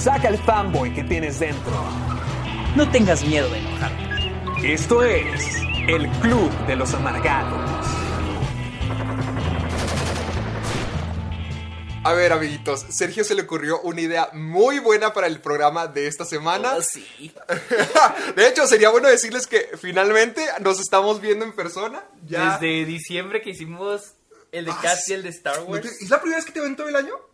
Saca el fanboy que tienes dentro. No tengas miedo de enojarte. Esto es el Club de los Amargados. A ver, amiguitos, Sergio se le ocurrió una idea muy buena para el programa de esta semana. Oh, sí. de hecho, sería bueno decirles que finalmente nos estamos viendo en persona. Ya. Desde diciembre que hicimos el de Cast y el de Star Wars. ¿Es la primera vez que te ven todo el año?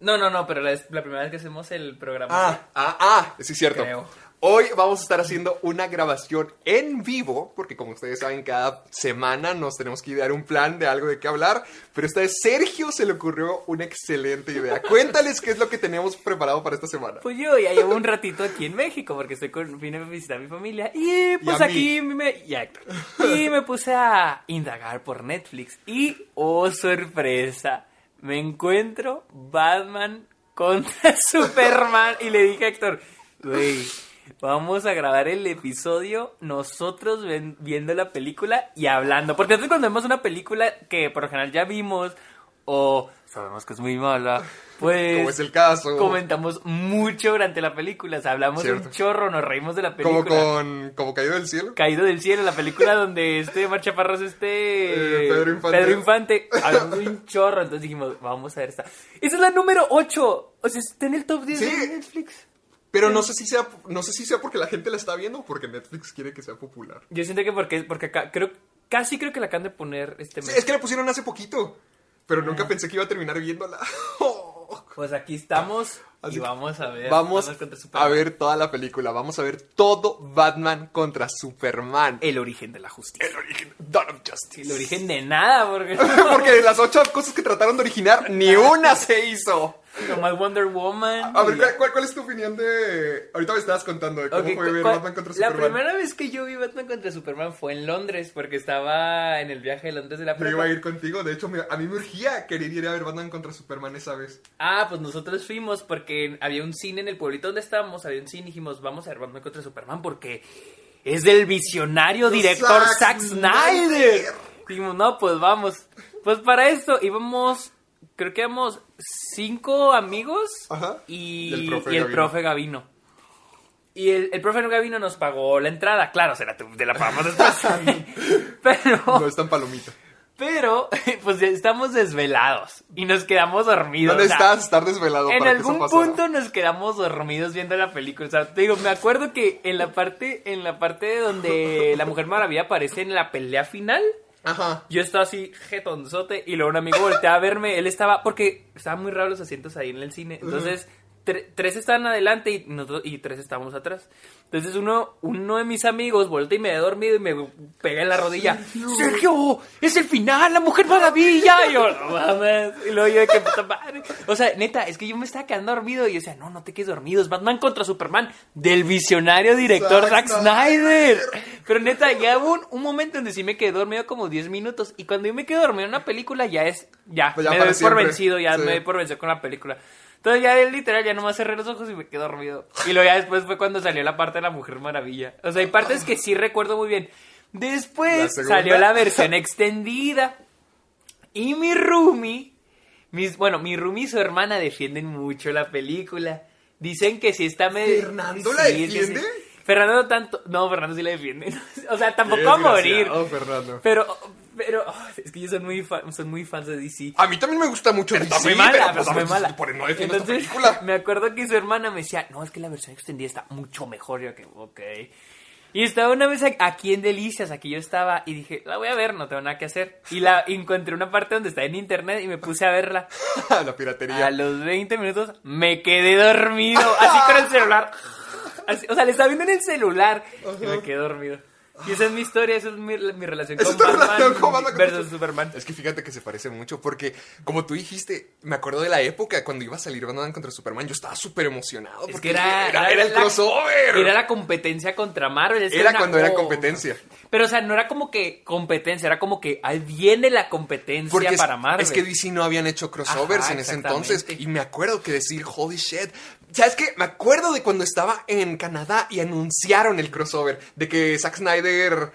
No, no, no, pero la, la primera vez que hacemos el programa. Ah, ah, ah, sí, es cierto. Creo. Hoy vamos a estar haciendo una grabación en vivo, porque como ustedes saben, cada semana nos tenemos que idear un plan de algo de qué hablar, pero esta vez Sergio se le ocurrió una excelente idea. Cuéntales qué es lo que tenemos preparado para esta semana. Pues yo ya llevo un ratito aquí en México porque estoy con, vine a visitar a mi familia y pues aquí me, y me puse a indagar por Netflix y oh sorpresa, me encuentro Batman contra Superman y le dije a Héctor, güey, vamos a grabar el episodio nosotros viendo la película y hablando. Porque nosotros cuando vemos una película que por lo general ya vimos o sabemos que es muy mala, pues Como es el caso. comentamos mucho durante la película, o sea, hablamos Cierto. un chorro, nos reímos de la película. Como con como caído del cielo. Caído del cielo, la película donde este Mar Chaparro es este Eh, Pedro Infante. Pedro Infante. Hablamos un chorro, entonces dijimos, vamos a ver esta. Esa es la número 8. O sea, está en el top 10 Sí. de Netflix. Pero no sé si sea no sé si sea porque la gente la está viendo o porque Netflix quiere que sea popular. Yo siento que porque, porque acá, creo, casi creo que la acaban de poner este Sí, mes. es que la pusieron hace poquito, pero nunca pensé que iba a terminar viéndola. Pues aquí estamos Así y vamos a ver. Vamos a ver toda la película, vamos a ver todo Batman contra Superman. el origen de la justicia. El origen, Dawn of Justice. El origen de nada, porque Porque de las ocho cosas que trataron de originar, ni una se hizo. nomás Wonder Woman. A ver, ¿cuál, cuál, cuál es tu opinión de...? Ahorita me estabas contando de cómo fue ver ¿cuál- Batman contra La Superman. primera vez que yo vi Batman contra Superman fue en Londres, porque estaba en el viaje de Londres de la Yo prepa. iba a ir contigo, de hecho, a mí me urgía querer ir a ver Batman contra Superman esa vez. Ah, pues nosotros fuimos porque había un cine en el pueblito donde estábamos, había un cine y dijimos, vamos a ver Batman contra Superman porque es del visionario director Zack Zack Snyder. Snyder. Dijimos, no, pues vamos. Pues para esto íbamos, creo que éramos cinco amigos Ajá. y, Y el profe y el Gavino. profe Gavino. Y el, el profe Gavino nos pagó la entrada, claro, se la, tu- te la pagamos después. Pero... No es tan palomita. Pero, pues ya estamos desvelados y nos quedamos dormidos. No o sea, necesitas estar desvelado en para que eso algún punto nos quedamos dormidos viendo la película. O sea, te digo, me acuerdo que en la parte, en la parte donde la Mujer Maravilla aparece en la pelea final, Ajá. yo estaba así, jetonzote, y luego un amigo voltea a verme. Él estaba, porque estaban muy raros los asientos ahí en el cine. Entonces, tre- tres estaban adelante y, nosotros, y tres estábamos atrás. Entonces, uno, uno de mis amigos voltea y me ve dormido y me pega en la rodilla. ¡Sergio! ¡Es el final! ¡La Mujer Maravilla! Y yo, no mames. Y luego yo, de que puta madre. O sea, neta, es que yo me estaba quedando dormido y yo decía, no, no te quedes dormido. Es Batman contra Superman del visionario director Zack Zack Snyder. Pero neta, ya hubo un, un momento donde sí me quedé dormido como 10 minutos. Y cuando yo me quedo dormido en una película, ya es. Ya, Pues ya me doy por siempre. vencido, ya Sí. me doy por vencido con la película. Entonces ya literal, ya nomás cerré los ojos y me quedé dormido. Y luego ya después fue cuando salió la parte de la Mujer Maravilla. O sea, hay partes que sí recuerdo muy bien. Después salió la versión extendida. Y mi roomie, mis, bueno, mi roomie y su hermana defienden mucho la película. Dicen que si está medio... ¿Fernando la Sí, que sí. defiende? Fernando no tanto... No, Fernando sí la defiende. o sea, tampoco Qué a morir. Fernando. Pero, pero, oh, es que yo soy muy fan, soy muy fan de DC. A mí también me gusta mucho Pero DC, está muy mala, pero, pero pues, está muy pues, mala. Por no defiendo esta Entonces, película. me acuerdo que su hermana me decía, no, es que la versión extendida está mucho mejor. Yo que, ok. Y estaba una vez aquí en Delicias, aquí yo estaba, y dije, la voy a ver, no tengo nada que hacer. Y la encontré una parte donde está en internet y me puse a verla. la piratería. A los 20 minutos me quedé dormido, así con el celular. Así, o sea, le estaba viendo en el celular y me quedé dormido. Y esa es mi historia, esa es mi, mi relación con es tu Batman, relación con Batman versus Superman. Es que fíjate que se parece mucho porque, como tú dijiste, me acuerdo de la época cuando iba a salir Batman contra Superman, yo estaba súper emocionado. Es porque que era, era, era el la- crossover. Era la competencia contra Marvel. es Era una- cuando era competencia. Pero, o sea, no era como que competencia, era como que ahí viene la competencia Porque es, para Marvel. es que DC no habían hecho crossovers Ajá, en ese entonces. Y me acuerdo que decir, holy shit. ¿Sabes qué? Me acuerdo de cuando estaba en Canadá y anunciaron el crossover. De que Zack Snyder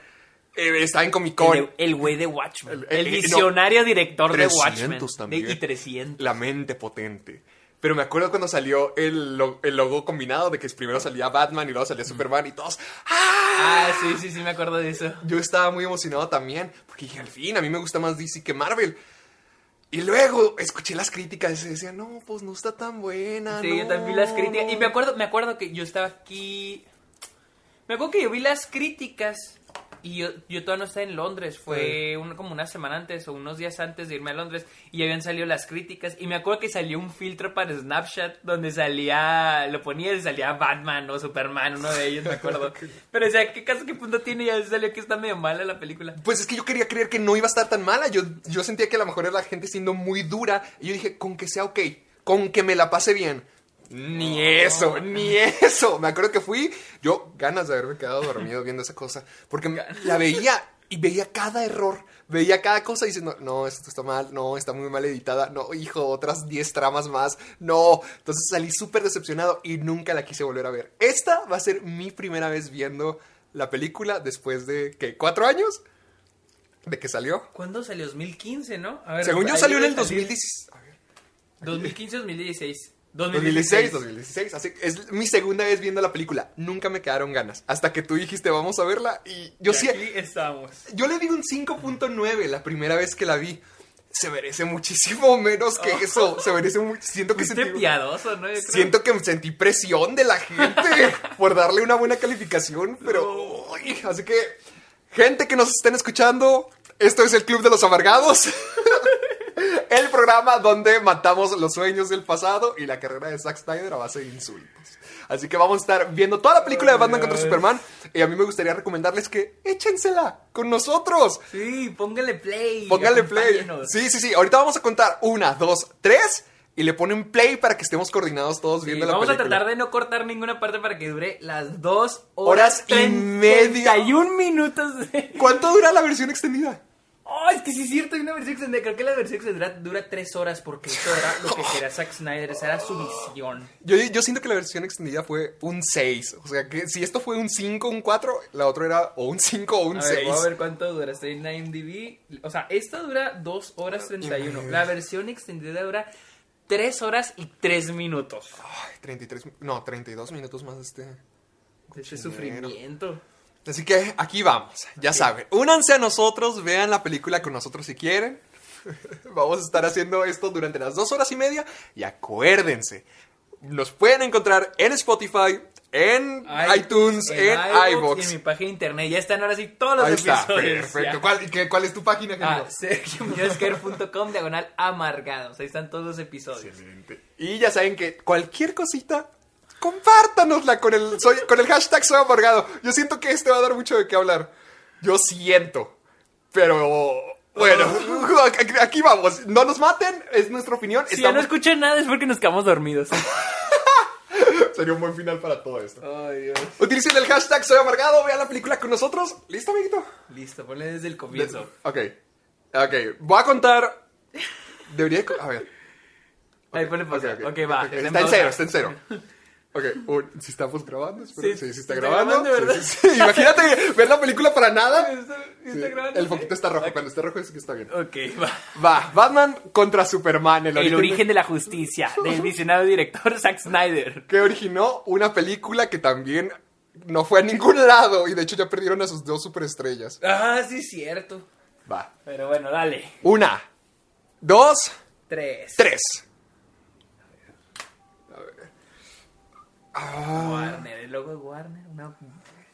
eh, estaba en Comic Con. El güey de Watchmen. El- El, el- no, visionario director de 300 Watchmen. también. De, y 300. La mente potente. Pero me acuerdo cuando salió el, lo- el logo combinado de que primero salía Batman y luego salía Superman y todos. ¡Ah! Ah, sí, sí, sí, me acuerdo de eso. Yo estaba muy emocionado también, porque dije, al fin, a mí me gusta más DC que Marvel. Y luego escuché las críticas y decía, no, pues no está tan buena. Sí, no, yo también vi las críticas. no". Y me acuerdo, me acuerdo que yo estaba aquí. Me acuerdo que yo vi las críticas. Y yo, yo todavía no estaba en Londres. Fue un- como una semana antes o unos días antes de irme a Londres. Y habían salido las críticas. Y me acuerdo que salió un filtro para Snapchat donde salía. Lo ponía y salía Batman o Superman, uno de ellos, me acuerdo. Pero o sea, ¿qué caso, qué punto tiene? Ya salió que está medio mala la película. Pues es que yo quería creer que no iba a estar tan mala. Yo, yo sentía que a lo mejor era la gente siendo muy dura. Y yo dije, con que sea ok, con que me la pase bien. Ni eso, ni eso. Me acuerdo que fui, yo ganas de haberme quedado dormido viendo esa cosa. Porque la veía y veía cada error. Veía cada cosa diciendo, no, esto está mal, no, está muy mal editada, no, hijo, otras 10 tramas más, no. Entonces salí súper decepcionado y nunca la quise volver a ver. Esta va a ser mi primera vez viendo la película después de, ¿qué? ¿Cuatro años? ¿De que salió? ¿Cuándo salió? 2015, ¿no? A ver, Según yo salió en el salir. 2016. A ver. 2015 2016. 2016, 2016. Así, es mi segunda vez viendo la película. Nunca me quedaron ganas. Hasta que tú dijiste, vamos a verla. Y yo Y sí. aquí estamos. Yo le di un 5.9 la primera vez que la vi. Se merece muchísimo menos que eso. Se merece mucho. Siento que sentí, piadoso, ¿no? Siento que sentí presión de la gente por darle una buena calificación. Pero. uy, así que, gente que nos estén escuchando, esto es el Club de los Amargados. El programa donde matamos los sueños del pasado y la carrera de Zack Snyder a base de insultos. Así que vamos a estar viendo toda la película de Batman contra Superman. Y a mí me gustaría recomendarles que échensela con nosotros. Sí, póngale play. Pónganle play. Sí, sí, sí. Ahorita vamos a contar una, dos, tres. Y le ponen play para que estemos coordinados todos Sí, viendo la vamos película. a tratar de no cortar ninguna parte para que dure las dos Horas horas, y media. 31 minutos. De... ¿Cuánto dura la versión extendida? Oh, es que sí es cierto, hay una versión extendida. Creo que la versión extendida dura tres horas porque eso era lo que quería Zack Snyder, esa era su visión. Yo, yo siento que la versión extendida fue un 6. O sea, que si esto fue un 5, un 4, la otra era o un 5 o un A ver, 6. voy a ver cuánto dura. Estoy en IMDb. O sea, esta dura 2 horas 31. La versión extendida dura 3 horas y 3 minutos. Ay, 33, no, 32 minutos más este. Ese sufrimiento. Así que aquí vamos, ya saben. Únanse a nosotros, vean la película con nosotros si quieren. Vamos a estar haciendo esto durante las dos horas y media. Y acuérdense, nos pueden encontrar en Spotify, en iTunes, en, iVoox iBox. Y en mi página de internet. Ya están ahora sí todos los Ahí está, episodios. perfecto. ya. ¿Cuál, qué- cuál es tu página, Ah, diagonal amargados. Ahí están todos los episodios. Excelente. Y ya saben que cualquier cosita, compártanosla con el, soy, con el hashtag soy amargado. Yo siento que este va a dar mucho de qué hablar. Yo siento. Pero bueno, aquí- aquí vamos. No nos maten, es nuestra opinión. Si ya no escuchan nada es porque nos quedamos dormidos. Sería un buen final para todo esto. Ay, Dios. Utilicen el hashtag soy amargado, vean la película con nosotros. ¿Listo, amiguito? Listo, ponle desde el comienzo. Ok. Ok. Voy a contar. Debería. A ver. Ahí ponle pausa. Ok, va. Está en cero, está en cero. Ok, un- si estamos grabando, espero. Sí, Sí, sí está está grabando. grabando, ¿verdad? Sí, sí, sí. Imagínate ver la película para nada. ¿Está, está grabando? El foquito está rojo, cuando esté rojo es que está bien. Ok, va. Va, Batman contra Superman, el, El origen, origen de la justicia, del visionario director Zack Snyder. que originó una película que también no fue a ningún lado y de hecho ya perdieron a sus dos superestrellas. Ah, sí, cierto. Va. Pero bueno, dale. Una, dos, Tres. tres. Warner, el logo de Warner, una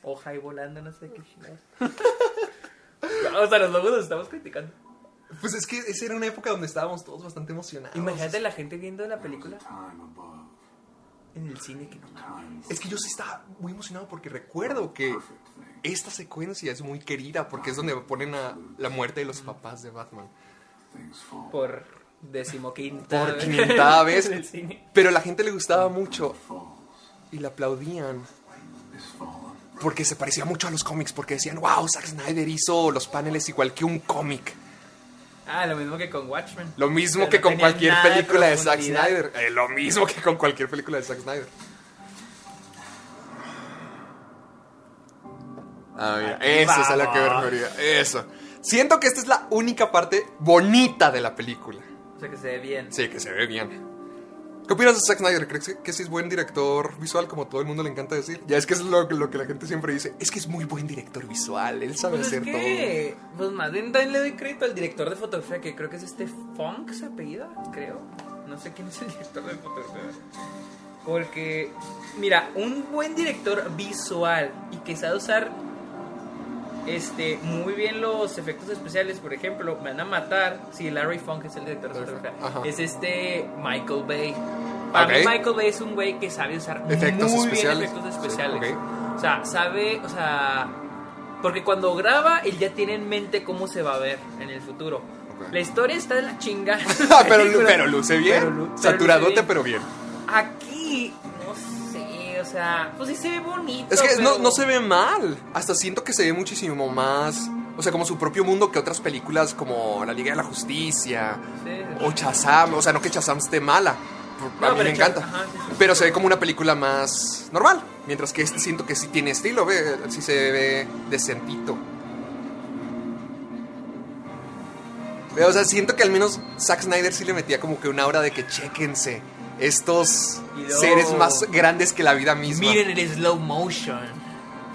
hoja ahí volando, no sé qué chingados. o sea, los logos los estamos criticando. Pues es que esa era una época donde estábamos todos bastante emocionados. Imagínate la gente viendo la película en el cine que no. Es que yo sí estaba muy emocionado porque recuerdo que esta secuencia es muy querida porque es donde ponen a la muerte de los papás de Batman. Por decimoquinta Por quinta vez. Pero a la gente le gustaba mucho y la aplaudían. Porque se parecía mucho a los cómics, porque decían, wow, Zack Snyder hizo los paneles igual que un cómic. Ah, lo mismo que con Watchmen. Lo mismo Pero que no con cualquier de película de Zack. Snyder. Eh, lo mismo que con cualquier película de Zack Snyder. Ah, mira, eso es a lo que me refería. Eso. Siento que esta es la única parte bonita de la película. O sea que se ve bien. Sí, que se ve bien. ¿Qué opinas de Zack Snyder? ¿Crees que, que sí es buen director visual, como todo el mundo le encanta decir? Ya es que es lo, lo que la gente siempre dice. Es que es muy buen director visual. Él sabe Pues es hacer que, pues más bien también le doy crédito al director de fotografía, que creo que es este Funk, se apellida, creo. No sé quién es el director de fotografía. Porque, mira, un buen director visual y que sabe usar este, muy bien los efectos especiales, por ejemplo, me van a matar si Larry Funk es el director de. Es este Michael Bay. Para mí Michael Bay es un güey que sabe usar Efectos muy especiales. bien efectos Sí, especiales. O sea, sabe, o sea, porque cuando graba, él ya tiene en mente cómo se va a ver en el futuro. La historia está de la chingada. todo. pero, pero luce bien. Pero pero Saturadote, luce bien. pero bien. Aquí, sea, pues sí se ve bonito. Es que no, pero- no se ve mal. Hasta siento que se ve muchísimo más. O sea, como su propio mundo que otras películas como La Liga de la Justicia Sí. o Shazam. O sea, no que Shazam esté mala. A No, mí me encanta. Shazam- ajá, sí, sí. Pero se ve como una película más normal. Mientras que este siento que sí tiene estilo, ve, sí se ve decentito. O sea, siento que al menos Zack Snyder sí le metía como que una hora de que chequense estos luego- seres más grandes que la vida misma. Miren el slow motion.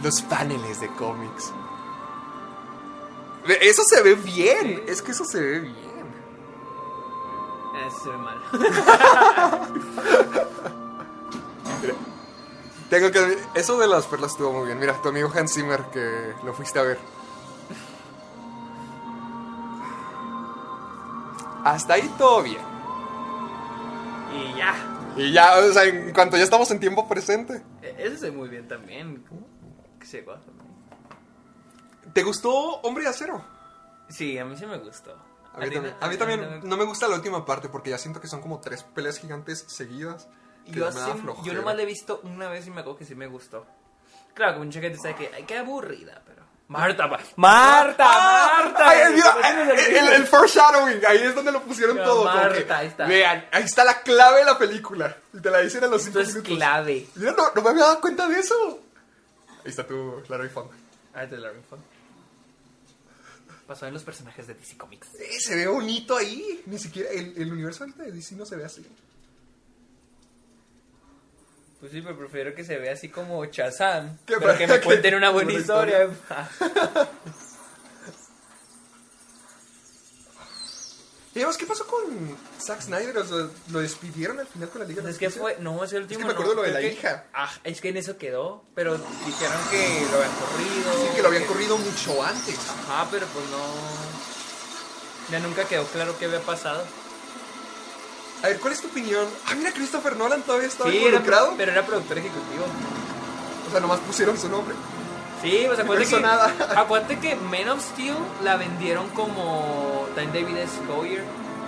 Los paneles de cómics. Eso se ve bien. Es que eso se ve bien. Eh, se ve mal. Mira, tengo que Eso de las perlas estuvo muy bien. Mira, tu amigo Hans Zimmer que lo fuiste a ver. Hasta ahí todo bien. Y ya. Y ya, o sea, en cuanto ya estamos en tiempo presente. Eh, Ese se muy bien también. Que se. ¿Te gustó Hombre de Acero? Sí, a mí sí me gustó. A mí, también, no? a mí también no me gusta la última parte porque ya siento que son como tres peleas gigantes seguidas. Que Yo, me da sí- yo nomás la he visto una vez y me acuerdo que sí me gustó. Claro, que mucha gente sabe que, ay, qué aburrida, Marta, Marta, ¡Ah! Marta. Ay, mira, ¿Por qué no se el, el foreshadowing, ahí es donde lo pusieron Mira, todo. Marta, ahí está. Vean, ahí está la clave de la película. Y te la dicen a los Esto cinco es minutos. clave. Mira, no, no me había dado cuenta de eso. Ahí está tu Larry Funk. Ah, de Larry Funk. Pasó en los personajes de DC Comics. Eh, se ve bonito ahí. Ni siquiera el, el universo ahorita de DC no se ve así. Pues sí, pero prefiero que se vea así como Shazam. Que Pero que me cuenten una buena una historia. Y además, ¿qué pasó con Zack Snyder? O sea, lo despidieron al final con la Liga de la Es que fue, no, ese último Es que me no, acuerdo lo de la que- hija. Ah, es que en eso quedó, pero dijeron que lo habían corrido. Sí, que lo habían corrido mucho antes. Ajá, pero pues no. Ya nunca quedó claro qué había pasado. A ver, ¿cuál es tu opinión? Ah, mira, Christopher Nolan todavía estaba Sí, era, involucrado. pero era productor ejecutivo. O sea, nomás pusieron su nombre. Sí, pues acuérdate hizo que, nada. acuérdate que Man of Steel la vendieron como Time David S. Goyer,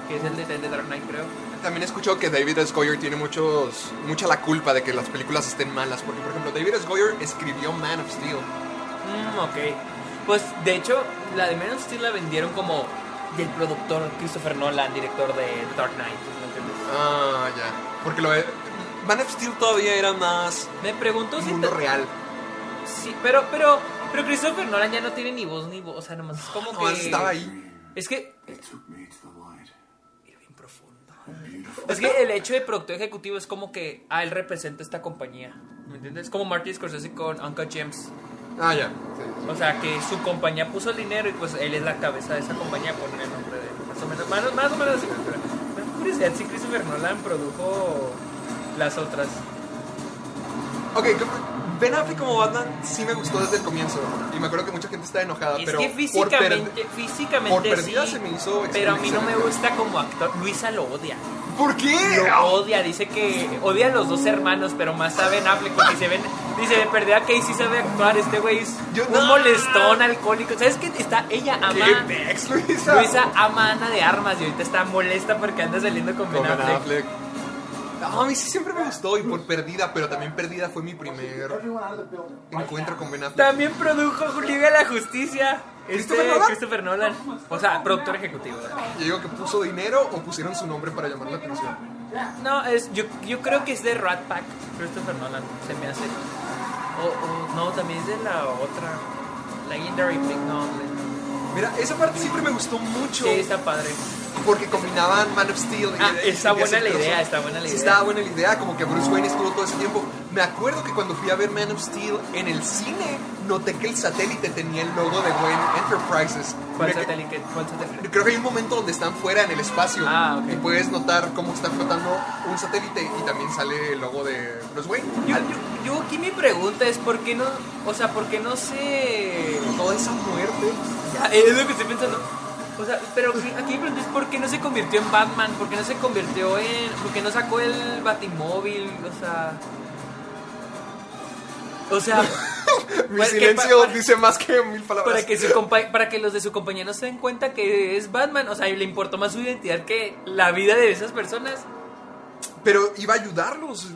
que es el de, de Dark Knight, creo. También he escuchado que David S. Goyer tiene muchos, mucha la culpa de que las películas estén malas. Porque, por ejemplo, David S. Goyer escribió Man of Steel. Mm, ok. Pues de hecho, la de Man of Steel la vendieron como del productor Christopher Nolan, director de Dark Knight. Ah, ya. Porque lo de... Man of Steel todavía era más Me pregunto si mundo real. Sí, pero, pero, pero Christopher Nolan ya no tiene ni voz ni voz, o sea, nomás es como que... Nomás estaba ahí. Es que... Light. bien profundo. Es que el hecho de productor ejecutivo es como que, ah, él representa esta compañía, ¿me entiendes? Es como Martin Scorsese con Uncle James. Ah, ya. Sí. O sea, que su compañía puso el dinero y pues él es la cabeza de esa compañía, ponen el nombre de más o menos, más, más o menos así. Pero curiosidad si Christopher Nolan produjo las otras. Ok, Ben Affleck como Batman sí me gustó desde el comienzo. Y me acuerdo que mucha gente estaba enojada, Es pero que físicamente, físicamente por perdida sí, se me hizo Pero a mí no me gusta como actor. Luisa lo odia. ¿Por qué? Lo odia, dice que odia a los dos hermanos, pero más a Ben Affleck porque se ven, dice de perdida que sí sabe actuar, este güey es Yo- un no. molestón alcohólico. ¿Sabes qué? Está ella ama ¿Qué Luisa? Luisa ama a Ana de Armas y ahorita está molesta porque anda saliendo con Ben Con Ben Affleck. Affleck. No, a mí sí siempre me gustó y por perdida, pero también perdida fue mi primer encuentro con Ben Affleck. También produjo Liga de la Justicia. Este, ¿Christopher Nolan? Christopher Nolan. O sea, productor ejecutivo. Yo digo que puso dinero o pusieron su nombre para llamar la atención. No, es, yo, yo creo que es de Rat Pack, Christopher Nolan, se me hace. O, o- no, también es de la otra. Legendary Pig, no. Mira, esa parte siempre me gustó mucho Sí, está padre. porque combinaban Man of Steel y Ah, y está buena la idea, está buena la Sí, idea. estaba buena la idea, como que Bruce Wayne estuvo todo ese tiempo. Me acuerdo que cuando fui a ver Man of Steel en el cine, noté que el satélite tenía el logo de Wayne Enterprises. ¿Cuál satélite? ¿Cuál satélite? Creo que hay un momento donde están fuera en el espacio Ah, ok. y puedes notar cómo está flotando un satélite y también sale el logo de Bruce Wayne. Yo, Al- yo, yo aquí mi pregunta es por qué no, o sea, por qué no se... Toda esa muerte. Ya, es lo que estoy pensando. O sea, pero aquí aquí mi pregunta es por qué no se convirtió en Batman, por qué no se convirtió en... por qué no sacó el Batimóvil, o sea... O sea... Mi silencio dice más que mil palabras. Para que, su compa- para que los de su compañía no se den cuenta que es Batman, o sea, y le importó más su identidad que la vida de esas personas. Pero iba a ayudarlos.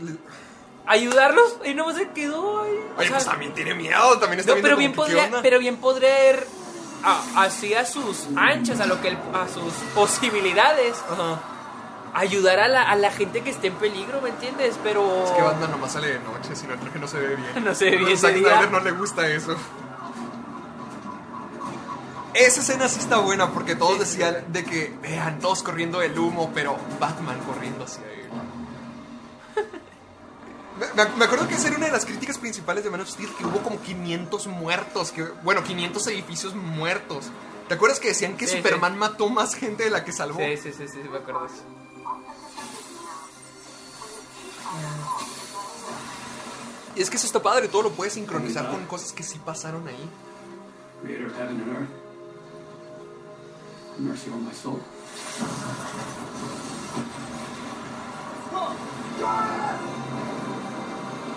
Ayudarlos y no se quedó. O Oye, sea, pues también tiene miedo, también está no, pero bien que, ¿qué podría, pero bien podría ir a- así a sus anchas, a lo que él- a sus posibilidades, Ajá. ayudar a la, a la gente que esté en peligro, ¿me entiendes? Pero Es que Batman nomás sale de noche, si no el traje no se ve bien. No se ve bien A Zack. Snyder no le gusta eso. Esa escena sí está buena porque todos decían de que, vean, todos corriendo del humo, pero Batman corriendo hacia él. Me, acuerdo que esa era una de las críticas principales de Man of Steel, que hubo como 500 muertos, que, bueno, 500 edificios muertos. ¿Te acuerdas que decían que Sí, Superman mató más gente de la que salvó? Sí, sí, sí, sí, me acuerdo eso. Y es que eso está padre, todo lo puedes sincronizar con cosas que sí pasaron ahí.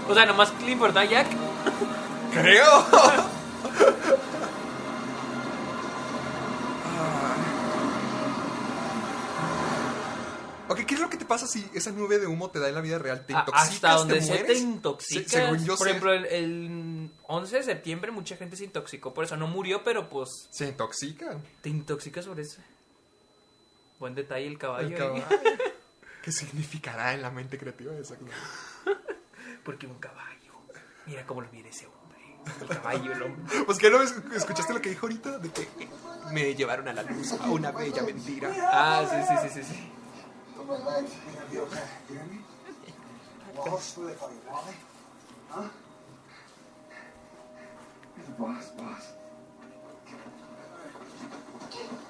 O sea, nomás le importa a Jack. Creo. Ok, ¿qué es lo que te pasa si esa nube de humo te da en la vida real? ¿Te intoxicas? Hasta donde ¿Te se te mueres? intoxica. Se- según yo Por sé, ejemplo, el, el 11 de septiembre mucha gente se intoxicó por eso. No murió, pero pues se intoxica. te intoxicas por eso. Buen detalle el caballo. El caballo. ¿Qué significará en la mente creativa de Zack Snyder? Porque un caballo. Mira cómo lo mira ese hombre. El caballo, el hombre. Pues que no es- escuchaste lo que dijo ahorita de que me llevaron a la luz a una bella mentira. Ah, sí, sí, sí, sí. sí.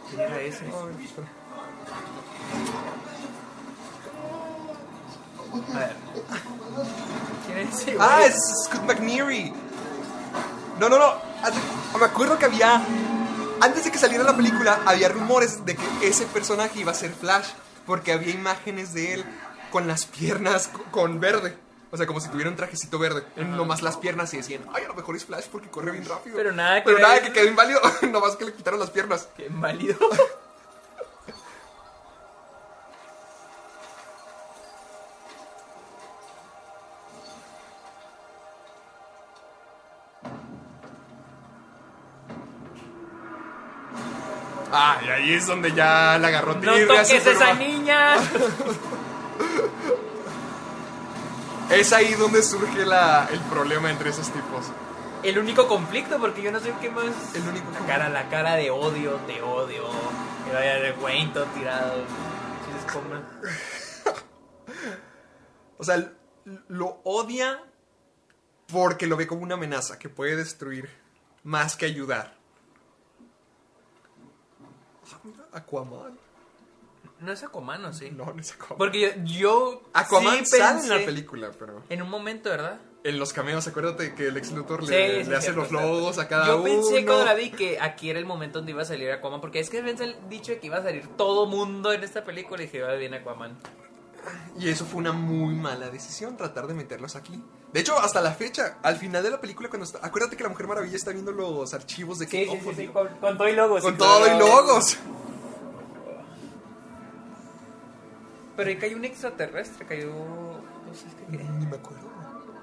¿Quién era ese? A ver. ¿Quién es ese? Ah, es Scott McNeary. No, no, no. Me acuerdo que había. Antes de que saliera la película, había rumores de que ese personaje iba a ser Flash. Porque había imágenes de él con las piernas co- con verde. O sea, como si tuviera un trajecito verde. En nomás las piernas y decían, ay, a lo mejor es Flash porque corre bien rápido. Pero nada que Pero nada que quedó inválido. nomás que le quitaron las piernas. Qué válido. Ah, y ahí es donde ya la agarró No tirria toques a esa niña. Es ahí donde surge la, el problema entre esos tipos. El único conflicto, porque yo no sé qué más. El único La cara, la cara de odio, te odio. Que vaya de todo tirado. O sea, lo odia porque lo ve como una amenaza que puede destruir más que ayudar. Ah, mira, Aquaman. No es Aquaman, ¿o sí? No, no es Aquaman. Porque yo, yo Aquaman sí sale en la película, pero. En un momento, ¿verdad? En los cameos, acuérdate que el ex Luthor le, Sí, le sí, hace cierto, los logos a cada Yo uno. pensé cuando la vi que aquí era el momento donde iba a salir Aquaman, porque es que habían dicho que iba a salir todo mundo en esta película y dije, va bien Aquaman. Y eso fue una muy mala decisión, tratar de meterlos aquí. De hecho, hasta la fecha, al final de la película, cuando está. Acuérdate que la Mujer Maravilla está viendo los archivos de que. Sí, sí, oh, sí, con, con todo y logos. Con todo y logos. Pero ahí cayó un extraterrestre, cayó... No sé, es que. Ni me acuerdo.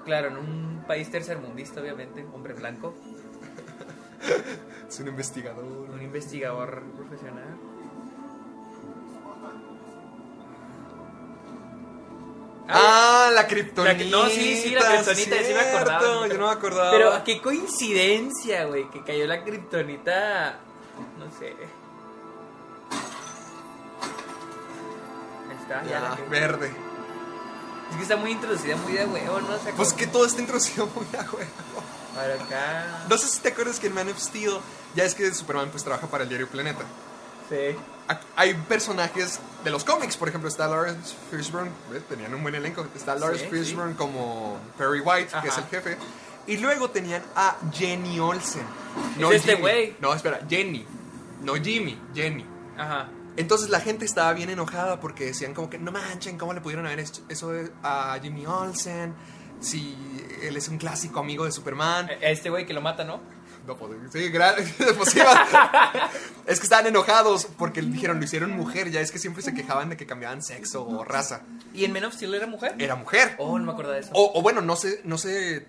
Claro, en un país tercermundista, obviamente, hombre blanco, Es un investigador. un investigador profesional. Ah, la que- no, sí, sí, la kriptonita, sí me acordaba. Yo no me acordaba. Pero qué coincidencia, güey, que cayó la kriptonita, no sé. Está, ya, Ya, la que- verde. Es que está muy introducida, muy de huevo, ¿no? O sea, Pues que todo está introducido muy a huevo. Para acá. No sé si te acuerdas que en Man of Steel, ya es que Superman pues trabaja para el diario Planeta. Sí. Hay personajes de los cómics, por ejemplo, está Lawrence Fishburne, ¿ves? tenían un buen elenco. Está Lawrence Sí, Fishburne como Perry White, que es el jefe. Y luego tenían a Jenny Olsen. Es este güey. No, espera, Jenny. No Jimmy, Jenny. Ajá. Entonces la gente estaba bien enojada porque decían como que no manchen, ¿cómo le pudieron haber hecho eso a Jimmy Olsen? Si él es un clásico amigo de Superman. A este güey que lo mata, ¿no? No, pues, sí, pues, sí, es que estaban enojados porque dijeron, lo hicieron mujer. Ya es que siempre se quejaban de que cambiaban sexo o raza. ¿Y en Men of Steel era mujer? Era mujer. Oh, no me acordaba de eso. O, o bueno, no se, no se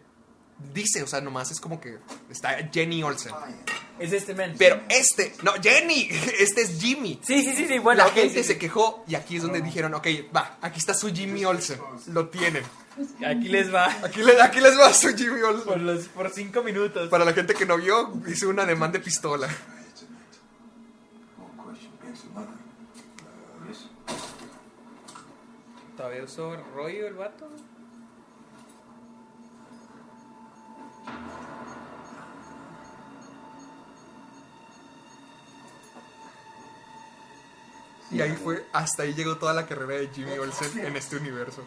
dice, o sea, nomás es como que está Jenny Olsen. Es este men. Pero este, no, Jenny, este es Jimmy. Sí, sí, sí, sí. Bueno, la gente sí, se sí. quejó y aquí es donde dijeron, ok, va, aquí está su Jimmy Olsen. Lo tienen. Aquí les va. Aquí, le- aquí les va su Jimmy Por, Olsen. los, por cinco minutos. Para la gente que no vio, hice una demanda de pistola. ¿Todavía usó rollo el vato? Y ahí fue, hasta ahí llegó toda la carrera de Jimmy Olsen en este universo.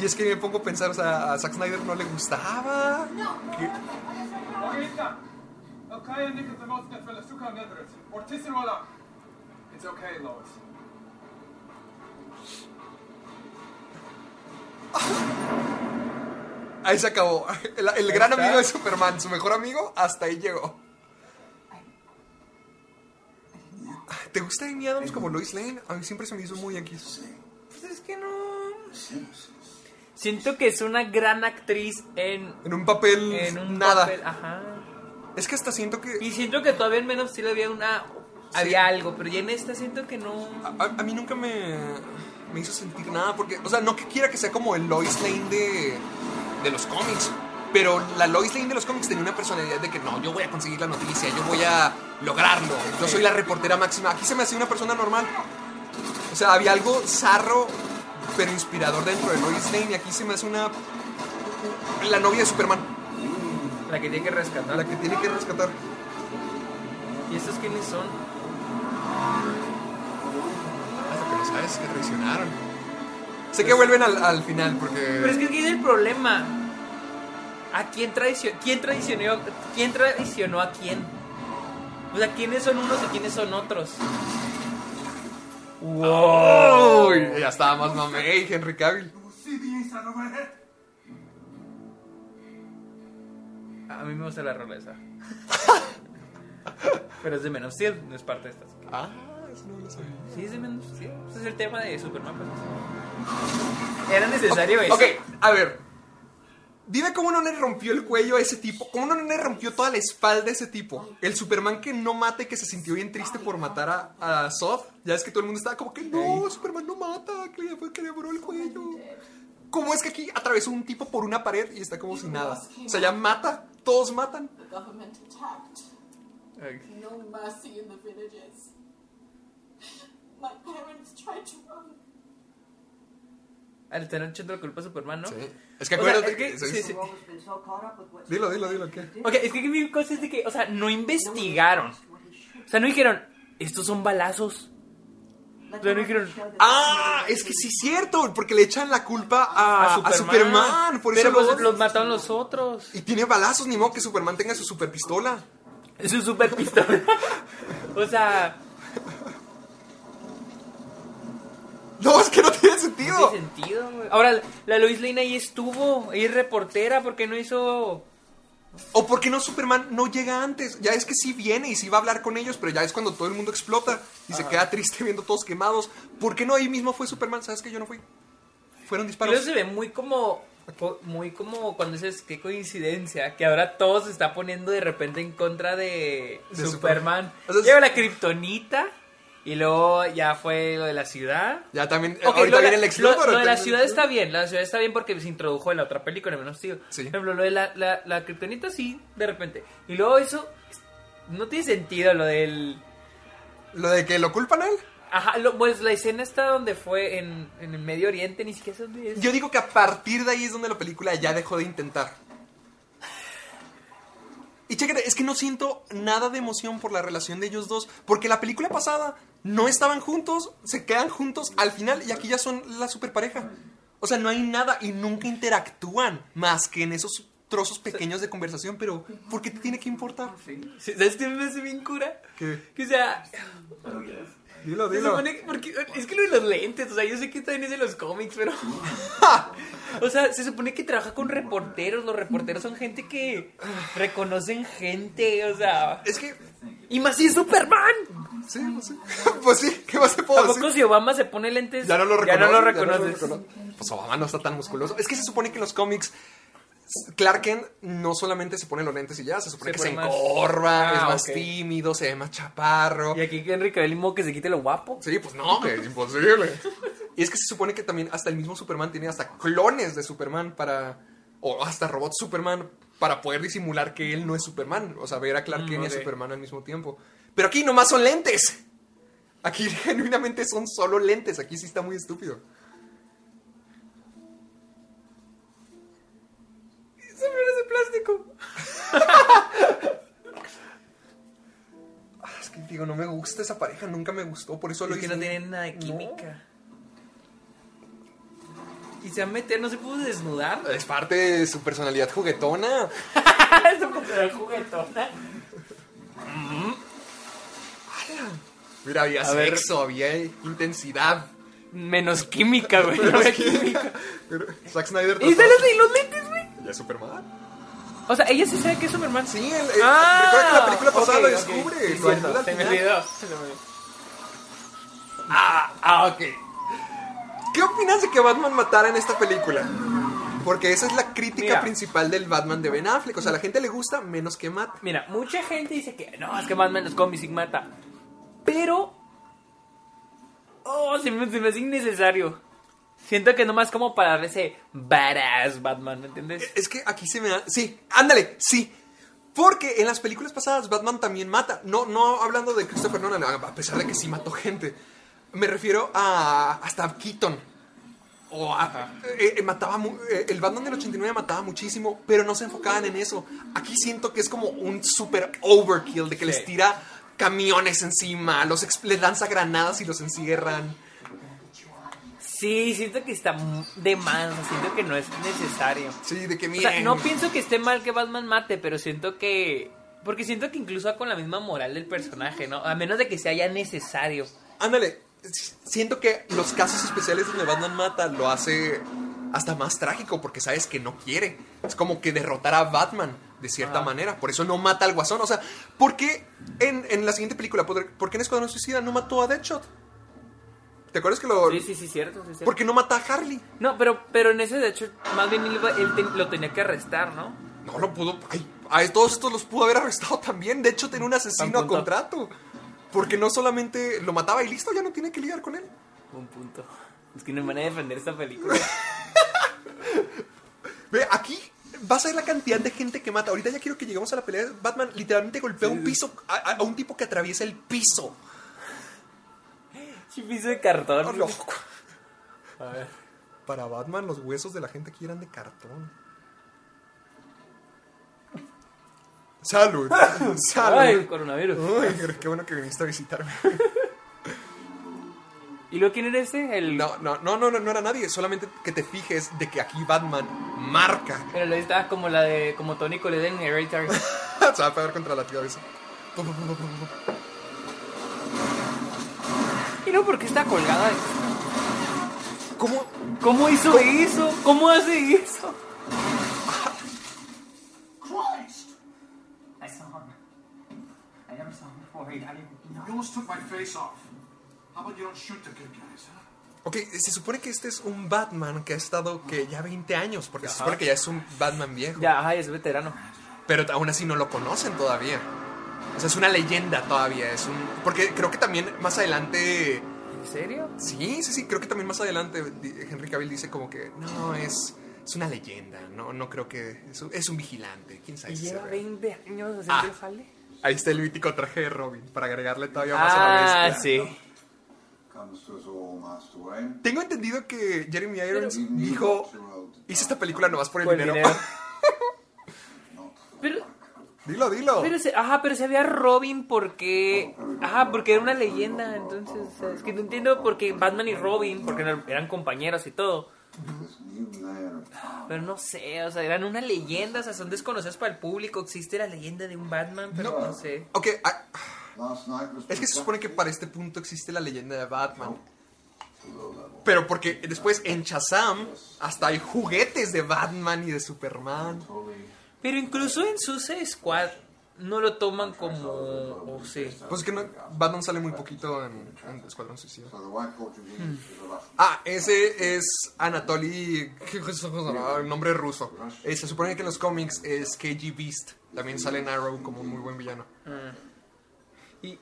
Y es que me pongo a pensar, o sea, a Zack Snyder no le gustaba. Lois. Ahí se acabó. El, el gran amigo de Superman, su mejor amigo, hasta ahí llegó. ¿Te gusta Amy Adams como Lois Lane? A mí siempre se me hizo muy X. Pues es que no. Siento que es una gran actriz en, En un papel, en un nada. papel. Ajá. Es que hasta siento que... Y siento que todavía en Men of Steel había una. Había algo, pero ya en esta siento que no. A, a- a mí nunca me, me hizo sentir nada, porque, o sea, no que quiera que sea como el Lois Lane de, de los cómics, pero la Lois Lane de los cómics tenía una personalidad de que no, yo voy a conseguir la noticia, yo voy a lograrlo, yo soy la reportera máxima. Aquí se me hacía una persona normal. O sea, había algo zarro, pero inspirador dentro de Lois Lane, y aquí se me hace una. La novia de Superman, La que tiene que rescatar. la que tiene que rescatar. ¿Y estos quiénes son? Hasta que no sabes que traicionaron. Sé que vuelven al, al final, porque. Pero es que aquí es el problema. ¿A quién traicionó? ¿Quién traicionó? ¿Quién traicionó a quién? O sea, ¿quiénes son unos y quiénes son otros? Uy, ya estaba más mamey, Henry Cavill. A mí me gusta la rola esa. Pero es de Men of Steel, no es parte de estas. Ah, eso no lo sabía. Sí, es de Men of Steel. Ese es el tema de Superman. Pues. Era necesario eso. Ok, a ver. Dime cómo no le rompió el cuello a ese tipo. ¿Cómo no le rompió toda la espalda a ese tipo? El Superman que no mata y que se sintió bien triste por matar a, a Zod. Ya es que todo el mundo estaba como que no, Superman no mata, que le, que le abrió el cuello. ¿Cómo es que aquí atravesó un tipo por una pared y está como si nada? O sea, ya mata, todos matan. government attacked. Ok. No mercy in the villages. My parents tried to. Al tener echando la culpa a Superman, ¿no? Sí. Es que O sea, acuérdate es que- que. sí, sí. Dilo, dilo, dilo, ¿qué? Ok, es que mi cosa es de que, o sea, no investigaron. O sea, no dijeron, estos son balazos. O sea, no dijeron, Ah, es que sí es cierto, porque le echan la culpa a, a Superman. por Pero pues, lo- los mataron los otros. Y tiene balazos, ni modo que Superman tenga su super pistola. Es un super pistola. o sea, No, es que no tiene sentido. no tiene sentido, güey. Ahora, la Lois Lane ahí estuvo, ahí es reportera, porque no hizo. ¿O por qué no Superman no llega antes? Ya es que sí viene y sí va a hablar con ellos, pero ya es cuando todo el mundo explota y se queda triste viendo todos quemados. ¿Por qué no ahí mismo fue Superman? ¿Sabes que yo no fui? Fueron disparos. luego se ve muy como. co- Muy como cuando dices qué coincidencia, que ahora todo se está poniendo de repente en contra de, De Superman. Super- o sea, Lleva la kriptonita y luego ya fue lo de la ciudad. Ya también. Ok, ahorita viene la- el Lex lo- de la ciudad está bien, la ciudad está bien porque se introdujo en la otra película, en menos tío. Sí. Por ejemplo, lo de la, la, la kriptonita sí, de repente. Y luego eso no tiene sentido, lo del... Lo de que lo culpan a él. Ajá, lo- pues la escena está donde fue en, en el Medio Oriente, ni siquiera sé dónde es. Yo digo que a partir de ahí es donde la película ya dejó de intentar. Y chécate, es que no siento nada de emoción por la relación de ellos dos, porque la película pasada no estaban juntos, se quedan juntos al final y aquí ya son la super pareja. O sea, no hay nada y nunca interactúan más que en esos trozos pequeños de conversación, pero ¿por qué te tiene que importar? Sí. ¿Sabes qué me hace bien cura? ¿Qué? Que o sea, Dilo, supone porque, es que lo de los lentes, o sea, yo sé que también es de los cómics, pero... o sea, se supone que trabaja con reporteros, los reporteros son gente que reconocen gente, o sea... Es que, Y más si es Superman. sí, pues sí. Pues sí, ¿qué más te puedo decir? Tampoco si Obama se pone lentes, Ya no lo reconoces. ya no lo reconoces. recono- Pues Obama no está tan musculoso. Es que se supone que en los cómics Clark Kent no solamente se pone los lentes y ya, se supone Se que se más- encorva, Ah, es más tímido, se ve más chaparro. Y aquí Henry Cavill Mo que se quite lo guapo. Sí, pues no, que es imposible. Y es que se supone que también hasta el mismo Superman tiene hasta clones de Superman para... O hasta robots Superman para poder disimular que él no es Superman. O sea, ver a Clark Mm, Kent y a Superman al mismo tiempo. Pero aquí nomás son lentes. Aquí genuinamente son solo lentes. Aquí sí está muy estúpido. Plástico. Ah, Es que digo, no me gusta esa pareja, nunca me gustó, por eso lo Es que no tienen nada de química. Y se va a meter, no se pudo desnudar. Es parte de su personalidad juguetona. Como la juguetona. Mira, había A ver. sexo, había intensidad. Menos química, güey. No había química. Pero Zack Snyder ¿Y sale de los lentes, güey? ¿Ya es Superman? O sea, ella sí sabe que es Superman. Sí, el, el- recuerda que la película pasada lo descubre. Sí, lo cierto, ayuda al se me olvidó. se me olvidó. Ah, ah, ok. ¿Qué opinas de que Batman matara en esta película? Porque esa es la crítica Mira. principal del Batman de Ben Affleck. O sea, a la gente le gusta menos que mate. Mira, mucha gente dice que no, es que Batman los cómics sí mata. Pero. Oh, se me, se me hace innecesario. Siento que nomás como para dar ese badass Batman, ¿me entiendes? Es que aquí se me da. Sí, ándale, sí. Porque en las películas pasadas Batman también mata. No, no hablando de Christopher Nolan, a pesar de que sí mató gente. Me refiero a. hasta Keaton. O a- eh, eh, mataba mu- eh, el Batman del 89 mataba muchísimo, pero no se enfocaban en eso. Aquí siento que es como un super overkill de que les tira camiones encima, los les lanza granadas y los encierran. Sí, siento que está de más, siento que no es necesario. Sí, de que O sea, no pienso que esté mal que Batman mate, pero siento que... Porque siento que incluso va con la misma moral del personaje, ¿no? A menos de que sea ya necesario. Ándale, siento que los casos especiales donde Batman mata lo hace hasta más trágico porque sabes que no quiere. Es como que derrotar a Batman de cierta manera. Por eso no mata al guasón. O sea, ¿por qué en, en la siguiente película, por por qué en Escuadrón Suicida no mató a Deadshot? ¿Te acuerdas que lo... Sí, sí, sí, cierto, sí, cierto. ¿Por qué no mata a Harley? No, pero, pero en ese, de hecho, más bien él, iba- él te- lo tenía que arrestar, ¿no? No lo pudo... Ay, a todos estos los pudo haber arrestado también. De hecho, tenía un asesino a contrato. Porque no solamente lo mataba y listo, ya no tiene que lidiar con él. Un punto. Es que no me van a defender esta película. Ve, aquí vas a ver la cantidad de gente que mata. Ahorita ya quiero que lleguemos a la pelea. Batman literalmente golpea un piso, a, a- a un tipo que atraviesa el piso. Sí, piso de cartón. Oh, loco. A ver. Para Batman, los huesos de la gente aquí eran de cartón. Salud. Salud. Ay, coronavirus. Uy, qué bueno que viniste a visitarme. ¿Y luego quién era ese? El... No, no, no, no, no, no era nadie. Solamente que te fijes de que aquí Batman marca. Pero luego está como la de... Como Tony Colette en. Se va a pegar contra la cabeza. ¿Y no porque está colgada? ¿Cómo? ¿Cómo hizo eso? ¿Cómo hace eso? Christ! I saw him. I never saw him before. He, I didn't know. You almost took my face off. How about you don't shoot the good guys, huh? Ok, se supone que este es un Batman que ha estado que ya 20 años, porque se supone que ya es un Batman viejo. Ya, ajá, es veterano. Pero aún así no lo conocen todavía. O sea, es una leyenda todavía. Es un. Porque creo que también más adelante. ¿En serio? Sí, sí, sí. Creo que también más adelante Henry Cavill dice como que no, es. Es una leyenda. No, no creo que. Es un, es un vigilante. ¿Quién sabe Y si lleva sea real? 20 años haciendo Ah. el jale. Ahí está el mítico traje de Robin. Para agregarle todavía más a la Ah, bestia. sí. Tengo entendido que Jeremy Irons Pero- dijo. Hice esta película nomás por el Por el dinero. dinero. Pero, dilo, dilo. pero se, ajá, pero se había Robin porque, ajá, porque era una leyenda, entonces, o sea, es que no entiendo por qué Batman y Robin, porque eran compañeros y todo, pero no sé, o sea, eran una leyenda, o sea, son desconocidos para el público, existe la leyenda de un Batman, pero no, sé. Ok, ah, es que se supone que para este punto existe la leyenda de Batman. Pero porque después en Shazam hasta hay juguetes de Batman y de Superman. Pero incluso en Suicide Squad no lo toman como, o sí. Pues es que no, Batman sale muy poquito en, en Escuadrón Suicida. Russian. Ah, ese es Anatoly. ¿Qué es el nombre ruso? Eh, se supone que en los cómics es KG Beast. También sale en Arrow como un muy buen villano. Y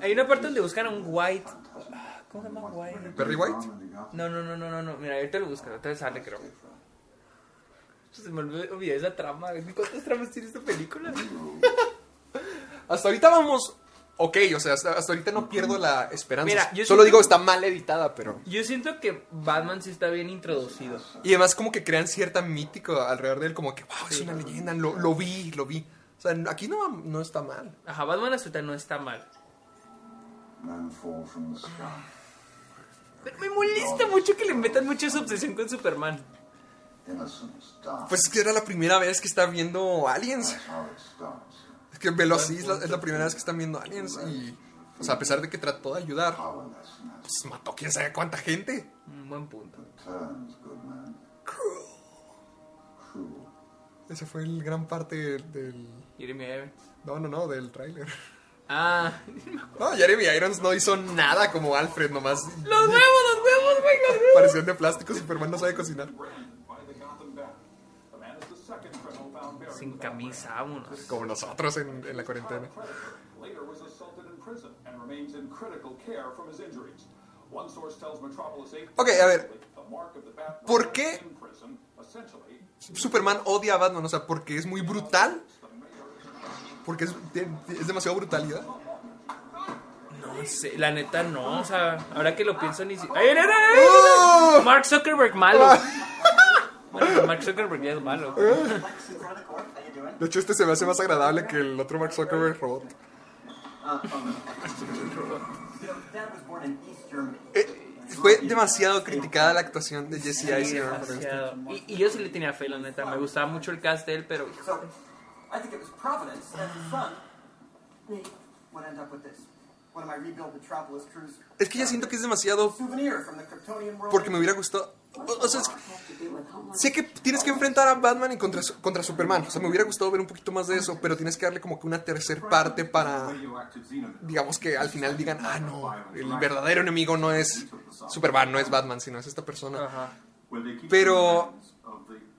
hay una parte donde buscan a un White, ah, ¿cómo se llama White? ¿Perry White? No, no, no, no, no, no. Mira, ahorita lo busco, ahorita sale, creo. Se me olvidó olvidé esa trama. ¿Cuántas tramas tiene esta película? Hasta ahorita vamos. Ok, o sea, hasta, hasta ahorita no pierdo la esperanza. Mira, yo Solo siento- digo, está mal editada, pero. Yo siento que Batman sí está bien introducido. Y además, como que crean cierta mítico alrededor de él, como que, wow, es una leyenda, lo, lo vi, lo vi. O sea, aquí no, no está mal. Ajá, Batman hasta no está mal. Men fall from the sky. Pero me molesta mucho que le metan mucho esa obsesión con Superman. Pues es que era la primera vez que está viendo Aliens. Es que velo así, es la, primera vez que están viendo Aliens. Y, o sea, a pesar de que trató de ayudar, pues mató quién sabe cuánta gente. Un buen punto. Cruel. Ese fue el gran parte del. Jeremy Irons. No, no, no, del tráiler. Ah, No, Jeremy Irons no hizo nada como Alfred, nomás. los huevos, los huevos, güey. Parecían de plástico, Superman no sabe cocinar. Sin camisa, vámonos. Como nosotros en, en la cuarentena. Later was assaulted in prison and remains in critical care from his injuries. One source tells Metropolis 8 Ok, a ver. the mark of the bat ¿Por qué in prison, essentially, Superman odia a Batman? O sea, porque es muy brutal. Porque es, es demasiado brutalidad. No sé, la neta no, o sea, ahora que lo pienso ni si... ¡Ay, ay, ay, ay! ¡Oh! Mark Zuckerberg malo. Bueno, Mark Zuckerberg ya es malo. De hecho, este se me hace más agradable que el otro Mark Zuckerberg robot. Germany. Eh, fue demasiado criticada la actuación de Jesse Sí, Eisenberg. demasiado. Y, y yo sí le tenía fe, la neta. Me gustaba mucho el cast de él, pero... Es que ya siento que es demasiado Souvenir from the Kryptonian world. porque me hubiera gustado. O, sea, es que- sé que tienes que enfrentar a Batman y contra, contra Superman. O sea, me hubiera gustado ver un poquito más de eso, pero tienes que darle como que una tercer parte para, digamos que al final digan, ah, no, el verdadero enemigo no es Superman, no es Batman, sino es esta persona. Ajá. Pero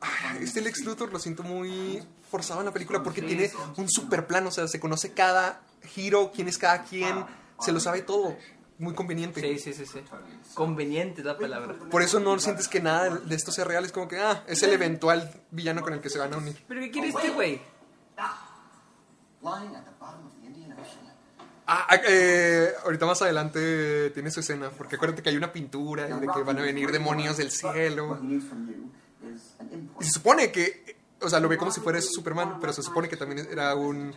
ay, este Lex Luthor lo siento muy forzado en la película porque tiene un super plan, o sea, se conoce cada giro, quién es cada quien, se lo sabe todo, muy conveniente. Sí, sí, sí, sí. Conveniente es la palabra. Por eso no sientes que nada de esto sea real, es como que, ah, es el eventual villano con el que se van a unir. ¿Pero qué quiere este güey? Ah, ah, eh, ahorita más adelante tiene su escena, porque acuérdate que hay una pintura de que van a venir demonios del cielo. Y se supone que, o sea, lo ve como si fuera Superman, pero se supone que también era un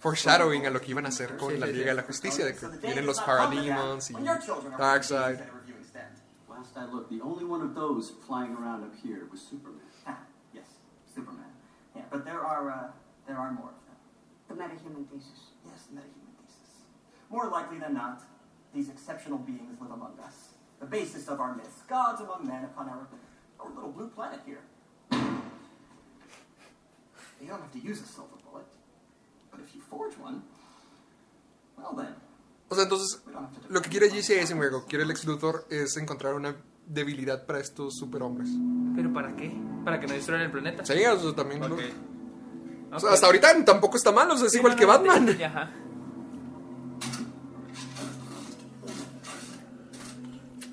foreshadowing a lo que iban a hacer con Sí, la Liga de la Justicia, de que the day vienen los to that Parademons y when your children are Darkseid. of reviewing Stand. Last I looked, the only one of those flying around up here was Superman. Ah, yes, Superman. Yeah, but there are uh, there are more of them. The metahuman thesis. Yes, metahuman thesis. More likely than not, these exceptional beings live among us. The basis of our myths, gods among men upon our, our little blue planet here. You don't have to use a silver O sea, entonces, we don't have to. lo que quiere Jesse Eisenberg, quiere el ex Luthor, es encontrar una debilidad para estos superhombres. ¿Pero para qué? ¿Para que no destruyan el planeta? Sí, o sea, también. ¿no? Ok. O sea, hasta ahorita tampoco está mal, o sea, es Sí, igual no, que no, no, Batman. sí, Ajá.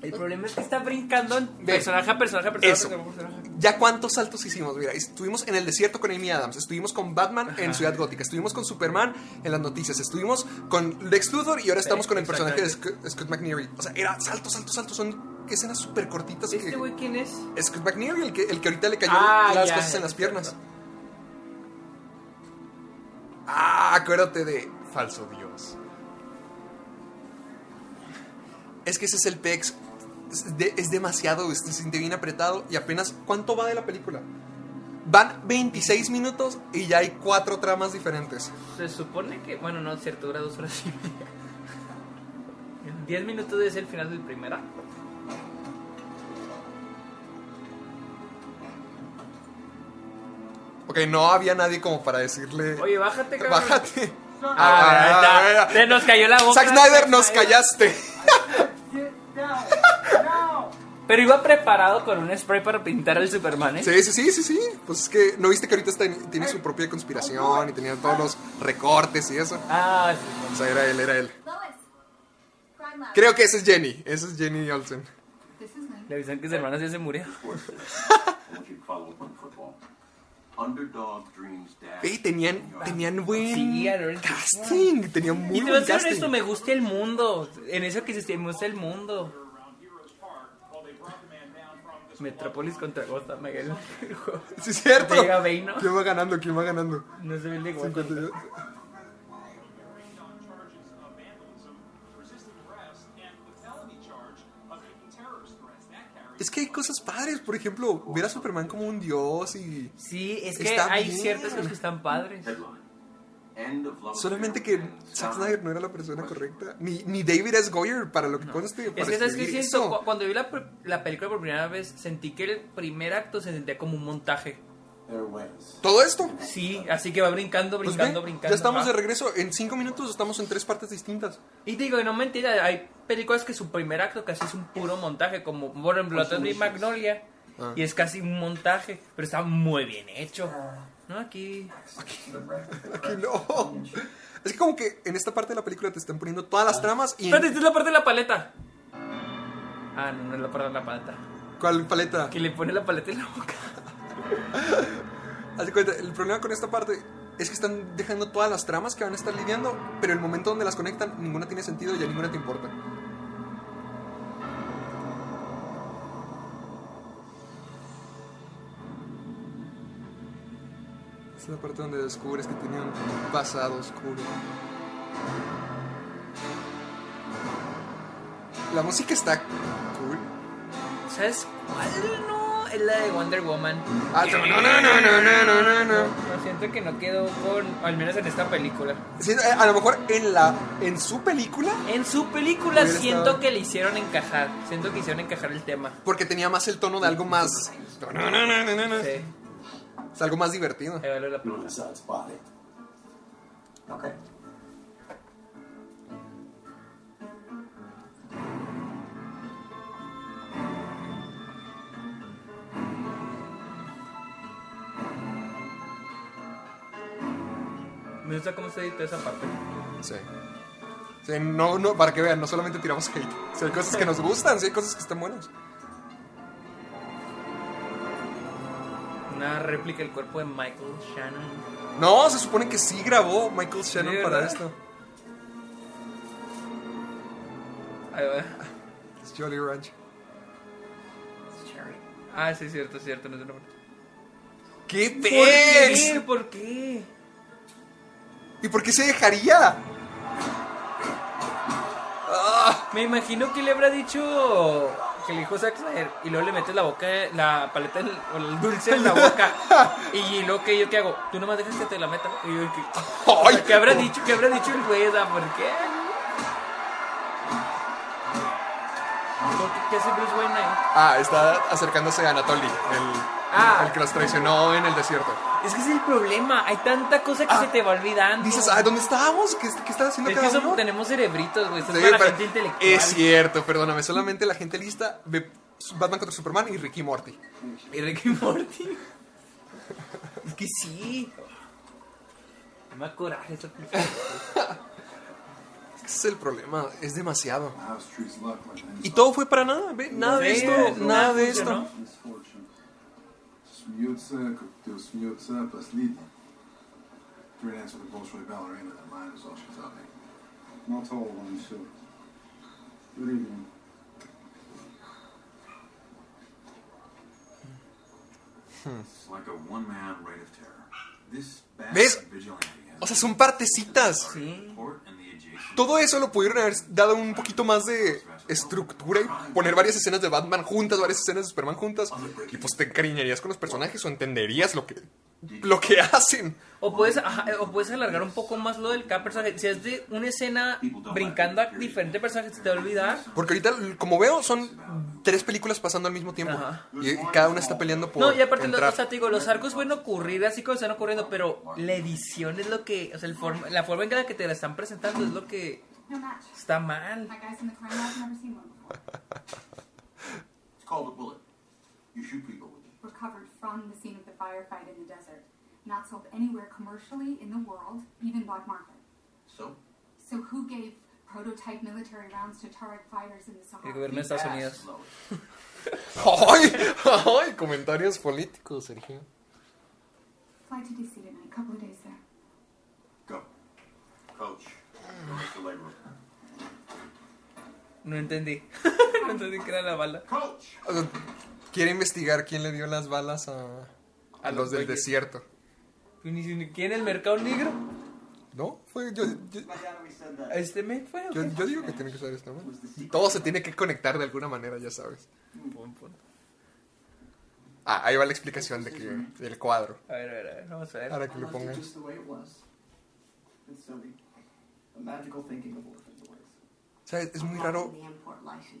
El problema es que está brincando en personaje a personaje a personaje. Eso. personaje. Ya cuántos saltos hicimos, mira, estuvimos en el desierto con Amy Adams, estuvimos con Batman en Ciudad Gótica, estuvimos con Superman en las noticias, estuvimos con Lex Luthor y ahora estamos con el personaje de Scott, Scott McNeary. O sea, era saltos, saltos, saltos, son escenas súper cortitas ¿Este güey quién es? Scott McNeary, el que, el que ahorita le cayó Ah, las ya, cosas en las piernas. Ah, acuérdate de Falso Dios. Es que ese es el pex. Es, de- es demasiado, se siente bien apretado. Y apenas, ¿cuánto va de la película? Van 26 minutos y ya hay cuatro tramas diferentes. Se supone que, bueno, no cierto, dura dos horas y media. En 10 minutos es el final del primer acto. Ok, no había nadie como para decirle. Oye, bájate, cabrón. Bájate. Ah, ah, Se nos cayó la boca. Zack Snyder, nos callaste. Pero iba preparado con un spray para pintar al Superman, ¿eh? Sí, sí, sí, sí, sí. Pues es que, ¿no viste que ahorita está en- tiene su propia conspiración y tenía todos los recortes y eso? Ah, sí. O sea, era él, era él. Lois, crime lab. Creo que ese es Jenny. Ese es Jenny Olsen. This is nice. Le avisan que su hermano ya se murió. I want you to follow up on football. Underdog dreams dad. Ve, tenían, tenían buen Sí, a ver. casting. Tenían muy Y te voy a buen ser casting. me gusta el mundo. En eso que se me gusta el mundo. Metrópolis contra Gotham, Miguel. Sí, es cierto. Llega Bane, ¿no? ¿Quién va ganando? ¿Quién va ganando? No se ve de Gotham. 52. Es que hay cosas padres. Por ejemplo, ver a Superman como un dios y. Sí, es que hay bien. ciertas cosas que están padres. Solamente que Zack. Snyder no era la persona correcta. Ni, ni David S. Goyer, para lo que conste. Es para que, ¿sabes qué escribir siento? Cu- Cuando vi la, la película por primera vez, sentí que el primer acto se sentía como un montaje. Todo esto. Sí, así que va brincando, Pues brincando, ve, brincando. ya estamos ajá. de regreso. En cinco minutos estamos en tres partes distintas. Y te digo, y no mentira, hay películas que su primer acto casi es un puro montaje, como por ejemplo Magnolia, Ah. y es casi un montaje, pero está muy bien hecho. ¿No? Aquí. Aquí no. Es que como que en esta parte de la película te están poniendo todas las tramas y. Espérate, esta es la parte de la paleta. Ah, no, no es la parte de la paleta. ¿Cuál paleta? Que le pone la paleta en la boca. Haz cuenta, el problema con esta parte es que están dejando todas las tramas que van a estar lidiando, pero el momento donde las conectan, ninguna tiene sentido y a ninguna te importa. Es la parte donde descubres que tenían un pasado oscuro. La música está cool. ¿Sabes cuál no? Es la de Wonder Woman. Ah, no, no, no, no, no, no, no, no. No, siento que no quedó con, al menos en esta película. Sí, eh, a lo mejor en la en su película En su película siento estado- que le hicieron encajar. Siento que hicieron encajar el tema. porque tenía más el tono de algo más no, no, no, no, no, no. Sí. Es algo más divertido. Ahí vale la pena. Okay. Me gusta cómo se edita esa parte. Sí. Sí, no, no, para que vean, no solamente tiramos hate. Sí, hay cosas que nos gustan, sí, hay cosas que están buenas. Una réplica del cuerpo de Michael Shannon. No, se supone que sí grabó Michael Shannon Sí, para esto. Ahí va. Es Jolly Ranch. Ah, sí, cierto, cierto. No es una... ¿Por ¡Qué qué? pez! ¿Por qué? ¿Y por qué se dejaría? Me imagino que le habrá dicho que le dijo Zack Snyder y luego le metes la boca, la paleta en- o el dulce en la boca y luego que yo qué hago, tú nomás dejas que te la meta y yo que, o sea, ¿qué habrá dicho? ¿Qué habrá dicho el güey? O sea, ¿Por qué? ¿Por qué? ¿Qué hace Bruce Wayne ahí? Ah, está acercándose a Anatoly, el, Ah. el que los traicionó en el desierto. Es que ese es el problema, hay tanta cosa que Ah, se te va olvidando. Dices, ah, ¿dónde estábamos? ¿Qué, qué estaba haciendo es que cada uno? tenemos cerebritos, güey, Sí, es para pero- gente intelectual. Es cierto, perdóname. Solamente la gente lista ve Batman contra Superman y Ricky Morty. Y Ricky Morty. es que sí. Me da coraje esa. Ese es el problema. Es demasiado. Y todo fue para nada. ¿ve? Nada de esto. Nada de esto misfortune? Смеются, как ты смеются, последний. Three answer the Bolshoi ballerina that line is all she taught me. Not all one shoe. Good evening. It's like a one-man reign of terror. This bad ¿Ves? vigilante has O sea, son partecitas. Sí. port and the adjacent Todo eso lo pudieron haber dado un poquito más de estructura y poner varias escenas de Batman juntas, varias escenas de Superman juntas. Y pues te encariñarías con los personajes o entenderías lo que, lo que hacen. O puedes, ajá, o puedes alargar un poco más lo del cada personaje. Si es de una escena brincando a diferentes personajes, se te va a olvidar. Porque ahorita, como veo, son tres películas pasando al mismo tiempo. Ajá. Y cada una está peleando por No, y aparte, entrar. o sea, te digo, los arcos pueden ocurrir así como están ocurriendo, pero la edición es lo que, o sea, el forma- la forma en la que te la están presentando es lo que No match. está mal. My guys in the crime lab's never seen one before. It's called a bullet. You shoot people with it. Recovered from the scene of the firefight in the desert. Not sold anywhere commercially in the world, even black market. So, So who gave prototype military rounds to Tuareg fighters in the El Sahara? gobierno de Estados Unidos. ¡Ay! ¡Ay! Comentarios políticos, Sergio. Fly to DC tonight, couple of days there. go. Coach, go make the leg room. No entendí. no entendí que era la bala. Coach! Uh, Quiere investigar quién le dio las balas a, a A los los del güeyes. desierto. Ni si- ¿Quién el mercado negro? ¿No? Fue yo. ¿Este me fue? yo, yo digo que tiene que ser esto, ¿no? Todo se tiene que conectar de alguna manera, ya sabes. Ah, ahí va la explicación de que del cuadro. A ver, a ver, a ver, vamos a ver. Ahora que lo pongan. Always. ¿Sabes? Es muy raro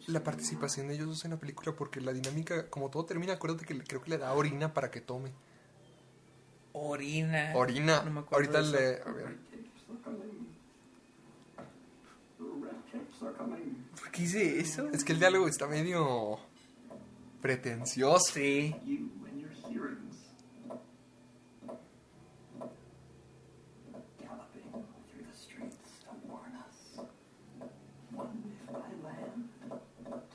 la participación de ellos dos en la película porque la dinámica, como todo termina, acuérdate que creo que le da orina para que tome. Orina. Orina. No me acuerdo Ahorita le. A ver. ¿Por qué hice eso? Es que el diálogo está medio. pretencioso. Sí. You and your hearings. Galloping through the streets to warn us. One if by land,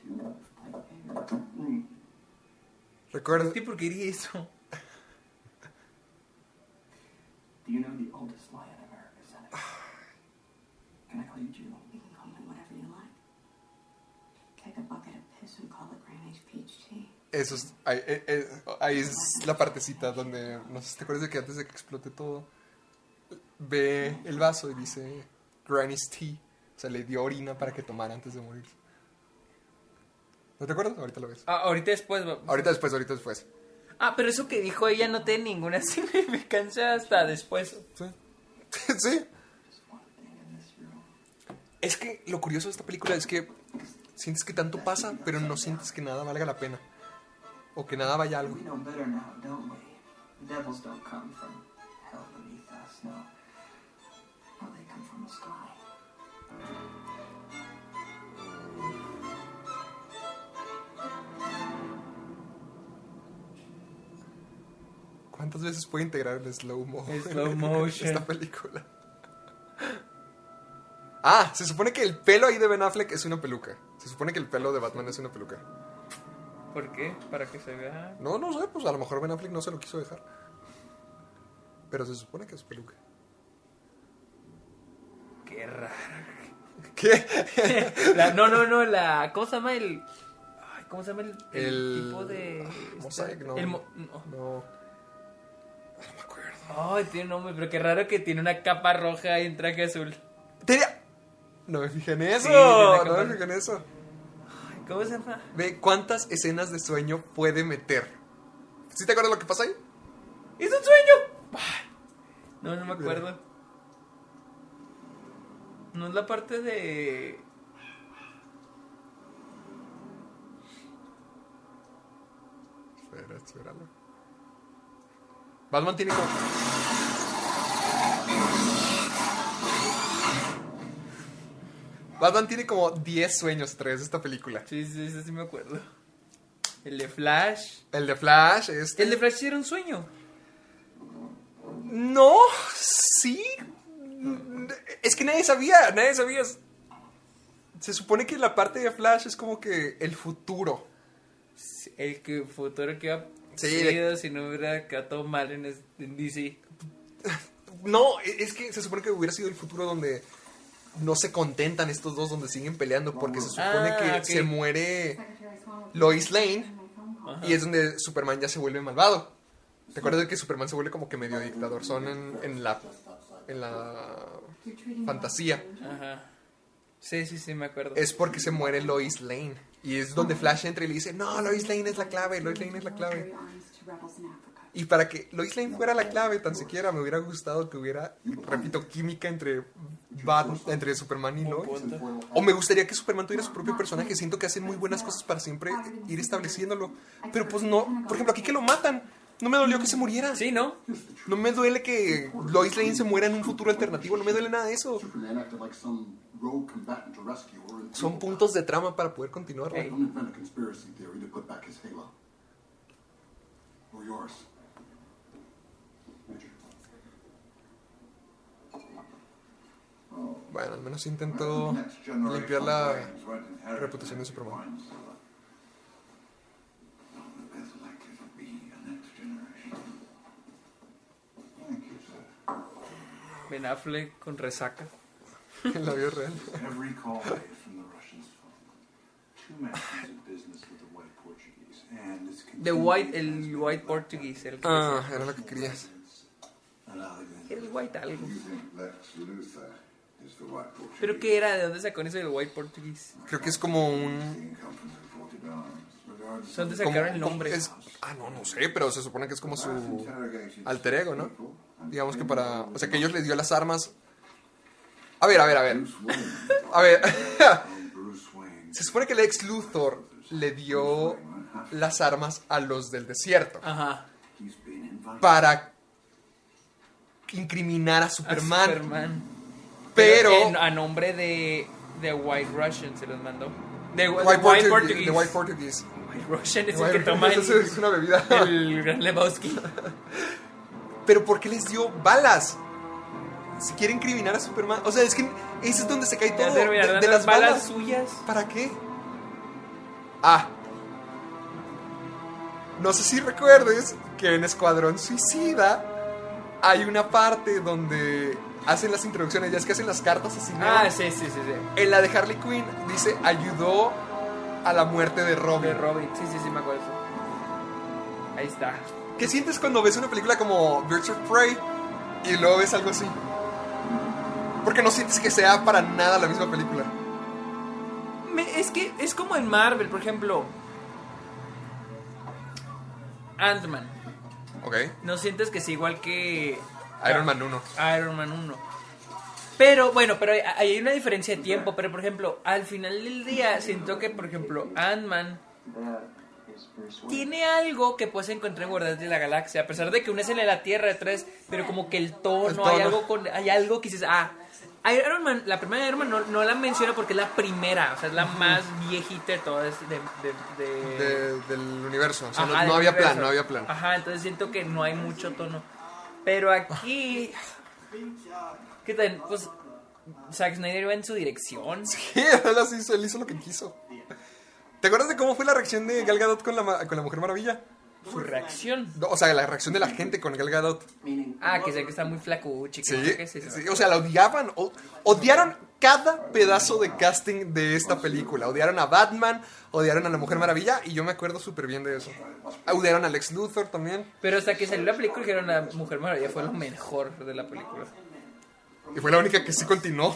two if by air. Mm. Recuerda. ¿Qué por qué eso? Do you know the oldest lion in America, Senator? Can I call you Jew? You can call me whatever you like. Take a bucket of piss and call it Grand Age peach tea. Eso es. Ahí, eh, eh, ahí es la partecita donde. No sé si te acuerdas de que antes de que explote todo. Ve el vaso y dice. Granny's tea. O sea, le dio orina para que tomara antes de morir. ¿No te acuerdas? Ahorita lo ves. Ah, ahorita después. Ahorita después, ahorita después. Ah, pero eso que dijo ella no tiene ninguna significancia hasta después. Sí. sí. Es que lo curioso de esta película es que sientes que tanto pasa, pero no sientes que nada valga la pena. O que nada vaya a algo. ¿Cuántas veces puede integrar el slow mo? El slow motion. Esta película. Ah, se supone que el pelo ahí de Ben Affleck es una peluca. Se supone que el pelo de Batman es una peluca. ¿Por qué? Para que se vea. No, no sé, pues a lo mejor Ben Affleck no se lo quiso dejar. Pero se supone que es peluca. Qué raro. ¿Qué? La- no, no, no, la. ¿Cómo se llama el. Ay, ¿Cómo se llama el, el El- tipo de. Mosaic, no. El mo- no. No. No me acuerdo. Ay, tiene un nombre, pero qué raro que tiene una capa roja y un traje azul. Tenía... No me fijé en eso. Sí, no me fijé en eso. ¿Cómo se llama? Ve cuántas escenas de sueño puede meter. ¿Sí te acuerdas lo que pasa ahí? ¡Es un sueño! Ay, No, no me acuerdo. No es la parte de. Espera, espéralo. Batman tiene como. Batman tiene como 10 sueños tras esta película. Sí, sí, sí, sí me acuerdo. El de Flash. El de Flash, este. El de Flash era un sueño. No, sí. Es que nadie sabía, nadie sabía. Se supone que la parte de Flash es como que el futuro. El que futuro que iba Sí, de- si no hubiera quedado mal en, es- en DC. No, e, es que se supone que hubiera sido el futuro donde no se contentan estos dos, donde siguen peleando, porque se supone Ah, que se muere Lois Lane y es donde Superman ya se vuelve malvado. ¿Te acuerdas de que Superman se vuelve como que medio dictador? Son en, en la en la fantasía. Ajá. Sí, sí, sí, me acuerdo. Es porque se muere Lois Lane. Y es donde Flash entra y le dice, no, Lois Lane es la clave, Lois Lane es la clave. Y para que Lois Lane fuera la clave, tan siquiera me hubiera gustado que hubiera, repito, química entre Bat- entre Superman y Lois. O me gustaría que Superman tuviera su propio personaje. Siento que hacen muy buenas cosas para siempre ir estableciéndolo. Pero pues no, por ejemplo, aquí que lo matan. No me dolió que se muriera. Sí, ¿no? No me duele que Lois Lane se muera en un futuro alternativo. No me duele nada de eso. Son puntos de trama para poder yours. Major. Bueno, al menos intentó limpiar la reputación de Superman. uh. Ben Affleck con resaca. en la vida real. Every call made from the Russians' phone. Two men in business with the white Portuguese, and it's The White, el White Portuguese. El que Ah, decía. era lo que querías. Era el White algo. ¿Pero qué era? ¿De dónde sacó eso del White Portuguese? Creo que es como un... ¿Dónde sacaron el nombre? es- ah, no, no sé, pero se supone que es como su alter ego, ¿no? Digamos que para... O sea, que ellos les dio las armas... A ver, a ver, a ver. A ver. se supone que el ex Luthor le dio las armas a los del desierto. Ajá. Para incriminar a Superman. Superman. Pero... en- a nombre de, de White Russian se los mandó. De, de White, White, Portuguese, White Portuguese. White Russian es el White- que toma el, es una bebida. el Gran Lebowski. Pero ¿por qué les dio balas? Si quieren incriminar a Superman. O sea, es que ese es donde se cae todo. De, las balas balas. suyas. ¿Para qué? Ah. No sé si recuerdes que en Escuadrón Suicida hay una parte donde hacen las introducciones, ya es que hacen las cartas así. Ah, sí, sí, sí, sí. En la de Harley Quinn dice ayudó a la muerte de Robin. De Robin, sí, sí, sí, me acuerdo. Ahí está. ¿Qué sientes cuando ves una película como Birds of Prey y luego ves algo así? Porque no sientes que sea para nada la misma película. Me- es que es como en Marvel, por ejemplo. Ant-Man. Ok. No sientes que sea igual que. Iron Man 1. Iron Man 1. Pero bueno, pero hay, hay una diferencia de tiempo. Pero por ejemplo, al final del día siento que, por ejemplo, Ant-Man tiene algo que puedes encontrar en Guardianes de la Galaxia. A pesar de que una es en la Tierra de tres, pero como que el tono, El hay tono. algo con, hay algo que dices, ah. Iron Man, la primera de Iron Man no, no la menciona porque es la primera, o sea, es la más viejita de todas de, de, de- De- del universo. O sea, no, Ajá, no del había universo. plan, no había plan. Ajá, entonces siento que no hay mucho tono. Pero aquí. ¿Qué tal? Pues. Zack Snyder iba en su dirección. Sí, él, hizo, él hizo lo que quiso. ¿Te acuerdas de cómo fue la reacción de Gal Gadot con la, con la Mujer Maravilla? Su reacción. No, o sea, la reacción de la gente con Gal Gadot. Ah, que sé que está muy flacuchi. que Sí, qué, sí, o sea, la odiaban. o- odiaron cada pedazo de casting de esta película. Odiaron a Batman, odiaron a la Mujer Maravilla y yo me acuerdo súper bien de eso. Odiaron a Lex Luthor también. Pero hasta que salió la película dijeron la Mujer Maravilla fue lo mejor de la película. Y fue la única que sí continuó.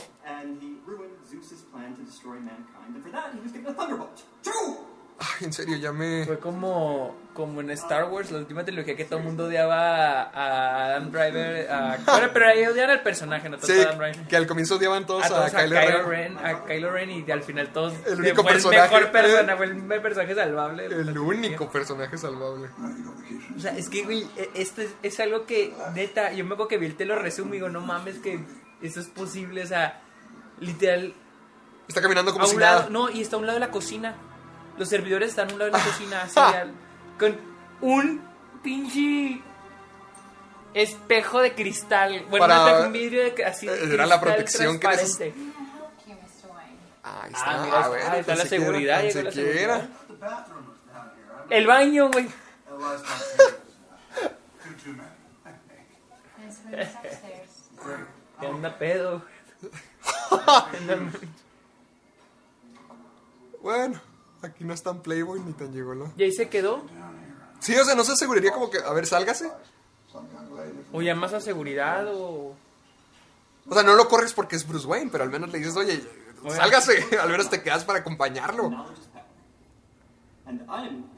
Ay, en serio, ya me... Fue como, como en Star Wars, la última trilogía que todo el mundo odiaba a, Adam Driver. A, bueno, pero ahí odiaban al personaje, no tanto Sí, a Adam Driver. que al comienzo odiaban todos A a, todos a Kylo Kylo, Ren. Ren, a Kylo Ren y al final todos El único fue personaje, el mejor persona, fue el personaje salvable. El único personaje salvable. O sea, es que, güey, e- esto es, es algo que, neta, yo me acuerdo que vi el te lo resumo y digo, no mames que eso es posible, o sea, literal, Está caminando como a si lado, nada. no, y está a un lado de la cocina. Los servidores están a un lado de la cocina, así, Ah. al- con un pinche espejo de cristal. Bueno, Para- un espejo, un vidrio de, así. Era la cristal protección que neces- transparente. Ahí Ah, está. mira, a ver, ahí está la tan siquiera, seguridad, tan llegó la siquiera. seguridad. El baño, güey. Que anda pedo. Bueno, aquí no es tan Playboy ni tan llegolo. Y ahí se quedó. Sí, o sea, no se aseguraría como que, a ver, sálgase. O llamas a seguridad o. O sea, no lo corres porque es Bruce Wayne, pero al menos le dices, oye, sálgase. Al menos te quedas para acompañarlo.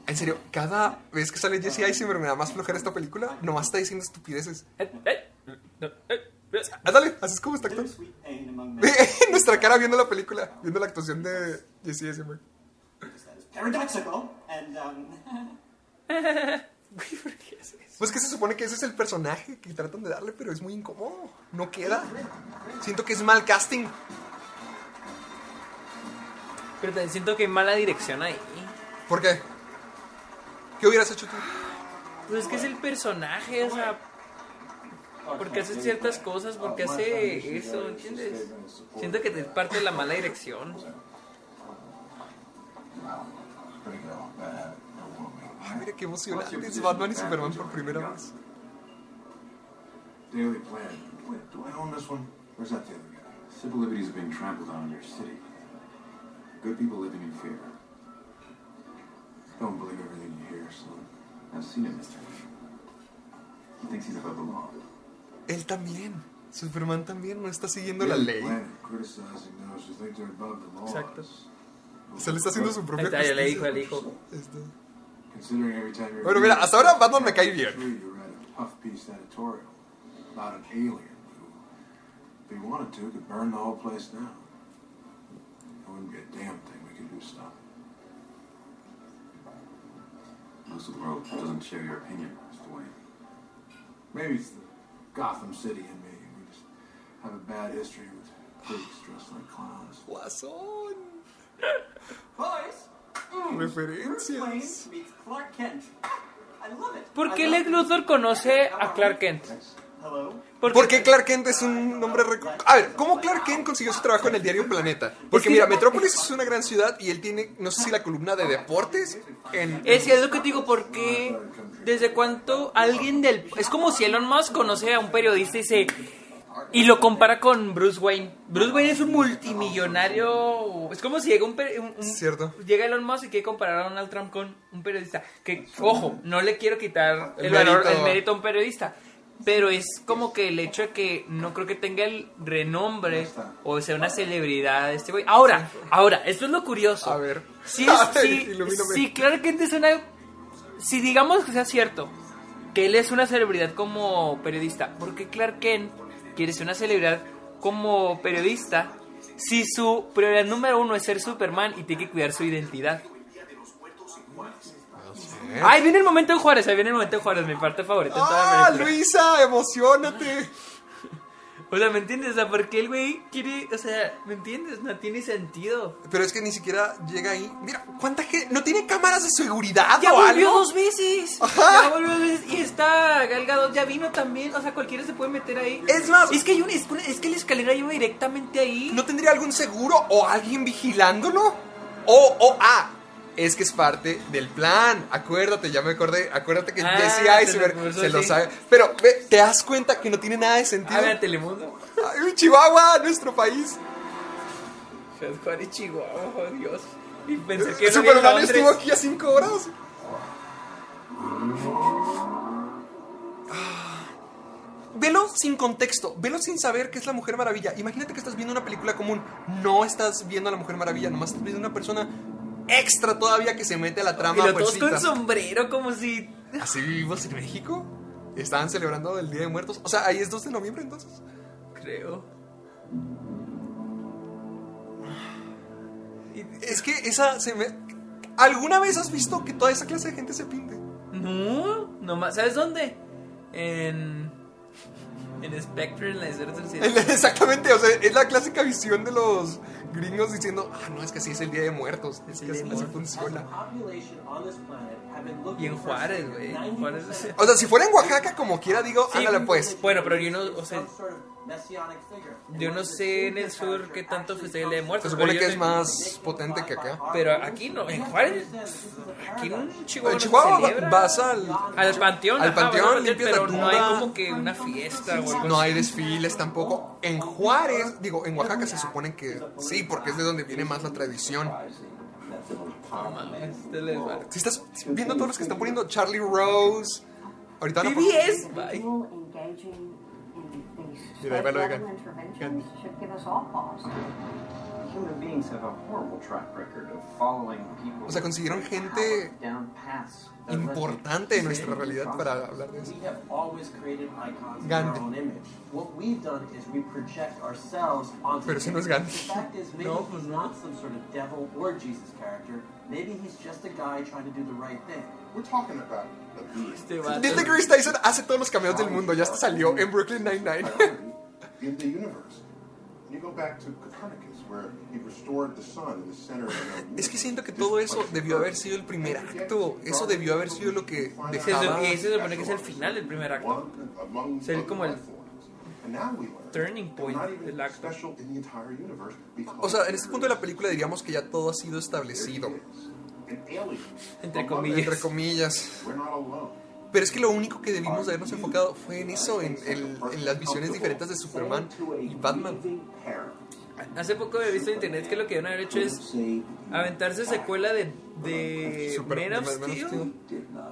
En serio, cada vez que sale Jesse Eisenberg me da más flojera esta película. Nomás está diciendo estupideces. Eh, eh, eh. Ándale, así es como está actuando. nuestra cara viendo la película, viendo la actuación de Jesse Eisenberg. Paradoxical, and um, Pues que se supone que ese es el personaje que tratan de darle, pero es muy incómodo. No queda. Siento que es mal casting. Pero también siento que hay mala dirección ahí. ¿Por qué? ¿Qué hubieras hecho tú? Pues es que es el personaje, o sea. Porque hace ciertas cosas, porque hace eso, ¿entiendes? Siento que es parte de la mala dirección. Qué emocionante. Es Batman y Superman por primera vez. Daily Plan. Wait, do I own this one? Where's that the other guy? Civil liberties are being trampled on in your city. Good people living in fear. Don't believe everything you hear, son. I've seen it, Mr. Lee. He thinks he's above the law. Él también. Superman también no está siguiendo la ley. Exacto. Se le está haciendo su Ahí propia está, ya le dijo al hijo. Este. Considering every time you're Bueno, mira, hasta ahora Batman me cae bien. You read a puff piece editorial about an alien who, if he wanted to, could burn the whole place down. There wouldn't be a damn thing we could do to stop it. Most of the world doesn't share your opinion, Mr. Wayne. Maybe it's the Gotham City in me. We just have a bad history with freaks dressed like clowns. Guasón. boys, Bruce Wayne Referencias. I love it. ¿Por qué Lex. Luthor conoce a Clark Kent? Porque- ¿Por qué Clark Kent es un nombre... A ver, ¿cómo Clark Kent consiguió su trabajo en el diario Planeta? Porque que- mira, Metrópolis es una gran ciudad y él tiene, no sé si la columna de deportes en... Es es lo que te digo, porque desde cuánto alguien del... Es como si Elon Musk conoce a un periodista y se... Y lo compara con Bruce Wayne. Bruce Wayne es un multimillonario. Es como si llega un, un- un- Cierto. llega Elon Musk y quiere comparar a Donald Trump con un periodista. Que, ojo, no le quiero quitar El el, valor, mérito. el mérito a un periodista. Pero es como que el hecho de que no creo que tenga el renombre o sea una celebridad este güey. Ahora, ahora, esto es lo curioso. A ver. Si, A ver, ilumíname. si Clark Kent es una... Si digamos que sea cierto, que él es una celebridad como periodista, ¿por qué Clark Kent quiere ser una celebridad como periodista si su prioridad número uno es ser Superman y tiene que cuidar su identidad? Ahí viene el momento de Juárez, ahí viene el momento de Juárez, mi parte favorita en toda ¡Ah, película. Luisa! ¡Emocionate! O sea, ¿me entiendes? O sea, ¿por qué el güey quiere...? O sea, ¿me entiendes? No tiene sentido. Pero es que ni siquiera llega ahí. Mira, ¿cuánta gente? ¿No tiene cámaras de seguridad Ya o volvió algo? dos veces. Ajá. Ya volvió dos veces. Y está Gal Gadot, ya vino también. O sea, cualquiera se puede meter ahí. Es más- Es que, hay un, es, es que la escalera lleva directamente ahí. ¿No tendría algún seguro o alguien vigilándolo? O, o, ah, es que es parte del plan. Acuérdate, ya me acordé. Acuérdate que Ah, Jesse se lo Eisenberg puso se lo así. sabe. Pero, ve, ¿te das cuenta que no tiene nada de sentido? A ver, Telemundo. Ay, Chihuahua, nuestro país. Ciudad Juárez, Chihuahua, oh Dios. Y pensé que Superman estuvo aquí a 5 horas. Ah. Velo sin contexto, velo sin saber que es la Mujer Maravilla. Imagínate que estás viendo una película común, no estás viendo a la Mujer Maravilla, nomás estás viendo una persona extra todavía que se mete a la Y trama. los todos fuercita. con sombrero, como si. ¿Así vivimos en México? ¿Estaban celebrando el Día de Muertos? O sea, ahí es 2 de noviembre entonces. Creo. Es que esa se me... ¿Alguna vez has visto que toda esa clase de gente se pinte? No, nomás. ¿Sabes dónde? En. En Spectre, en la de 007. Exactamente, o sea, es la clásica visión de los gringos diciendo, ah, no, es que así es el Día de Muertos, es que así así funciona. Y en Juárez, güey. O sea, si fuera en Oaxaca, como quiera, digo, Sí, ándale pues. Bueno, pero yo no, o sea, yo no sé en el sur qué tanto Día de Muertos. Se supone que es más potente que acá. Pero aquí no, en Juárez, aquí en Chihuahua, En no se Chihuahua vas al... al panteón, al ajá, panteón, limpias pero la no hay tumba. como que una fiesta o algo No así. hay desfiles tampoco. En Juárez, digo, en Oaxaca se supone que sí, porque es de donde viene más la tradición. No. Si estás viendo todos los que están poniendo Charlie Rose, ahorita a BBS, bye. Interventions should give us all pause. Human beings have a horrible track record of following people O sea, consiguieron gente importante en nuestra realidad para hablar de eso. Gandhi. our own image. What we've done is we project ourselves onto Pero ese no es Gandhi. The fact is, maybe No, pues he's not some sort of devil or Jesus character. Maybe he's just a guy trying to do the right thing. We're talking about the beast. Este. Neil deGrasse Tyson hace todos los cameos del mundo, ya hasta salió en Brooklyn Nine-Nine. Es que siento que todo eso debió haber sido el primer acto. Eso debió haber sido lo que dejaba. y ese se supone que es el final del primer acto. one among Ser como el life forms. And now we learn turning point not even del acto. special in the entire universe because O sea, en este punto de la película diríamos que ya todo ha sido establecido. Entre comillas. Entre comillas. We're not alone. Pero es que lo único que debimos de habernos enfocado fue en eso, en, el- en las visiones diferentes de Superman y Batman. Hace poco he visto en internet que lo que deben haber hecho es aventarse secuela de, de Super- Man of de Man of Steel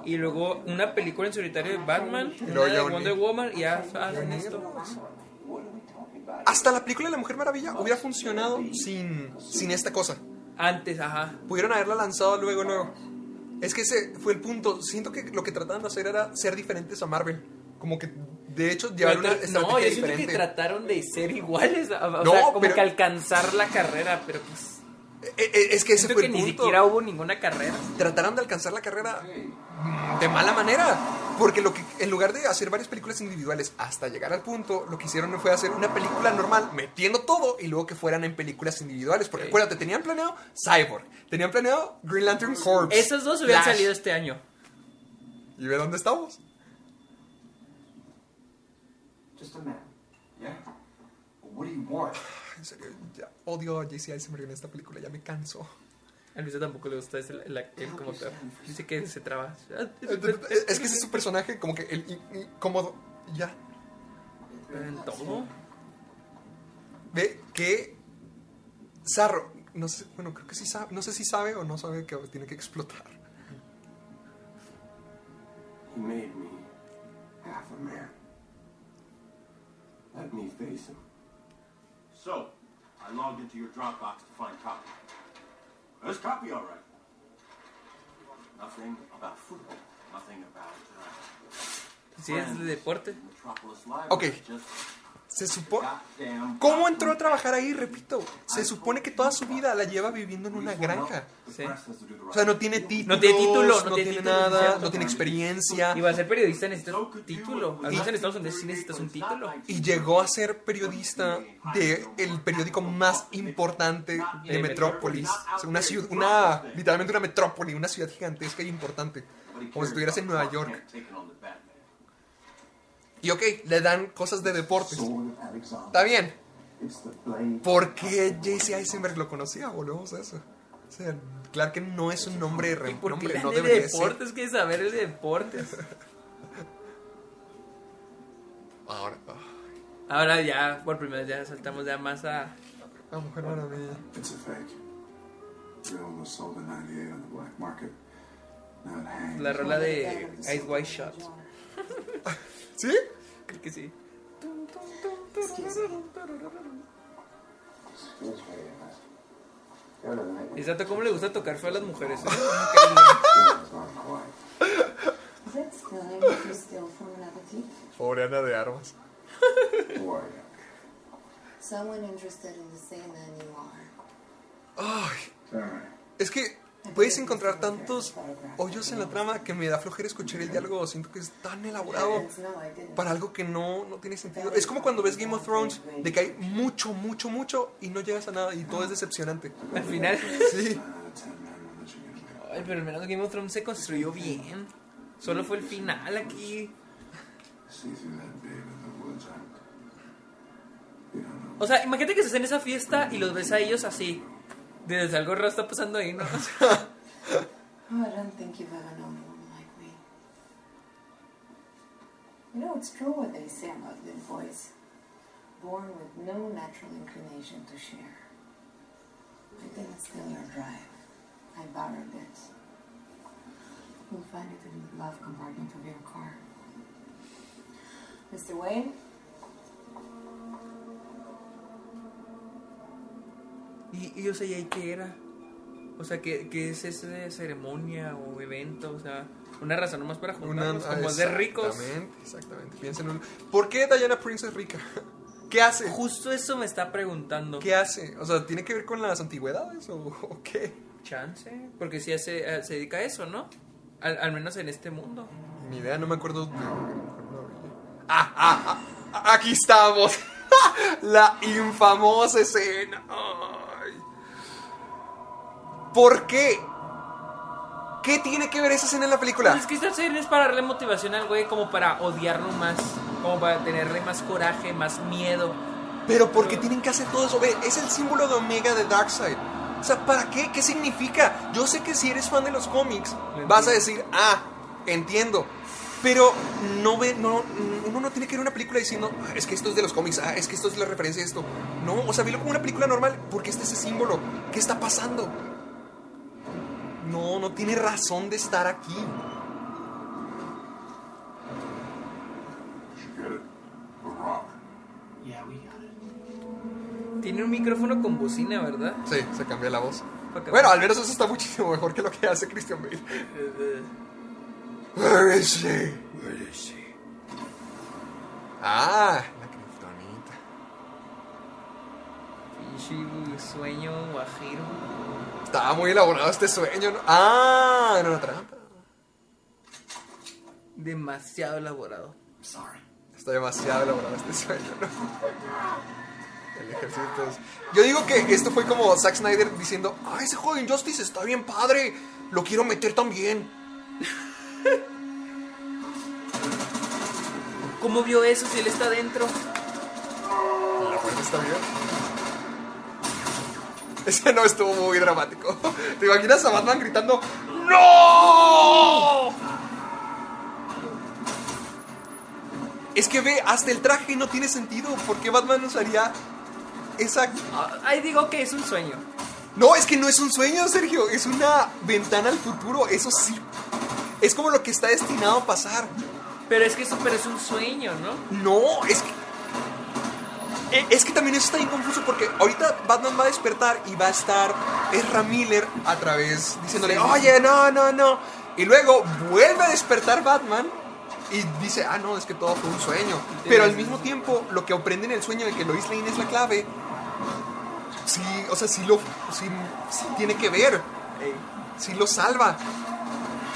y luego una película en solitario de Batman, Y una de un- Wonder Woman y ya hacen esto. Hasta la película de la Mujer Maravilla hubiera funcionado sin, sin esta cosa. Antes, ajá. Pudieron haberla lanzado luego, luego. Es que ese fue el punto. Siento que lo que trataban de hacer era ser diferentes a Marvel. Como que, de hecho, llevar una estrategia no, yo siento diferente. que trataron de ser iguales, o No, sea, como pero- que alcanzar la carrera, pero pues Eh, eh, Es que ese fue que el ni punto. siquiera hubo ninguna carrera. Trataron de alcanzar la carrera de mala manera. Porque lo que, en lugar de hacer varias películas individuales hasta llegar al punto, lo que hicieron fue hacer una película normal, metiendo todo y luego que fueran en películas individuales. Porque Sí. acuérdate, tenían planeado Cyborg, tenían planeado Green Lantern Corps. Esas dos hubieran Flash. salido este año. ¿Y ve dónde estamos? Just a man. Yeah? But what do you want? En serio, ya odio a JC Eisenberg en esta película, ya me canso. A Luisa tampoco le gusta ese, el, el- el como actor. Dice que se traba. Es que ese es su personaje, como que el in- incómodo. Ya. En todo. Ve que. Zarro. No sé, bueno, creo que sí sabe. No sé si sabe o no sabe que tiene que explotar. He made me half a man. Let me face him. So, I logged into your Dropbox to find copy. There's copy, all right. Nothing about football. Nothing about uh, Sí, es de deporte. Metropolis Live. Ok. Just Se supone. ¿Cómo entró a trabajar ahí? Repito. Se supone que toda su vida la lleva viviendo en una granja. Sí. O sea, no tiene título. No tiene título, no no tiene título, nada, ¿cierto? no tiene experiencia. Y para ser periodista necesitas un título. Al menos en Estados Unidos sí necesitas un título. Y llegó a ser periodista de el periódico más importante de De Metrópolis. O sea, una ciudad, una, literalmente una metrópoli, una ciudad gigantesca y importante. Como si estuvieras en Nueva York. taking on the Batman. Y ok, le dan cosas de deportes. Está bien. ¿Por qué J.C. Eisenberg lo conocía? Volvemos a eso. O sea, claro que no es un nombre de ¿Por qué no de debería ser. deportes? que saber el de deportes? Ahora, ah, Ahora ya, por primera vez ya saltamos ya más a... Mujer Maravilla. It's a fake. Real was sold in 98 on the black market. Now it hangs. La rola de Ice White Shot. ¿Sí? Creo que sí. Exacto, ¿cómo le gusta tocar feo a las mujeres? Pobre Ana de Armas. Who are you? Someone interested in the same man you are. Ay, es que puedes encontrar tantos hoyos en la trama que me da flojera escuchar el diálogo. Siento que es tan elaborado para algo que no, no tiene sentido. Es como cuando ves Game of Thrones, de que hay mucho, mucho, mucho y no llegas a nada y todo es decepcionante. Al final. Sí. Ay, pero al menos Game of Thrones se construyó bien. Solo fue el final aquí. O sea, imagínate que estás en esa fiesta y los ves a ellos así. Desde algo raro está pasando ahí, ¿no? Oh, I don't think you've ever known a woman like me. You know, it's true what they say about good boys. Born with no natural inclination to share. I didn't steal your drive. I borrowed it. You'll find it in the glove compartment of your car. Mr. Wayne? Y, y, o sea, ¿y ahí qué era? O sea, ¿qué, qué es ese de ceremonia o evento? O sea, una razón nomás para juntarnos, Una- como de ricos. Exactamente, exactamente. Piensa en un- ¿Por qué Diana Prince es rica? ¿Qué hace? Justo eso me está preguntando. ¿Qué hace? O sea, ¿tiene que ver con las antigüedades o, o qué? Chance, porque sí se, eh, se dedica a eso, ¿no? Al, al menos en este mundo. Ni idea, no me acuerdo. de- Ah, ah, ah, aquí estamos. La infamosa escena. Ay. ¿Por qué? ¿Qué tiene que ver esa escena en la película? Es que esta serie es para darle motivación al güey, como para odiarlo más, como para tenerle más coraje, más miedo. Pero ¿por qué tienen que hacer todo eso? Ve, es el símbolo de Omega de Darkseid. O sea, ¿para qué? ¿Qué significa? Yo sé que si eres fan de los cómics, vas a decir, ah, entiendo. Pero no ve, no, uno no tiene que ver una película diciendo, "Ah, es que esto es de los cómics, ah, es que esto es la referencia a esto. No, o sea, velo como una película normal, porque este es ese símbolo. ¿Qué está pasando? No, no tiene razón de estar aquí. Tiene un micrófono con bocina, ¿verdad? Sí, se cambia la voz. Bueno, al menos eso está muchísimo mejor que lo que hace Christian Bale. Where is she? Where is she? Ah, la kriptonita. pinche sueño guajiro. Estaba muy elaborado este sueño, ¿no? Ah, era una trampa. Demasiado elaborado. Sorry. Está demasiado elaborado este sueño, ¿no? El ejército es... Yo digo que esto fue como Zack Snyder diciendo, ah, ese juego de Injustice está bien padre, lo quiero meter también. ¿Cómo vio eso si él está dentro? La puerta está bien. Ese no estuvo muy dramático. ¿Te imaginas a Batman gritando ¡No! Es que ve, hasta el traje no tiene sentido. ¿Por qué Batman usaría esa... Ah, Ahí digo que es un sueño. No, es que no es un sueño, Sergio. Es una ventana al futuro. Eso sí. Es como lo que está destinado a pasar. Pero es que eso pero es un sueño, ¿no? No, es que. Eh, Es que también eso está bien confuso porque ahorita Batman va a despertar y va a estar Ezra Miller a través diciéndole, sí, oye, no, no, no. Y luego vuelve a despertar Batman y dice, ah, no, es que todo fue un sueño. Pero al mismo tiempo, lo que aprende en el sueño de que Lois Lane es la clave, sí, o sea, sí lo, sí, sí tiene que ver. Sí lo salva.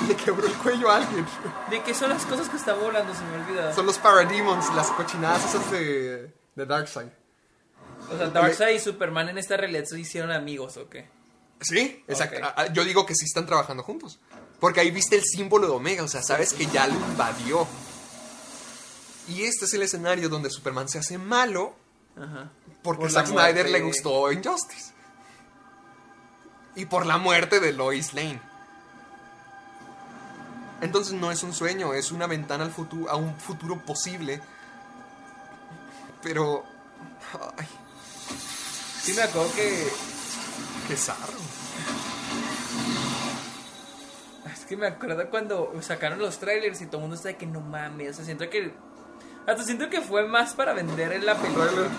Le quebró el cuello a alguien. ¿De qué son las cosas que está volando? Se me olvida. Son los Parademons, las cochinadas esas de, de Darkseid. O sea, Darkseid y Superman en esta realidad se hicieron amigos, ¿o qué? Sí, exacto. Ah, ah, Yo digo que sí están trabajando juntos. Porque ahí viste el símbolo de Omega, o sea, sabes que ya lo invadió. Y este es el escenario donde Superman se hace malo Ajá. porque Por Zack Snyder le gustó Injustice. Y por la muerte de Lois Lane. Entonces no es un sueño, es una ventana al futuro, a un futuro posible. Pero. ay. Sí, me acuerdo que. Qué zarro. Es que me acuerdo cuando sacaron los trailers y todo el mundo está de que no mames. O sea, siento que. Hasta siento que fue más para vender en la película. Trailer.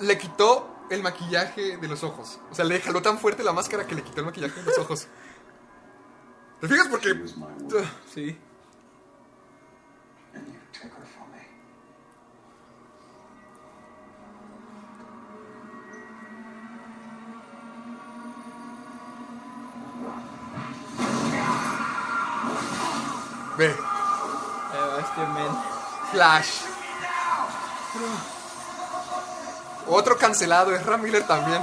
Le quitó el maquillaje de los ojos. O sea, le jaló tan fuerte la máscara que le quitó el maquillaje de los ojos. ¿Te fijas? Porque. Sí. Ve, Este men. Flash. Otro cancelado, es Ram Miller también.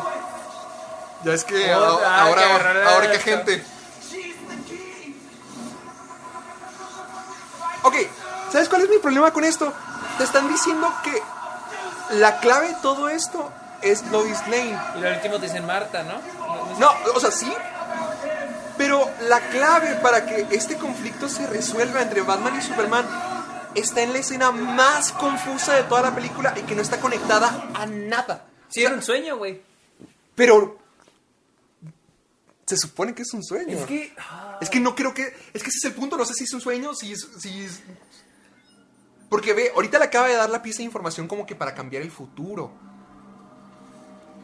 Ya es que Oh, ahora, ah, que ahora, que esta. gente. Ok, ¿sabes cuál es mi problema con esto? Te están diciendo que la clave de todo esto es Lois Lane. Y lo último te dicen Marta, ¿no? No, no No, o sea, sí. Pero la clave para que este conflicto se resuelva entre Batman y Superman está en la escena más confusa de toda la película y que no está conectada a nada. Sí, era un sueño, güey. Pero se supone que es un sueño. Es que. ah, Es que no creo que. Es que ese es el punto. No sé si es un sueño, si es. Si es- Porque ve, ahorita le acaba de dar la pieza de información como que para cambiar el futuro.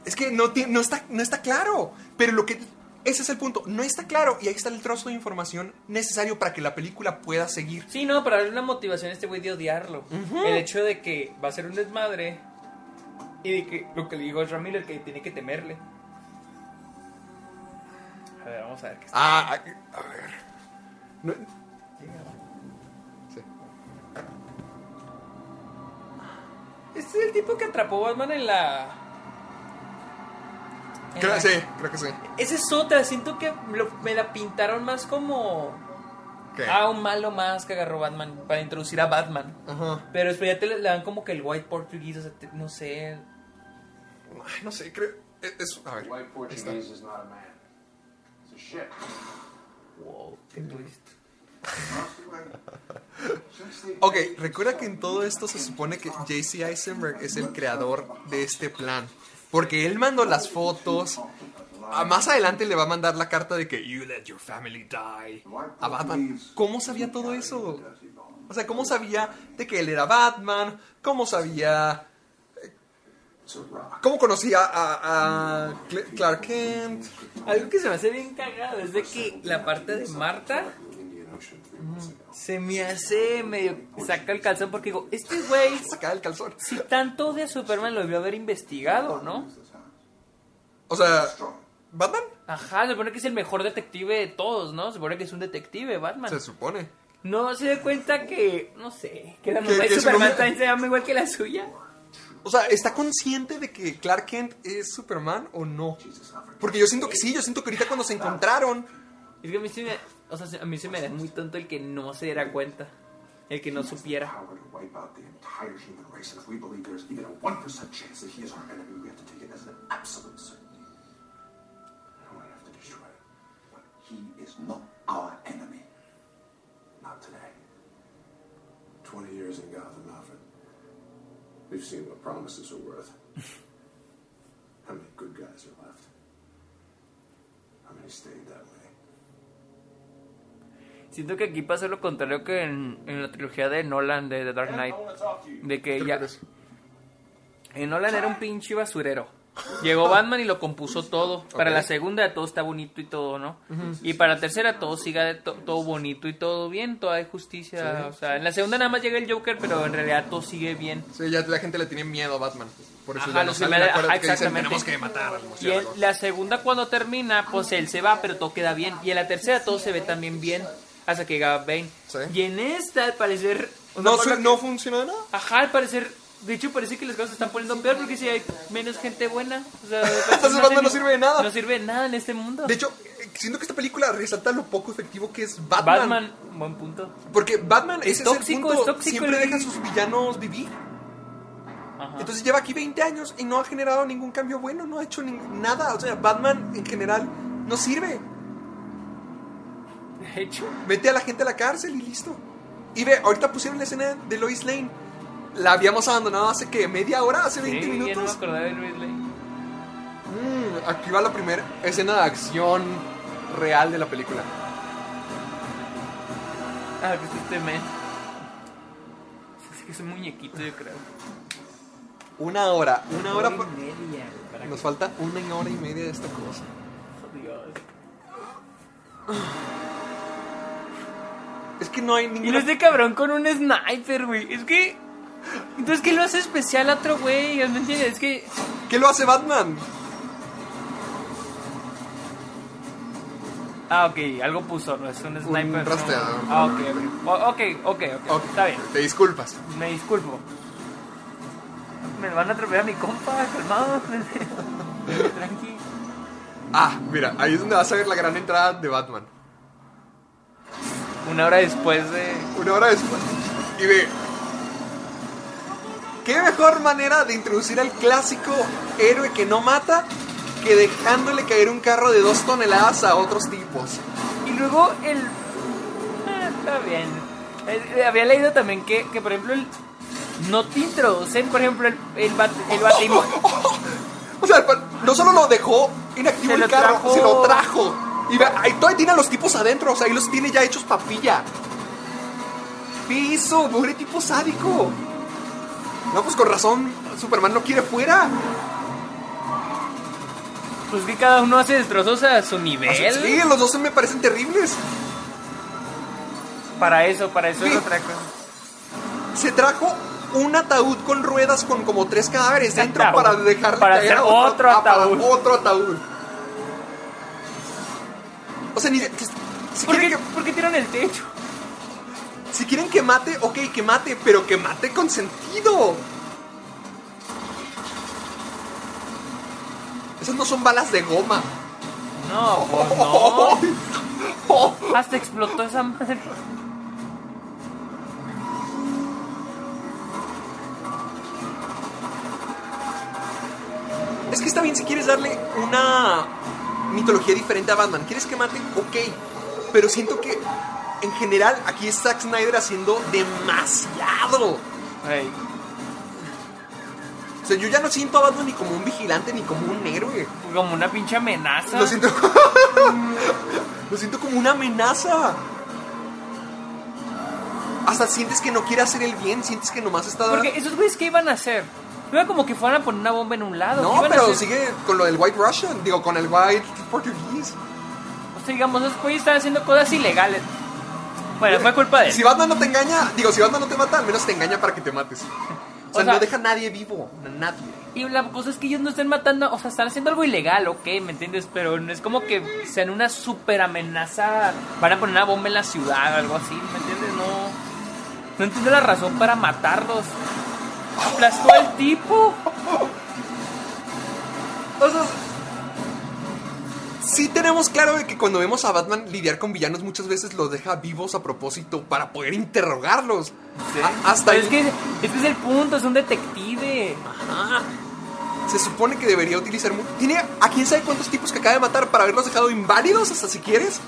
Es que no, no, está, no está claro. Pero lo que. Ese es el punto. No está claro. Y ahí está el trozo de información necesario para que la película pueda seguir. Sí, no, para darle una motivación a este güey de odiarlo. El hecho de que va a ser un desmadre. Y de que lo que le dijo Ezra Miller, que tiene que temerle. A ver, vamos a ver qué está. Ah, a, a ver. No- Sí. Este es el tipo que atrapó a Batman en la. Creo, la- sí, creo que sí. Esa es otra, siento que lo- me la pintaron más como. ¿Qué? Ah, un malo más que agarró Batman para introducir a Batman. Ajá. Pero después ya te le dan como que el white portugués, o sea, te- no sé. Ay, no sé, creo. es- es- a ver. White. Portuguese is not a man. It's a ship. Wow, qué twist. Ok, recuerda que en todo esto se supone que JC Eisenberg es el creador de este plan. Porque él mandó las fotos. Más adelante le va a mandar la carta de que You let your family die a Batman. ¿Cómo sabía todo eso? O sea, ¿cómo sabía de que él era Batman? ¿Cómo sabía... ¿Cómo conocía a, a Cl- Clark Kent? Algo que se me hace bien cagado es de que la parte de Marta se me hace medio saca el calzón porque digo, este güey Saca el calzón. si tanto a Superman lo debió haber investigado, ¿no? O sea, ¿Batman? Ajá, se supone que es el mejor detective de todos, ¿no? Se supone que es un detective, Batman. Se supone. No se da cuenta que, no sé, que la mamá de Superman también se llama igual que la suya. O sea, ¿está consciente de que Clark Kent es Superman o no? Porque yo siento que sí, yo siento que ahorita cuando se encontraron... Es que a mí sí me, o sea, a mí se me da muy tonto el que no se diera cuenta, el que no supiera. Power to wipe out the entire human race, and if we believe there's even a 1% chance that he is our enemy, we have to take it as an absolute certainty. And we have to destroy it. But he is not our enemy. Not today. 20 years in Gotham, Alfred. We've seen what promises are worth. How many good guys are left? How many stayed that way? Siento que aquí pasa lo contrario que en, en la trilogía de Nolan de The Dark Knight. De que ya. En Nolan era un pinche basurero. Llegó Batman y lo compuso todo. Para la segunda todo está bonito y todo, ¿no? Y para la tercera todo siga de to- todo bonito y todo bien, toda hay justicia. Sí. O sea, en la segunda nada más llega el Joker, pero en realidad todo sigue bien. Sí, ya la gente le tiene miedo a Batman. Por eso Ajá, ya no los salen, primeros- ajá, que dicen, exactamente. tenemos que matar al Y en murciélago. la segunda cuando termina, pues él se va, pero todo queda bien. Y en la tercera todo se ve también bien. Hasta que llega Bane. Y en esta, al parecer... No, que- no funciona nada. Ajá, al parecer... De hecho, parece que las cosas se están poniendo peor porque si hay menos gente buena. O sea, Entonces Batman no sirve de nada. No sirve de nada en este mundo. De hecho, siento que esta película resalta lo poco efectivo que es Batman. Batman, buen punto. Porque Batman, Es ese tóxico, es el es punto, tóxico siempre deja a sus villanos vivir. Ajá. Entonces lleva aquí 20 años y no ha generado ningún cambio bueno, no ha hecho nada. O sea, Batman en general no sirve. De hecho. Mete a la gente a la cárcel y listo. Y ve, ahorita pusieron la escena de Lois Lane. la habíamos abandonado hace que media hora, hace 20 Sí, ya no me minutos. acordaba de Ridley. Mm, aquí va la primera escena de acción real de la película. Ah, que es este men. Es que es un muñequito, yo creo. Una hora, una hora. y por- media. Para Nos falta una hora y media de esta cosa. Oh, Dios. Es que no hay Y ninguna. lo este cabrón con un sniper, güey. Es que. Entonces, ¿qué lo hace especial a otro güey? ¿No entiendes? Es que. ¿Qué lo hace Batman? Ah, ok, algo puso, no es un sniper. no. rastreador. Ah, ok, ok. O- ok, ok, ok. Ok, Está bien. Te disculpas. Me disculpo. Me van a atropellar a mi compa, calmado. Tranqui. Ah, mira, ahí es donde vas a ver la gran entrada de Batman. Una hora después de. Una hora después. Y ve. ¿Qué mejor manera de introducir al clásico héroe que no mata que dejándole caer un carro de dos toneladas a otros tipos? Y luego el. Ah, está bien. Eh, Había leído también que, que por ejemplo, el- no te introducen, por ejemplo, el, el, bat, el batimóvil. O sea, no solo lo dejó inactivo Se el carro, trajo. se lo trajo. Y ve, ahí todavía tiene a los tipos adentro, o sea, ahí los tiene ya hechos papilla. ¿Qué hizo? Pobre tipo sádico. No, pues con razón, Superman no quiere fuera. Pues que cada uno hace destrozos a su nivel. Sí, los dos me parecen terribles. Para eso, para eso es Sí. otra cosa. Se trajo un ataúd con ruedas con como tres cadáveres dentro Ataúd. para dejarle Para caer hacer otro ah, para ataúd. otro ataúd. O sea, ni, si ¿Por qué, que, por qué tiran el techo? si quieren que mate, ok, que mate, pero que mate con sentido. Esas no son balas de goma. No, pues no. Hasta explotó esa madre. Es que está bien si quieres darle una mitología diferente a Batman. ¿Quieres que mate? Ok. Pero siento que en general aquí es Zack Snyder haciendo demasiado. O sea, yo ya no siento a Batman ni como un vigilante ni como un héroe. como una pinche amenaza. Lo siento. Lo siento como una amenaza. Hasta sientes que no quiere hacer el bien, sientes que nomás está. Porque esos güeyes, ¿qué iban a hacer? No era como que fueran a poner una bomba en un lado. ¿qué No, pero hacer? sigue con lo del White Russian, digo, con el White Portuguese. O sea, digamos, esos güeyes están haciendo cosas ilegales. Bueno, fue culpa de él. Si Batman no te engaña, digo, si Batman no te mata, al menos te engaña para que te mates. O sea, O sea- no deja a nadie vivo, a nadie. Y la cosa es que ellos no están matando, o sea, están haciendo algo ilegal, ok, ¿me entiendes? Pero no es como que sean una super amenaza, van a poner una bomba en la ciudad o algo así, ¿me entiendes? No, no entiendo la razón para matarlos. Aplastó al tipo. O sea, sí tenemos claro de que cuando vemos a Batman lidiar con villanos muchas veces los deja vivos a propósito para poder interrogarlos. A- hasta Pero es que este es el punto, es un detective. Ajá. Se supone que debería utilizar... Tiene a quién sabe cuántos tipos que acaba de matar para haberlos dejado inválidos hasta si quieres.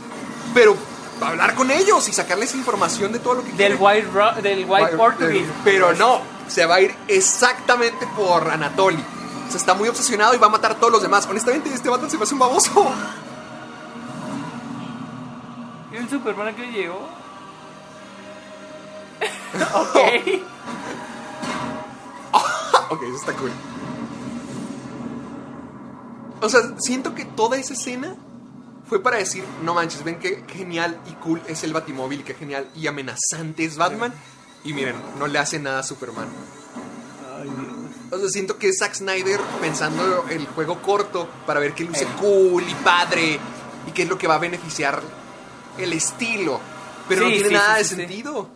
Pero hablar con ellos y sacarles información de todo lo que Del. White, del white Portuguese. Pero no, se va a ir exactamente por Anatoly. O sea, está muy obsesionado y va a matar a todos los demás. Honestamente, este Batman se me hace un baboso. ¿Y el Superman que llegó? ok. ok, eso está cool. O sea, siento que toda esa escena fue para decir, no manches, ven qué genial y cool es el Batimóvil, qué genial y amenazante es Batman. Y miren, no le hace nada a Superman. O sea, siento que es Zack Snyder pensando el juego corto para ver qué luce Eh. cool y padre y qué es lo que va a beneficiar el estilo. Pero no tiene sí, nada sí, de sentido.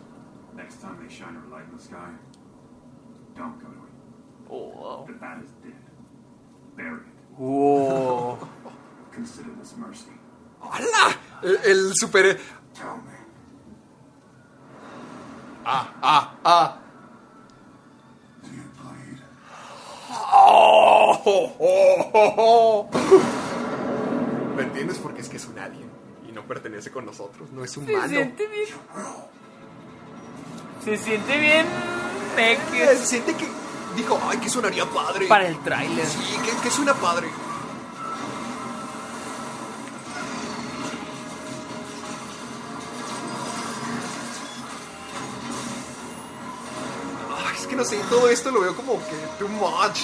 Next time they shine a light in the sky, don't go to it. Oh. The bat is dead. Bury it. Wow. ¡Hala! El, el super... Tell me. Ah, ah, ah. Oh, oh, oh. ¿Me entiendes? Porque es que es un alien y no pertenece con nosotros, no es Se humano. siente bien. Se siente bien. Se siente que dijo, ay, que sonaría padre. Para el tráiler. Sí, que, que suena padre. Que no sé, todo esto lo veo como que too much.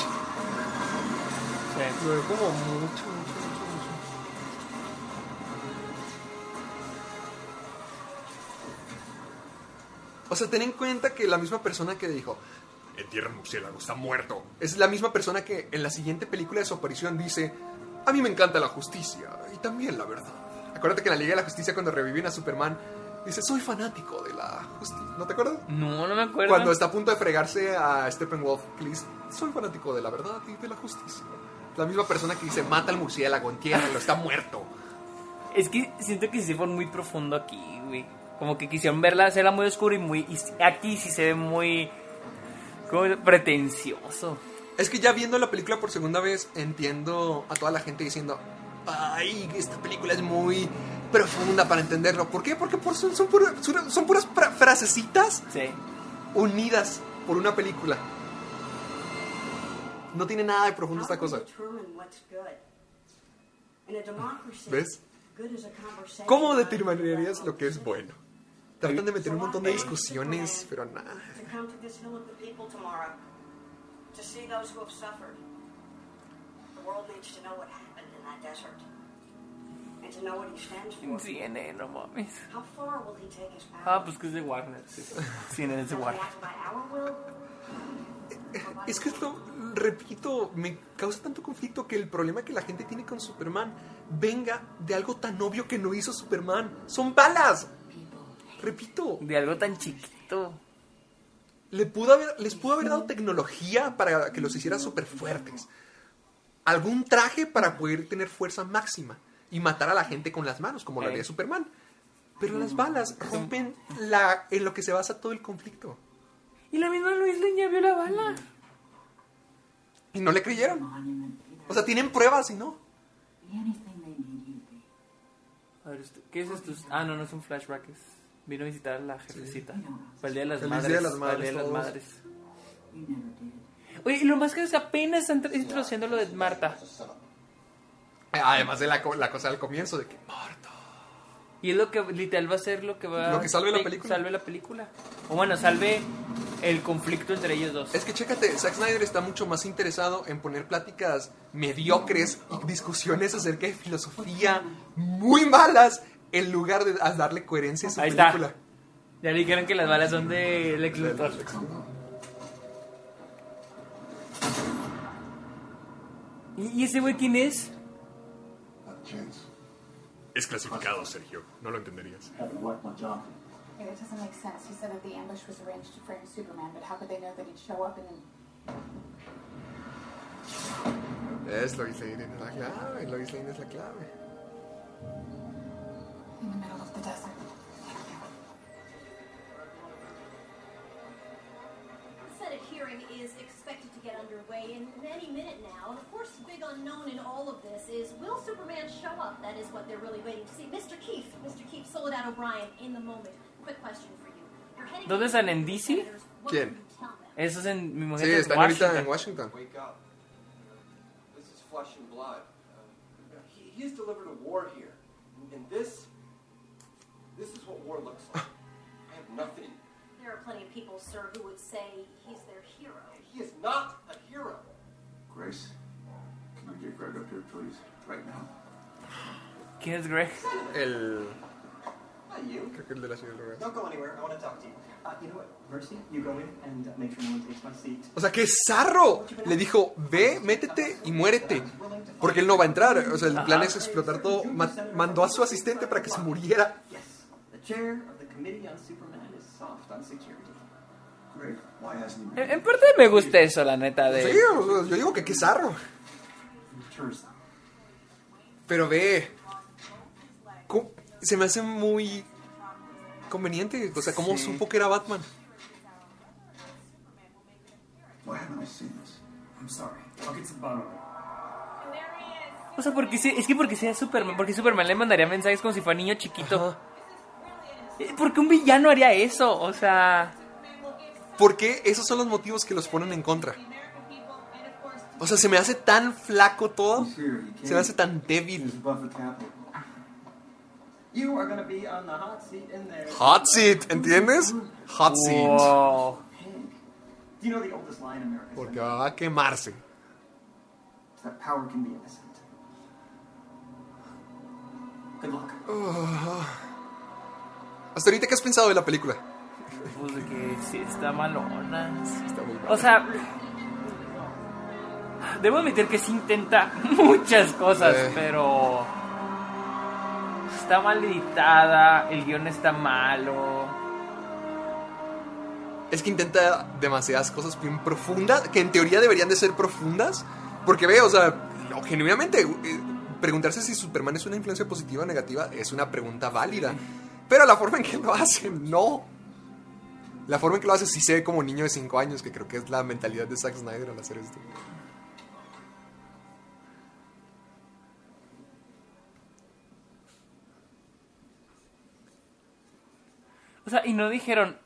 Lo veo como mucho, mucho, mucho, mucho. O sea, ten en cuenta que la misma persona que dijo, entierra murciélago, está muerto, es la misma persona que en la siguiente película de su aparición dice, a mí me encanta la justicia y también la verdad. Acuérdate que en la Liga de la Justicia cuando reviven a Superman, dice, soy fanático de la justicia. ¿No te acuerdas? No, no me acuerdo. Cuando está a punto de fregarse a Steppenwolf, dice, soy fanático de la verdad y de la justicia. La misma persona que dice, mata al murciélago, entiérralo, está muerto. Es que siento que sí fue muy profundo aquí, güey. Como que quisieron verla, hacerla muy oscura y muy. y aquí sí se ve muy. como pretencioso. Es que ya viendo la película por segunda vez, entiendo a toda la gente diciendo, ay, esta película es muy profunda para entenderlo. ¿Por qué? Porque por- son, son, pura- son- puras fra- frasecitas unidas por una película. No tiene nada de profundo esta cosa. ¿Ves? ¿Cómo determinarías lo que es bueno? Tratan de meter un montón de discusiones, pero nada. To come to this hill of the people tomorrow, to see those who have suffered. The world needs to know what happened in that desert, and to know what he stands for. CNN, no mames. How far will he take his power? Ah, pues que es de Warner. Sí. CNN es de Warner. Will? Es que esto, repito, me causa tanto conflicto que el problema que la gente tiene con Superman venga de algo tan obvio que no hizo Superman. Son balas. Repito. De algo tan chiquito. Le pudo haber, les pudo haber dado tecnología para que los hiciera súper fuertes. Algún traje para poder tener fuerza máxima y matar a la gente con las manos, como lo haría Superman. Pero las balas rompen la, en lo que se basa todo el conflicto. Y la misma Luis Lane ya vio la bala. Y no le creyeron. O sea, tienen pruebas y no. A ver, ¿qué es esto? Ah, no, no es un flashback. Es... Vino a visitar a la jefecita. Para el Día de las Feliz Madres. Día de las para el Día de las Madres, Madres. Oye, y lo más que es apenas están tra- introduciendo lo de Marta. Además de la, la cosa del comienzo, de que Y es lo que literal va a ser lo que va Lo que salve la pe- película. Salve la película. O bueno, salve el conflicto entre ellos dos. Es que chécate, Zack Snyder está mucho más interesado en poner pláticas mediocres y discusiones acerca de filosofía muy malas en lugar de a darle coherencia a su Ahí está. película. Ya le dijeron que las balas son de Lex Luthor. ¿Y y ese güey quién es? Es clasificado, Sergio. No lo entenderías. Yeah, that doesn't make sense. He said that the ambush was arranged to frame Superman, but how could they know that he'd show up and then... Es Lois Lane es la clave. Lois Lane es la clave. Get underway in any minute now. And of course, the big unknown in all of this is will Superman show up? That is what they're really waiting to see. Mr. Keefe, Mr. Keefe, Soledad O'Brien, in the moment. Quick question for you. You're heading ¿Dónde están? ¿En DC? ¿Quién? Eso es en mi mujer Sí, es están ahorita en Washington. Wake up. This is flesh and blood. Uh, he, he's delivered a war here. And this, this is what war looks like. I have nothing. There are plenty of people, sir, who would say he's their hero. He is not a hero. Grace, can you get Greg up here, please? Right now. ¿Quién es Greg? El. Not you. Creo que el de la ciudad del lugar. Don't go anywhere. I want to talk to you. Uh, you know what? Mercy, you go in and uh, make sure no one takes my seat. O sea, que zarro. Le dijo, ve, métete y muérete. Porque él no va a entrar. O sea, el plan es explotar todo. Ma- mandó a su asistente para que se muriera. The chair of the Committee on Superman is soft on security. Greg, why hasn't he En, en parte me gusta eso, la neta. De... Sí, yo digo que qué zarro. Pero ve. ¿cómo- Se me hace muy conveniente. O sea, ¿cómo Sí. supo que era Batman? O sea, porque es que porque sea Superman, porque Superman le mandaría mensajes como si fuera niño chiquito. Eh, ¿Por qué un villano haría eso? O sea, ¿Por qué esos son los motivos que los ponen en contra? O sea, se me hace tan flaco todo. Se me hace tan débil. You are gonna be on the hot seat in there. Hot seat, ¿entiendes? Hot seat. Wow. Do you know the oldest lie in America? Porque va a quemarse. Is that power can be innocent. Good luck. Hasta ahorita, ¿qué has pensado de la película? Pues de que sí está malona. Está muy O sea, debo admitir que sí intenta muchas cosas, Eh. pero está mal editada, el guion está malo. Es que intenta demasiadas cosas bien profundas, que en teoría deberían de ser profundas, porque ve, o sea, no, genuinamente, eh, preguntarse si Superman es una influencia positiva o negativa es una pregunta válida, pero la forma en que lo hace, no. La forma en que lo hace sí se ve como niño de 5 años, que creo que es la mentalidad de Zack Snyder al hacer esto. O sea, y no dijeron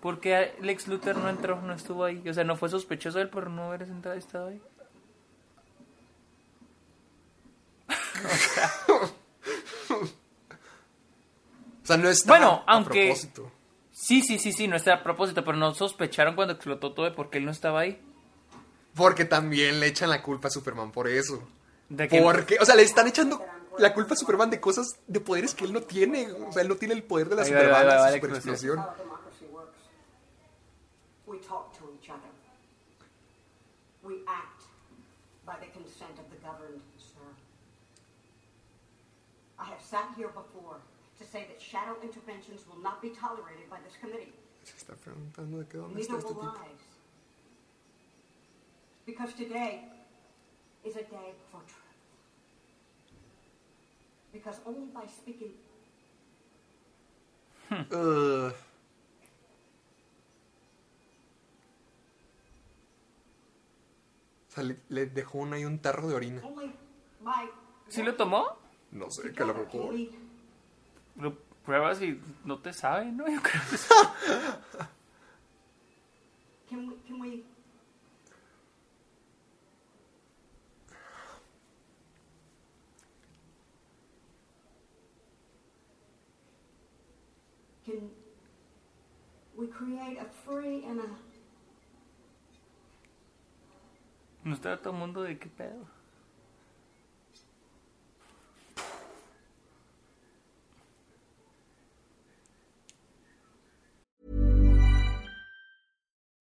por qué Lex Luthor no entró, no estuvo ahí. O sea, no fue sospechoso él por no haber entrado, estado ahí. O sea, no está Bueno, a aunque- propósito. Sí, sí, sí, sí, no está a propósito, pero no sospecharon cuando explotó todo de por qué él no estaba ahí. Porque también le echan la culpa a Superman por eso. De que- Porque, o sea, le están echando la culpa a Superman de cosas, de poderes que él no tiene. O sea, él no tiene el poder de la Superman, la la superexplosión. Say that shadow interventions will not be tolerated by this committee. Se está preguntando de qué dónde está este will tipo. lies. Because today is a day for truth. Because only by speaking Ugh. O sea, le, le dejó un, ahí un tarro de orina. only by ¿Sí lo tomó? No sé, que a lo mejor. Lo pruebas y no te sabe, ¿no? Yo creo que sí. Can we, can we can we create a free and a No estaba todo el mundo de qué pedo.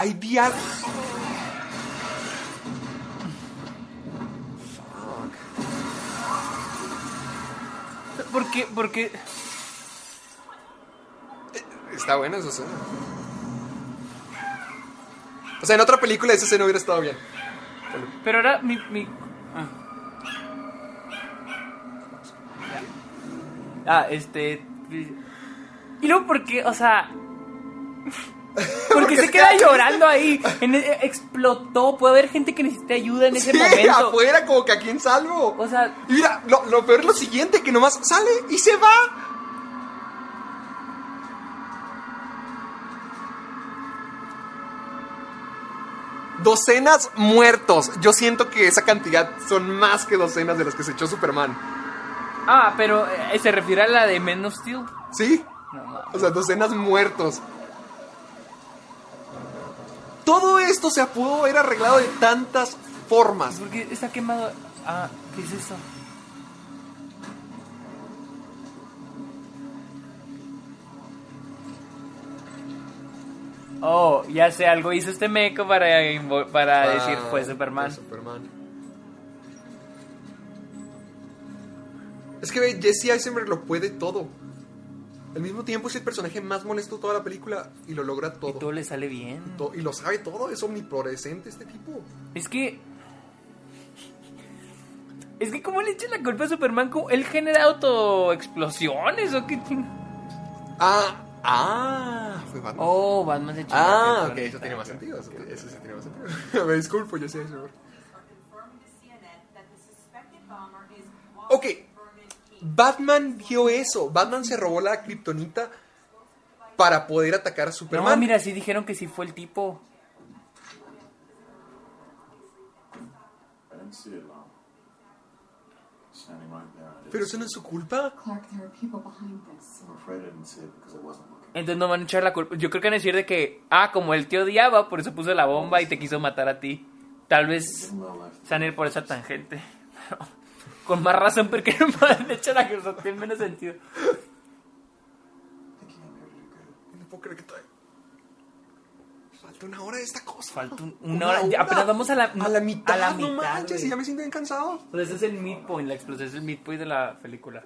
Hay días. ¿Por qué? Porque Está buena esa escena. O sea, en otra película esa escena hubiera estado bien. Pero ahora mi... mi... Ah. Ah, este... Y luego porque, o sea... Porque se queda llorando ahí. En e- explotó. Puede haber gente que necesite ayuda en ese Sí, momento. afuera, como que aquí en salvo. O sea, Y mira, lo, lo peor es lo siguiente, que nomás sale y se va. Docenas muertos. Yo siento que esa cantidad son más que docenas de las que se echó Superman. Ah, pero eh, se refiere a la de Men of Steel. ¿Sí? No. O sea, docenas muertos. Todo esto se pudo haber arreglado de tantas formas. Porque está quemado. Ah, ¿qué es eso? Oh, ya sé, algo hizo este meco para, para Ah, decir fue Superman. fue Superman. Es que ve, Jesse Eisenberg lo puede todo. Al mismo tiempo es el personaje más molesto de toda la película y lo logra todo. Todo le sale bien. To- y lo sabe todo, es omnipresente este tipo. Es que. Es que, ¿cómo le echan la culpa a Superman? ¿Cómo- ¿Él genera autoexplosiones o qué ching- Ah, ah, fue Batman. Oh, Batman se. Ah, ok, eso tiene más sentido. Eso, eso sí tiene más sentido. Me disculpo, Jesse Eisenberg. Ok, Batman vio eso. Batman se robó la kriptonita para poder atacar a No, Superman. mira, sí dijeron que sí fue el tipo. Pero eso no es su culpa. Entonces no van a echar la culpa. Yo creo que van a decir de que, ah, como él te odiaba, por eso puso la bomba y te quiso matar a ti. Tal vez se van a ir por esa tangente. Pero, con más razón, porque no a echar la culpa. Tiene menos sentido. No puedo creer que todavía. Falta una hora de esta cosa. Falta un- una hora. Ya, apenas vamos a la, a la mitad. a la no mitad, manches, güey. y ya me siento bien cansado. Pues ese es el midpoint, la explosión es el midpoint de la película.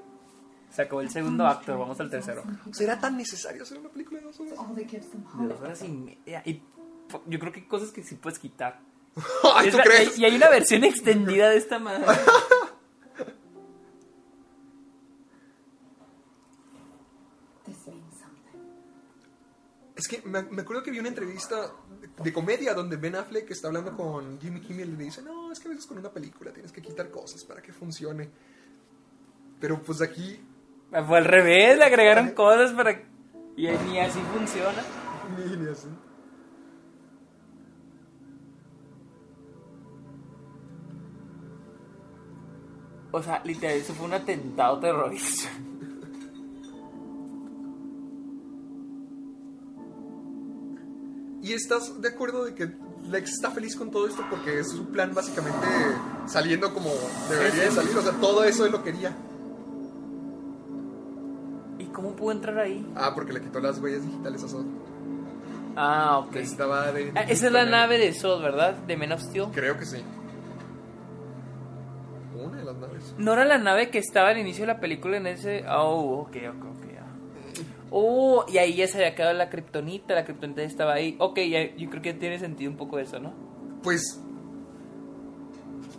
Se acabó el segundo acto, vamos al tercero. ¿Será tan necesario hacer una película de dos horas? Them De dos horas y media. Y yo creo que hay cosas que sí puedes quitar. ¿tú crees? Y hay una versión extendida de esta madre. Es que me, me acuerdo que vi una entrevista de, de comedia donde Ben Affleck está hablando con Jimmy Kimmel y le dice, no, es que a veces con una película tienes que quitar cosas para que funcione. Pero pues aquí Fue al revés, le agregaron cosas para. Y ni así funciona. ni, ni así. O sea, literal, eso fue un atentado terrorista. ¿Y estás de acuerdo de que Lex está feliz con todo esto porque es su plan básicamente saliendo como debería de salir? O sea, todo eso él lo quería. ¿Y cómo pudo entrar ahí? Ah, porque le quitó las huellas digitales a Zod. Ah, ok. Necesitaba de... Ah, esa es la nave de Sod, ¿verdad? De Men of Steel. Creo que sí. Una de las naves. ¿No era la nave que estaba al inicio de la película en ese...? Oh, ok, ok, ok. Oh, y ahí ya se había quedado la kriptonita, la kriptonita ya estaba ahí. Ok, ya- yo creo que tiene sentido un poco eso, ¿no? Pues...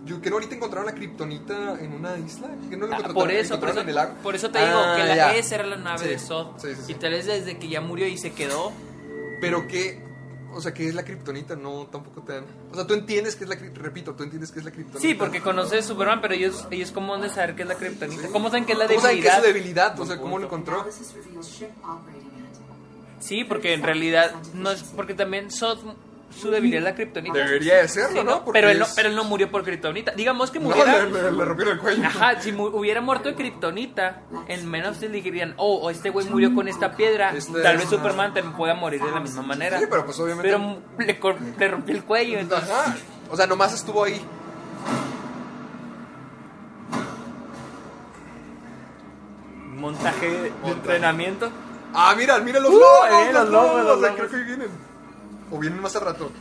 Yo creo ahorita encontraron la kriptonita en una isla. ¿Que no la Ah, por eso, por encontraron eso, en el lago? por eso te digo Ah, que la ya. esa era la nave Sí, de Sod. sí, sí, sí. Y tal vez desde que ya murió y se quedó. Pero que... O sea, que es la kriptonita, no, tampoco te dan... O sea, tú entiendes que es la... Repito, tú entiendes que es la kriptonita. Sí, porque conoces a Superman, pero ellos, ellos cómo han de saber qué es la kriptonita. ¿Cómo saben qué es la ¿Cómo saben que es debilidad? su debilidad? O sea, ¿cómo lo encontró? Sí, porque en realidad no es porque también Sod su debilidad es la kriptonita. Debería de serlo, Sí, ¿no? Porque Pero él no, es- pero él no murió por kriptonita. Digamos que No, muriera. le, le- le rompieron el cuello. Ajá, si mu- hubiera muerto de kriptonita, en menos le dirían, oh, oh, este güey murió con esta piedra. Este Tal es- vez Superman también pueda morir de la misma manera. Sí, pero pues obviamente- Pero le, le rompió el cuello. Entonces, Ajá. O sea, nomás estuvo ahí. montaje de entrenamiento. Ah, mira, mira los Uh, lobos. eh, los lobos, los o sea, lobos. creo que vienen. O vienen más al rato.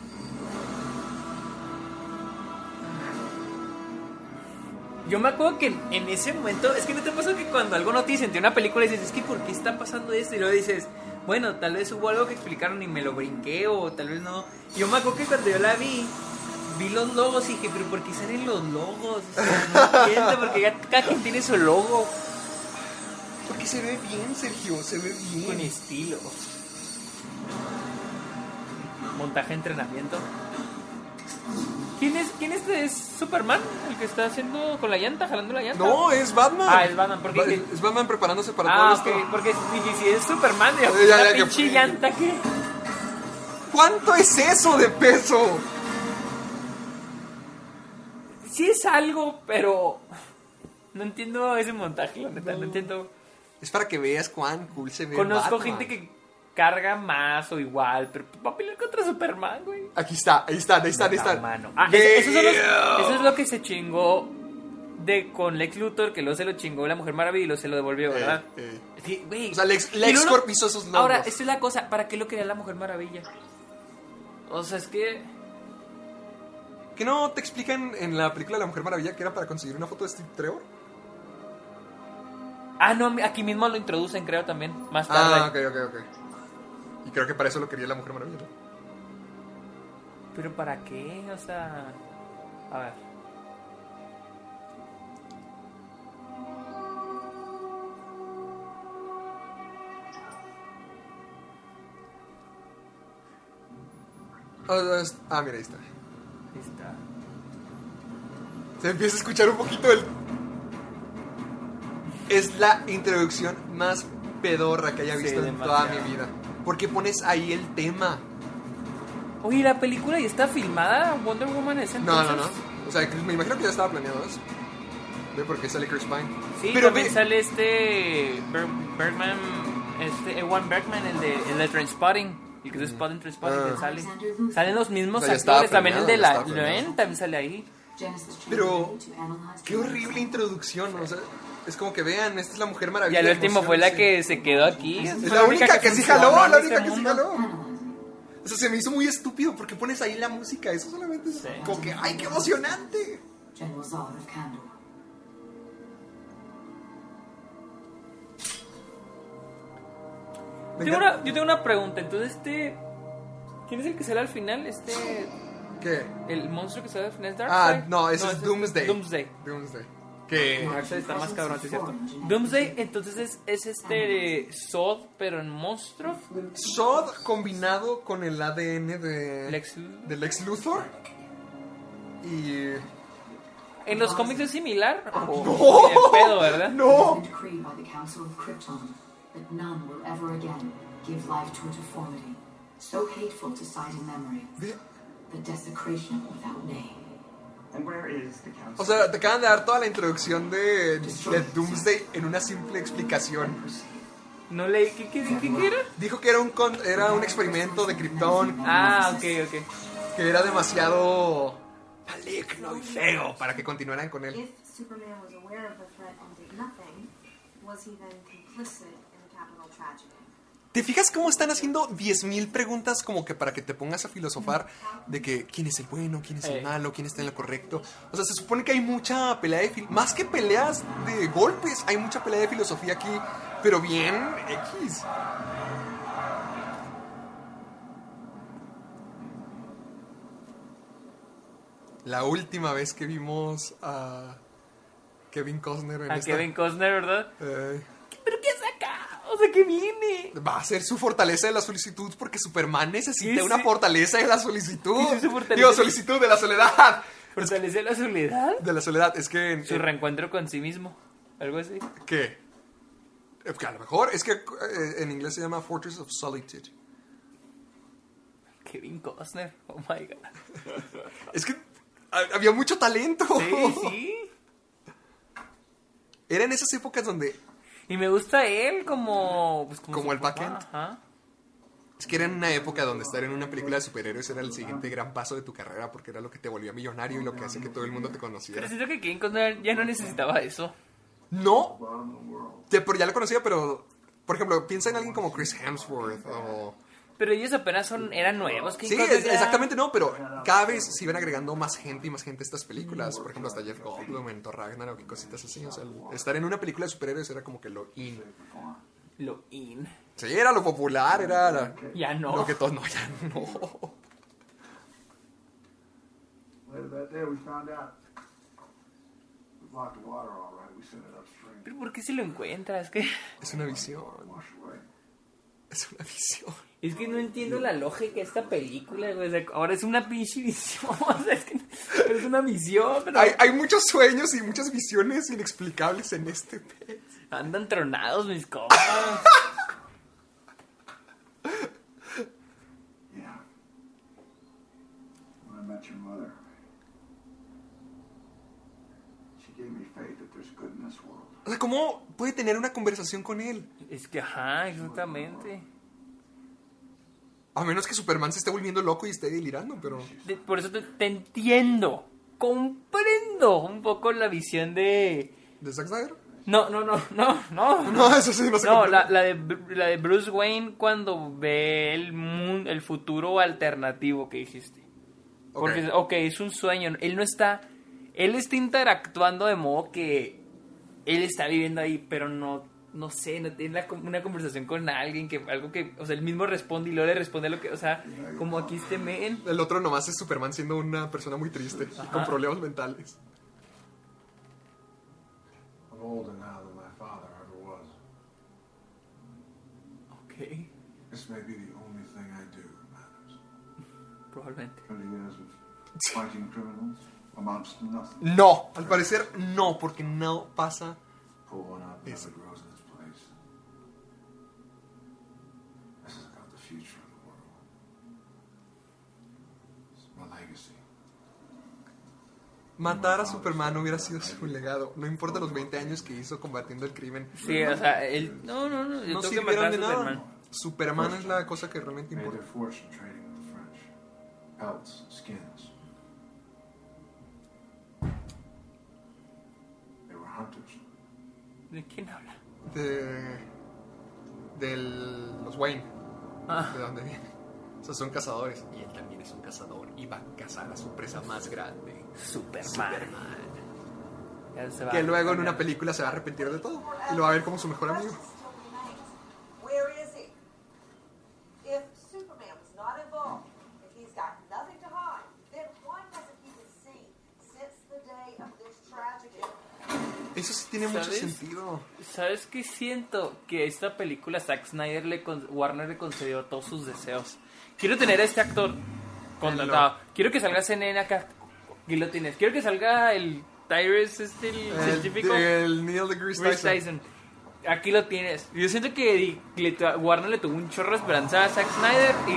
Yo me acuerdo que en, ese momento, es que no te pasa que cuando algo no tiene sentido en una película dices, es que ¿por qué está pasando esto? Y luego dices, bueno, tal vez hubo algo que explicaron y me lo brinqué o tal vez no. Yo me acuerdo que cuando yo la vi, vi los logos y dije, pero ¿por qué salen los logos? O sea, no entiendo, porque ya cada quien tiene su logo Porque se ve bien, Sergio, se ve bien. con estilo. Montaje, entrenamiento. ¿Quién es, ¿Quién es, es Superman? El que está haciendo con la llanta, jalando la llanta. No, es Batman. Ah, es Batman, porque dije- Es Batman preparándose para Ah, todo ok, esto. porque si es Superman, ya, que- pinche llanta que... ¿Cuánto es eso de peso? Sí es algo, pero... No entiendo ese montaje, la neta, no, entiendo. Es para que veas cuán cool se ve. Conozco Batman. gente que carga más o igual, pero va a pelear contra Superman, güey. Aquí está, ahí están, ahí están, ahí están. Ah, es- eso, son los- Damn. eso es lo que se chingó de con Lex Luthor, que luego se lo chingó la Mujer Maravilla y luego se lo devolvió, ¿verdad? eh. Sí, güey. O sea, Lex- Lex Corp hizo esos logos. Ahora, esta es la cosa, ¿para qué lo quería la Mujer Maravilla? O sea, es que... ¿Que no te explican en la película La Mujer Maravilla que era para conseguir una foto de Steve Trevor? Ah, no, aquí mismo lo introducen, creo también. Más tarde. Ah, ok, ok, ok. Creo que para eso lo quería la Mujer Maravilla. Pero ¿para qué? O sea. A ver. Ah, Ah, mira, ahí está. Ahí está. Se empieza a escuchar un poquito el. Es la introducción más pedorra que haya Sí, visto en toda mi vida. Porque pones ahí el tema. Oye, la película ya está filmada. Wonder Woman es No, entonces. no, no. O sea, me imagino que ya estaba planeado eso. Ve porque sale Chris Pine. Sí, pero también ve. sale este Ber- Bergman, este Ewan Bergman, el de, el de Trainspotting, el que es Spotting Trainspotting, Ah. sale. Salen los mismos O sea, actores, también el de la. Loen también sale ahí. Pero. Qué horrible introducción. O sea, es como que vean, esta es la Mujer Maravilla. Y al último fue la que se quedó aquí. Es la única que sí jaló, la este única que sí jaló. O sea, se me hizo muy estúpido porque pones ahí la música. Eso solamente es como que, ¡ay, qué emocionante! Kandor. Tengo una- yo tengo una pregunta, entonces este... ¿Quién es el que sale al final? Este... ¿Qué? ¿El monstruo que sale al final es Ah, Darkseid? no, ese es ese Doomsday. Doomsday. Doomsday. Que. Darkseid está más cabrón, ¿sí es cierto? Doomsday, entonces es, es este Sod, pero en monstruo. Sod combinado con el ADN de Lex, de Lex Luthor. Y. ¿En los cómics es similar? ¿O No. de pedo, verdad? No. The O sea, te acaban de dar toda la introducción de, de Doomsday en una simple explicación. No leí. ¿Qué, qué, qué, qué era? Dijo que era un, con- era un experimento de Krypton. Ah, ok, ok. Que era demasiado maligno y feo para que continuaran con él. If Superman was aware of the threat and did nothing, was he then complicit in the capital tragedy? ¿Te fijas cómo están haciendo 10.000 preguntas como que para que te pongas a filosofar de que quién es el bueno, quién es el malo, quién está en lo correcto? O sea, se supone que hay mucha pelea de... fil- Más que peleas de golpes, hay mucha pelea de filosofía aquí, pero bien X. La última vez que vimos a Kevin Costner en A esta- Kevin Costner, ¿verdad? Eh, ¿Pero qué saca? O sea, ¿qué viene? Va a ser su fortaleza de la solicitud porque Superman necesita Sí, una sí. fortaleza de la solicitud. Sí, su fortaleza. Digo, solicitud de la soledad. ¿Fortalece la soledad? De la soledad. Es que. en- Su reencuentro con sí mismo. Algo así. ¿Qué? Que a lo mejor es que eh, en inglés se llama Fortress of Solitude. Kevin Costner. Oh my god. Es que ha- había mucho talento. Sí, sí. Era en esas épocas donde. Y me gusta él como. Pues, como, Como el Paquet. Ajá. Es que era en una época donde estar en una película de superhéroes era el siguiente gran paso de tu carrera porque era lo que te volvía millonario y lo que hace que todo el mundo te conociera. Pero siento que Kevin Costner ya no necesitaba eso. No. Pero ya lo conocía, pero. Por ejemplo, piensa en alguien como Chris Hemsworth o. Pero ellos apenas son, eran nuevos. Sí, es- exactamente no, pero cada vez se iban agregando más gente y más gente a estas películas. Por ejemplo, hasta Jeff Goldblum en Thor Ragnarok y cositas así. O sea, estar en una película de superhéroes era como que lo in. Lo in. Sí, era lo popular, era la- Ya no. lo que todos. No, ya no. ¿Pero por qué se lo encuentra? Es que. Es una visión. Es una visión. Es que no entiendo la lógica de esta película, güey. O sea, ahora es una pinche visión. O sea, es que es una visión, pero. Hay, hay muchos sueños y muchas visiones inexplicables en este pez. Andan tronados mis compas. Yeah. When I met your mother, she gave me faith that there's good in this world. O sea, ¿cómo puede tener una conversación con él? Es que, ajá, exactamente. A menos que Superman se esté volviendo loco y esté delirando, pero. De- por eso te, te entiendo. Comprendo un poco la visión de. ¿De Zack Snyder? No, no, no, no, no. No, eso sí, no se No, la, la de, la de Bruce Wayne cuando ve el, mun- el futuro alternativo que dijiste. Porque, ok, es un sueño. Él no está. Él está interactuando de modo que. Él está viviendo ahí, pero no no sé, no tiene la- una conversación con alguien que algo que, o sea, él mismo responde y luego le responde a lo que, o sea, como aquí este men. El otro nomás es Superman siendo una persona muy triste y con problemas mentales. I'm older now than my father ever was. Ok, This may be the only thing I do that matters. probablemente. 20 years of fighting criminals amounts to nothing. No, al parecer no, porque no pasa eso. Matar a Superman hubiera sido su legado. No importa los 20 años que hizo combatiendo el crimen. Sí, o sea, él, no, no, no, yo no tengo que matar de a nada. Superman. Superman es la cosa que realmente importa. ¿De quién habla? De. De los Wayne. Ah. De dónde viene. O sea, son cazadores. Y él también es un cazador. Y va a cazar a su presa más grande. Superman. Ya se va Que luego en una película se va a arrepentir de todo. Y lo va a ver como su mejor amigo. Where is he? If Superman was not involved, if he's got nothing to hide, then why hasn't he been seen since the day of this tragedy? Eso sí tiene mucho sentido. ¿Sabes qué siento? Que esta película Zack Snyder le con- Warner le concedió todos sus deseos. Quiero tener a este actor contratado. Quiero que salga CNN acá. Quiero que salga el Tyrese, este, el, El, científico. el Neil deGrasse Tyson. Tyson. Aquí lo tienes. Yo siento que le Warner le tuvo un chorro de esperanza a Zack Snyder y...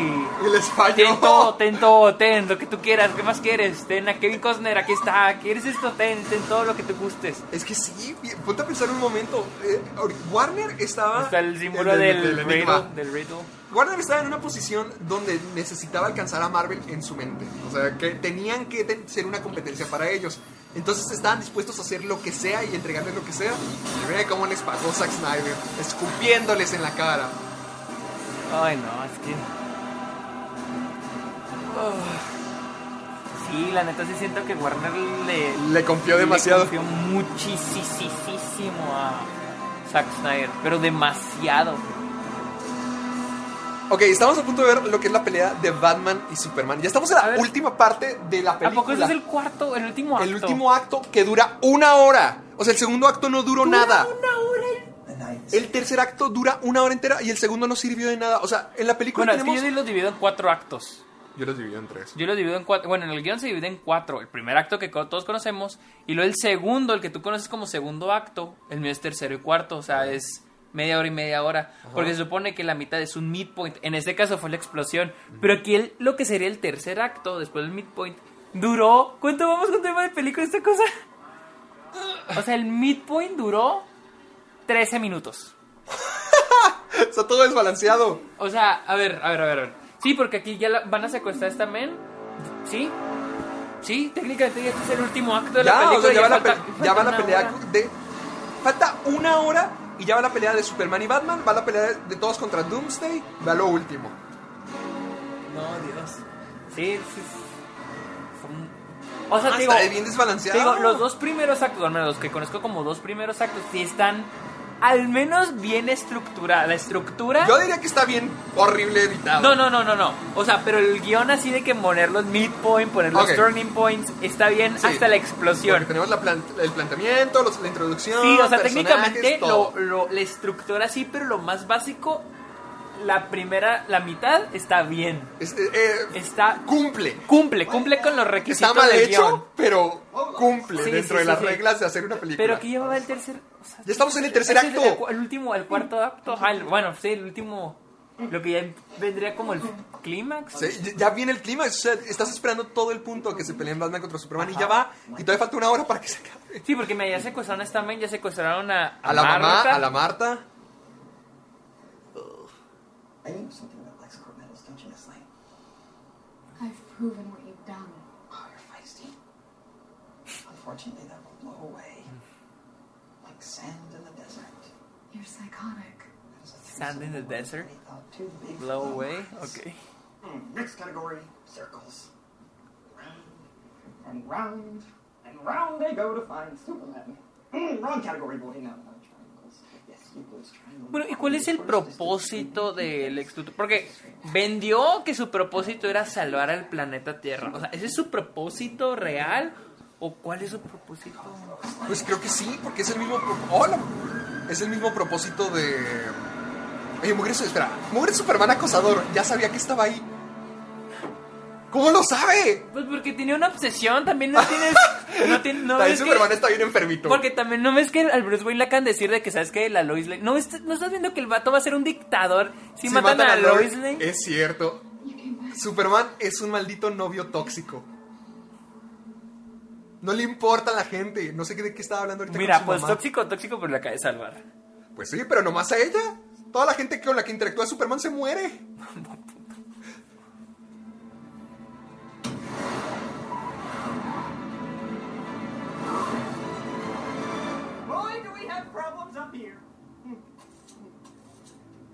Y les falló. Ten todo, ten todo, ten lo que tú quieras. ¿Qué más quieres? Ten a Kevin Costner, aquí está. ¿Quieres esto? Ten, ten todo lo que tú gustes. Es que sí, ponte a pensar un momento. eh, Warner estaba. Está el símbolo el del, del riddle, enigma. del riddle. Warner estaba en una posición donde necesitaba alcanzar a Marvel en su mente. O sea, que tenían que ten- ser una competencia para ellos. Entonces estaban dispuestos a hacer lo que sea y entregarles lo que sea. Y ve cómo les pagó Zack Snyder, escupiéndoles en la cara. Ay, no, es que. Oh. Sí, la neta sí siento que Warner le. Le confió demasiado. Le confió muchísimo a Zack Snyder, pero demasiado. Ok, estamos a punto de ver lo que es la pelea de Batman y Superman. Ya estamos en la última parte de la ¿A película. poco ese es el cuarto, el último acto? El último acto que dura una hora. O sea, el segundo acto no duró nada. El tercer acto dura una hora entera y el segundo no sirvió de nada. O sea, en la película Bueno, es que tenemos... yo los divido en cuatro actos. Yo los divido en tres. Yo los divido en cuatro. Bueno, en el guion se divide en cuatro. El primer acto que todos conocemos. Y luego el segundo, el que tú conoces como segundo acto. El mío es tercero y cuarto. O sea, es media hora y media hora. Porque se supone que la mitad es un midpoint. En este caso fue la explosión. Pero aquí el- lo que sería el tercer acto, después del midpoint, duró. ¿Cuánto vamos con tema de película esta cosa? O sea, el midpoint duró 13 minutos. Está todo desbalanceado. O sea, a ver, a ver, a ver. a ver. Sí, porque aquí ya la- van a secuestrar a esta men. ¿Sí? Sí, técnicamente ya este es el último acto de la película. o sea, ya, va, la, falta- pe- ya va la falta una pelea hora. de... Falta una hora y ya va la pelea de Superman y Batman. Va la pelea de, todos contra Doomsday. Va lo último. No, Dios. Sí, sí. son- O sea, Ah, digo, está bien desbalanceado. digo, los dos primeros actos, al menos los que conozco como dos primeros actos, sí están al menos bien estructurados. La estructura. Yo diría que está bien horrible editado. No, no, no, no, no. O sea, pero el guion así de que poner los midpoint, poner los turning points, está bien Sí. hasta la explosión. Porque tenemos la el planteamiento, los- la introducción. Sí, o sea, técnicamente lo- la estructura sí, pero lo más básico, la primera, la mitad está bien. está cumple. Cumple, cumple con los requisitos Está mal del hecho, guion. pero cumple Sí, dentro sí, de las sí. reglas de hacer una película. Pero aquí llevaba el tercer. o sea, Ya estamos en el tercer acto. El, el último, el cuarto acto. ajá, el- bueno, sí, el último. Lo que ya vendría como el clímax. Ya- viene el clima, o sea, estás esperando todo el punto que se peleen Batman contra Superman y ya va, y todavía falta una hora para que se acabe. Sí, porque me ya secuestraron a esta men, ya secuestraron a, A la mamá, Marta. a la Marta. I knew something about Lexicor metals, don't you, Miss Lane? I've proven what you've done. Oh, you're feisty. Unfortunately, that will blow away. Like sand in the desert. You're psychotic. Sand in the desert. Too big Blow away. us. Ok. Hmm, next category, circles. Round and round and round they go to find Superman. Hmm, wrong category, boy. No, no, triangles. Yes. Bueno, ¿y cuál es el propósito del Lex Luthor? Porque vendió que su propósito era salvar al planeta Tierra. O sea, ¿ese es su propósito real? ¿O cuál es su propósito? Pues creo que sí, porque es el mismo. ¡Hola! Es el mismo propósito de. Oye, Mugre, espera. Mugre Superman acosador. Ya sabía que estaba ahí. ¿Cómo lo sabe? Pues porque tenía una obsesión, también no tienes... No tiene- no También ves que- Superman está bien enfermito. Porque también no ves que al Bruce Wayne le acaban de decir de que, ¿sabes qué? La Lois Lane... ¿No, ¿No estás viendo que el vato va a ser un dictador si, Si matan, a, Lois Lois- Lane? Es cierto. Superman es un maldito novio tóxico. No le importa a la gente. No sé de qué estaba hablando ahorita Mira, con su pues mamá. tóxico, tóxico, pero la acaba de salvar. Pues sí, pero nomás a ella. Toda la gente con la que interactúa Superman se muere.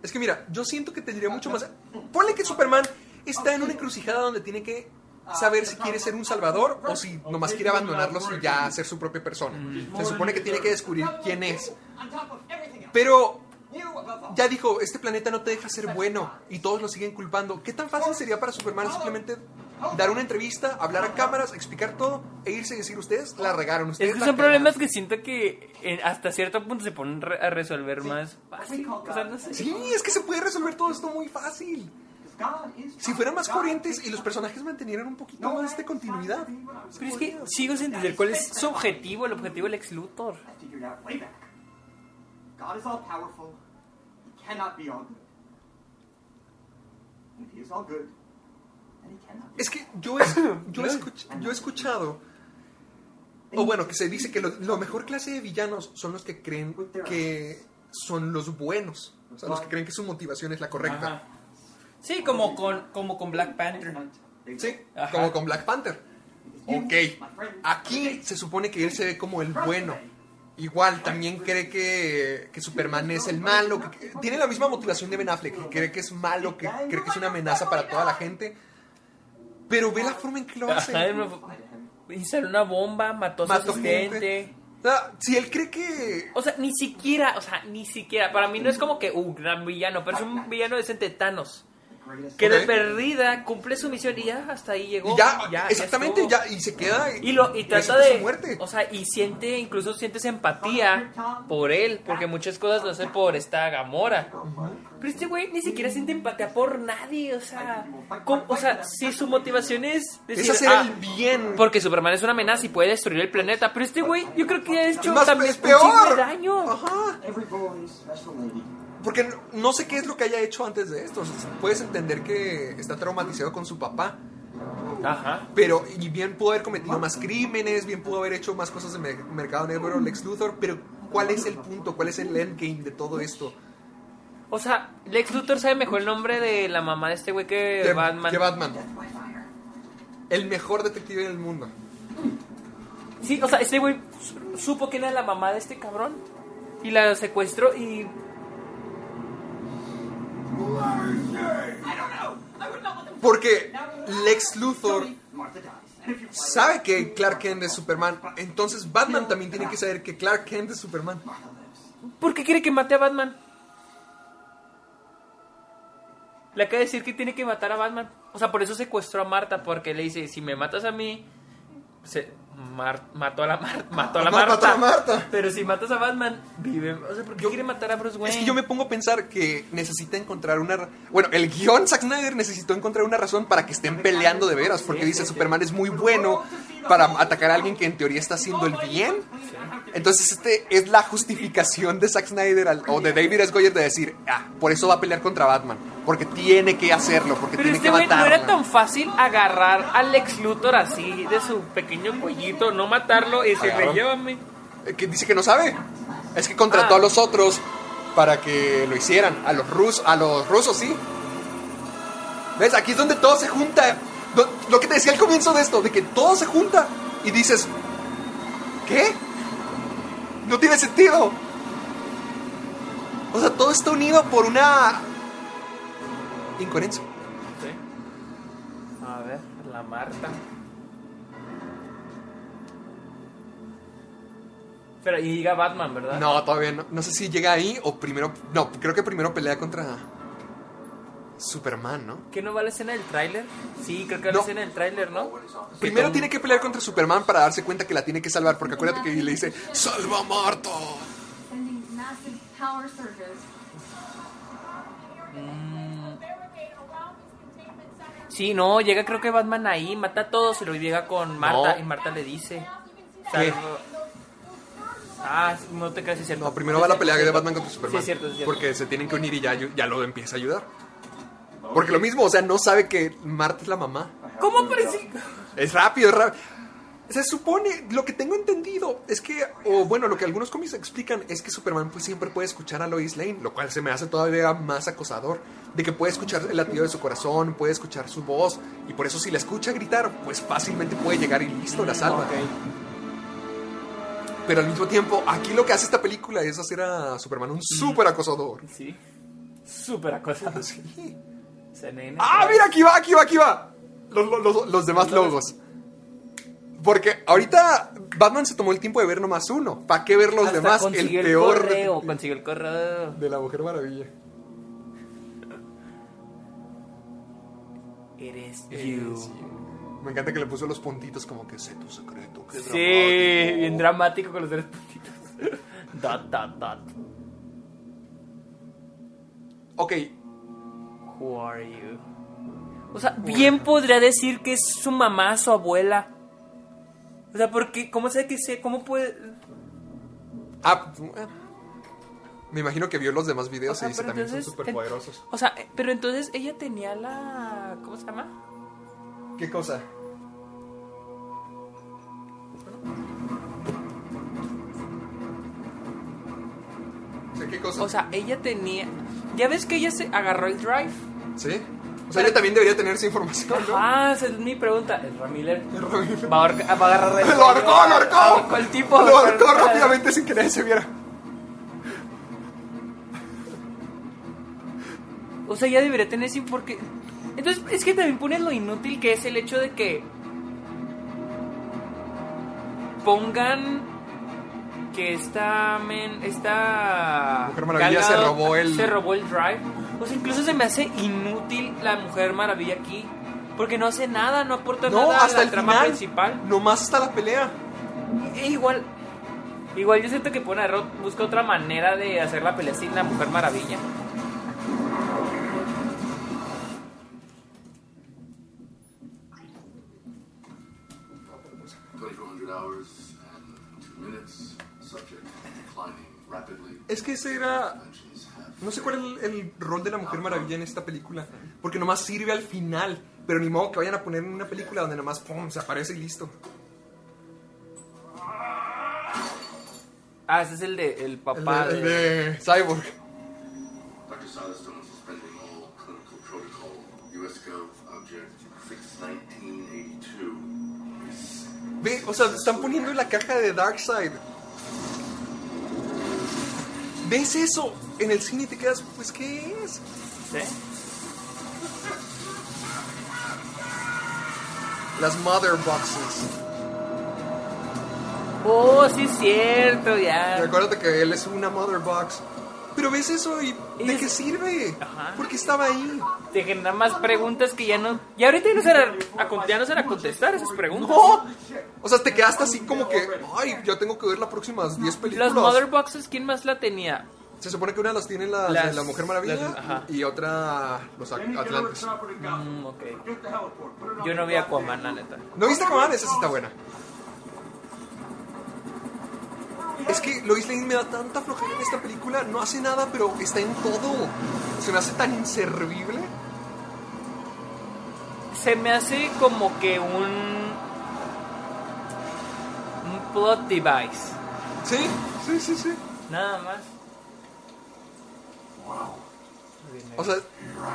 Es que mira, yo siento que tendría mucho más. Ponle que Superman está en una encrucijada donde tiene que saber si quiere ser un salvador o si nomás quiere abandonarlos y ya ser su propia persona. Se supone que tiene que descubrir quién es. Pero ya dijo, este planeta no te deja ser bueno y todos lo siguen culpando. ¿Qué tan fácil sería para Superman simplemente dar una entrevista, hablar a cámaras, explicar todo e irse y decir, ustedes la regaron, ustedes Es que son cagaron"? problemas que siento que eh, hasta cierto punto se ponen re- a resolver más fácil. O sea, no sé. Sí, es que se puede resolver todo esto muy fácil. Si fueran más coherentes y los personajes mantenieran un poquito más de continuidad. Pero es que sigo sin entender cuál es su objetivo, el objetivo del ex Luthor. Figured out way back. God is all powerful. He cannot be all good. And if he is all good, then he cannot be Es que yo he, yo escuch- yo he escuchado, o bueno, que se dice que lo, lo mejor clase de villanos son los que creen que son los buenos. O sea, los que creen que su motivación es la correcta. Ajá. Sí, como con, como con Black Panther. Sí, Ajá. como con Black Panther. Ok, aquí se supone que él se ve como el bueno. Igual, también cree que, que Superman es el malo. que- que- tiene la misma motivación de Ben Affleck, que cree que es malo, que cree que es una amenaza para toda la gente. Pero ve la forma en que lo hace. Instaló una bomba, mató a su Mató asistente. gente. Ah, si él cree que. O sea, ni siquiera, o sea, ni siquiera. Para mí no es como que, uh, gran villano, pero es un villano decente Thanos. Que de perdida cumple su misión y ya hasta ahí llegó. Y ya, exactamente, ya, y se queda. Y, lo, y trata su de. muerte. O sea, y siente, incluso sientes empatía por él, porque muchas cosas lo hace por esta Gamora. Pero este güey ni siquiera siente empatía por nadie, o sea. ¿cómo- o sea, si su motivación es. Es hacer el bien. Porque Superman es una amenaza y puede destruir el planeta. Pero este güey, yo creo que ha hecho Más- también es peor. daño. Every boy, special lady. Porque no, sé qué es lo que haya hecho antes de esto. O sea, puedes entender que está traumatizado con su papá. Ajá. Pero, y bien pudo haber cometido más crímenes, bien pudo haber hecho más cosas de me- mercado negro, Lex Luthor. Pero, ¿cuál es el punto? ¿Cuál es el endgame de todo esto? O sea, Lex Luthor sabe mejor el nombre de la mamá de este güey que Batman. que Batman. El mejor detective del mundo. Sí, o sea, este güey su- supo quién era la mamá de este cabrón. Y la secuestró y. Porque Lex Luthor sabe que Clark Kent es Superman. Entonces Batman también tiene que saber que Clark Kent es Superman. ¿Por qué quiere que mate a Batman? Le acaba de decir que tiene que matar a Batman. O sea, por eso secuestró a Marta, porque le dice, si me matas a mí, se Mar- mató a la, Mar- mató a la Mató Marta. a Marta. Pero si matas a Batman, vive. O sea, ¿por qué quiere matar a Bruce Wayne? Es que yo me pongo a pensar que necesita encontrar una... Bueno, el guion Zack Snyder necesitó encontrar una razón para que estén peleando de veras, porque dice Superman es muy bueno para atacar a alguien que en teoría está haciendo el bien. Entonces este es la justificación de Zack Snyder al- o de David S. Goyer de decir, ah, por eso va a pelear contra Batman, porque tiene que hacerlo, porque Pero tiene este que güey no matarlo. era tan fácil agarrar al Lex Luthor así de su pequeño cuellito, no matarlo y decirle, Claro. llévame. Eh, que dice que no sabe. Es que contrató Ah. a los otros para que lo hicieran. A los rusos, a los rusos, sí. ¿Ves? Aquí es donde todo se junta. Lo, que te decía al comienzo de esto, de que todo se junta. Y dices, ¿qué? No tiene sentido. O sea, todo está unido por una incoherencia. A ver, la Marta. Pero y llega Batman, ¿verdad? No, todavía no. No sé si llega ahí o primero. No, creo que primero pelea contra Superman, ¿no? ¿Que no va la escena del tráiler? Sí, creo que va la escena del tráiler, ¿no? Primero tiene que pelear contra Superman para darse cuenta que la tiene que salvar. Porque acuérdate que le dice: ¡Salva a Marta! Sending massive power surges. Sí, no, llega creo que Batman ahí, mata a todos y luego llega con Marta No. y Marta le dice. ¿Qué? Ah, no te creas, es cierto. No, primero va la pelea de Batman contra Superman. Sí, es cierto, es cierto. Porque se tienen que unir y ya, ya lo empieza a ayudar. Porque lo mismo, o sea, no sabe que Marta es la mamá. ¿Cómo parece? Es rápido, es rápido. Se supone, lo que tengo entendido es que, o bueno, lo que algunos cómics explican es que Superman pues siempre puede escuchar a Lois Lane, lo cual se me hace todavía más acosador. De que puede escuchar el latido de su corazón, puede escuchar su voz, y por eso si la escucha gritar, pues fácilmente puede llegar y listo, la salva. Pero al mismo tiempo, aquí lo que hace esta película es hacer a Superman un súper acosador. Sí. Súper acosado. Sí. CNN. ¡Ah, mira, aquí va, aquí va, aquí va! Los, los- los- demás logos. Porque ahorita Batman se tomó el tiempo de ver nomás uno. ¿Para qué ver los Hasta demás? El peor correo, consiguió el correo. de la Mujer Maravilla. Eres sí. Me encanta que le puso los puntitos como que sé tu secreto. Qué Sí, dramático. bien dramático con los tres puntitos. dot, dot, dot. Ok, Who are you? O sea, bien podría decir que es su mamá, su abuela. O sea, porque, ¿cómo sabe que sé? ¿Cómo puede...? ah, me imagino que vio los demás videos O sea, y dice también son entonces, súper poderosos. O sea, pero entonces ella tenía la... ¿Cómo se llama? ¿Qué cosa? O sea, ¿qué cosa? O sea, ella tenía... ¿Ya ves que ella se agarró el drive? ¿Sí? O sea, ella también debería tener esa información, ¿no? Ah, esa es mi pregunta. ¿Es Ramiller? Va a, va a agarrar el... ¡Lo ahorcó, lo ahorcó! Ahorcó el tipo. Lo ahorcó rápidamente sin que nadie se viera. O sea, ya debería tener porque... Entonces, es que también pones lo inútil que es el hecho de que... Pongan que esta men, esta Mujer Maravilla Gal se robó el- se robó el drive. O sea, incluso se me hace inútil la Mujer Maravilla aquí, porque no hace nada, no aporta No, nada a hasta la el trama final. principal. Nomás hasta la pelea. E igual, igual yo siento que pone busca otra manera de hacer la pelea sin la Mujer Maravilla. Twenty-four hundred hours and two minutes. Subject declining rapidly. Es que ese era... No sé cuál es el, el rol de la Mujer Maravilla en esta película. Porque nomás sirve al final. Pero ni modo que vayan a poner en una película donde nomás pum, se aparece y listo. Ah, ese es el de el El papá de, el de... de Cyborg. Dr. Silestone suspending all clinical protocol. US Gov Object 61982. Ve, o sea, están poniendo en la caja de Darkseid. ¿Ves eso? En el cine te quedas, pues, ¿qué es? ¿Sí? Las Mother Boxes. Oh, sí es cierto, ya. Y acuérdate que él es una Mother Box. Pero ves eso y ¿de qué sirve? Porque estaba ahí. Te generan más preguntas que ya no... Y ahorita ya no se van a, ya no se van a contestar esas preguntas. No. O sea, te quedaste así como que, ay, yo tengo que ver las próximas 10 películas. Las Mother Boxes, ¿quién más la tenía? Se supone que una las tiene la, Las- la Mujer Maravilla las- y otra los At- Atlantes. Mm, ok. Yo no vi Aquaman, la neta. ¿No viste Aquaman? Esa sí está buena. Es que Lois Lane me da tanta flojera en esta película. No hace nada, pero está en todo. Se me hace tan inservible. Se me hace como que un... Un plot device. Sí, sí, sí, sí. Nada más. O sea,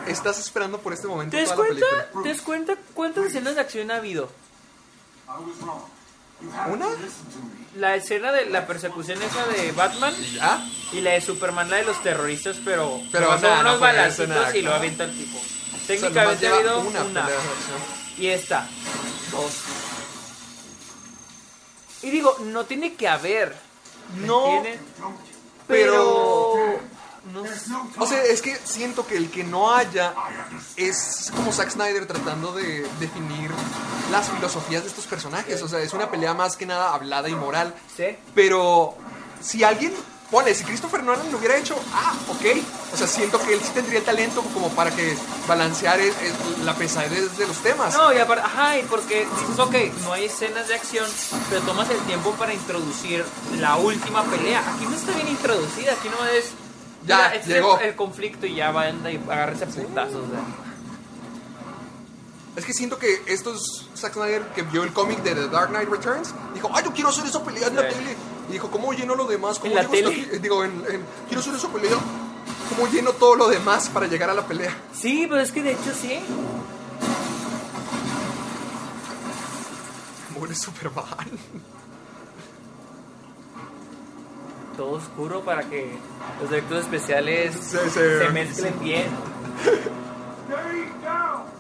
estás esperando por este momento ¿Te das toda cuenta? ¿Te das cuenta cuántas escenas de acción ha habido? ¿Una? La escena de la persecución esa de Batman y la de Superman, la de los terroristas, pero, Pero, son no unos nada, y lo no. avienta el tipo. Técnicamente ha habido una y esta, dos. Y digo, no tiene que haber, No, ¿Entiendes? pero... O sea, es que siento que el que no haya es como Zack Snyder tratando de definir las filosofías de estos personajes. O sea, es una pelea más que nada hablada y moral. Sí. Pero si alguien, pone, si Christopher Nolan lo hubiera hecho, ah, ok. O sea, siento que él sí tendría el talento como para que balancear es- es la pesadez de los temas. No, y aparte, ajá, y porque dices, ok, no hay escenas de acción, pero tomas el tiempo para introducir la última pelea. Aquí no está bien introducida, aquí no es. Ya, mira, este es llegó. El, el conflicto y ya va y agárrese a putazos. o sea. Es que siento que estos Zack Snyder que vio el cómic de The Dark Knight Returns, dijo, ay, yo quiero hacer esa pelea en la Sí. tele. Y dijo, ¿cómo lleno lo demás? ¿Cómo ¿En la tele? aquí?" Digo, en, en- quiero hacer esa pelea. ¿Cómo lleno todo lo demás para llegar a la pelea? Sí, pero es que de hecho sí. Muere Superman. Todo oscuro para que los efectos especiales sí. se mezclen bien.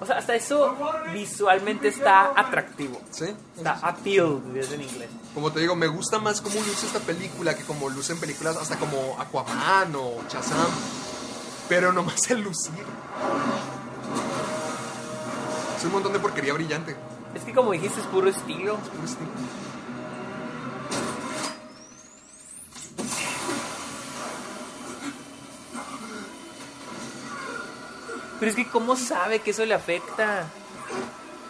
O sea, hasta eso visualmente está atractivo. Sí. Está appeal, es en inglés. Como te digo, me gusta más cómo luce esta película que como lucen películas hasta como Aquaman o Shazam. Pero nomás el lucir. Es un montón de porquería brillante. Es que como dijiste, es puro estilo. Puro estilo. Pero es que ¿cómo sabe que eso le afecta?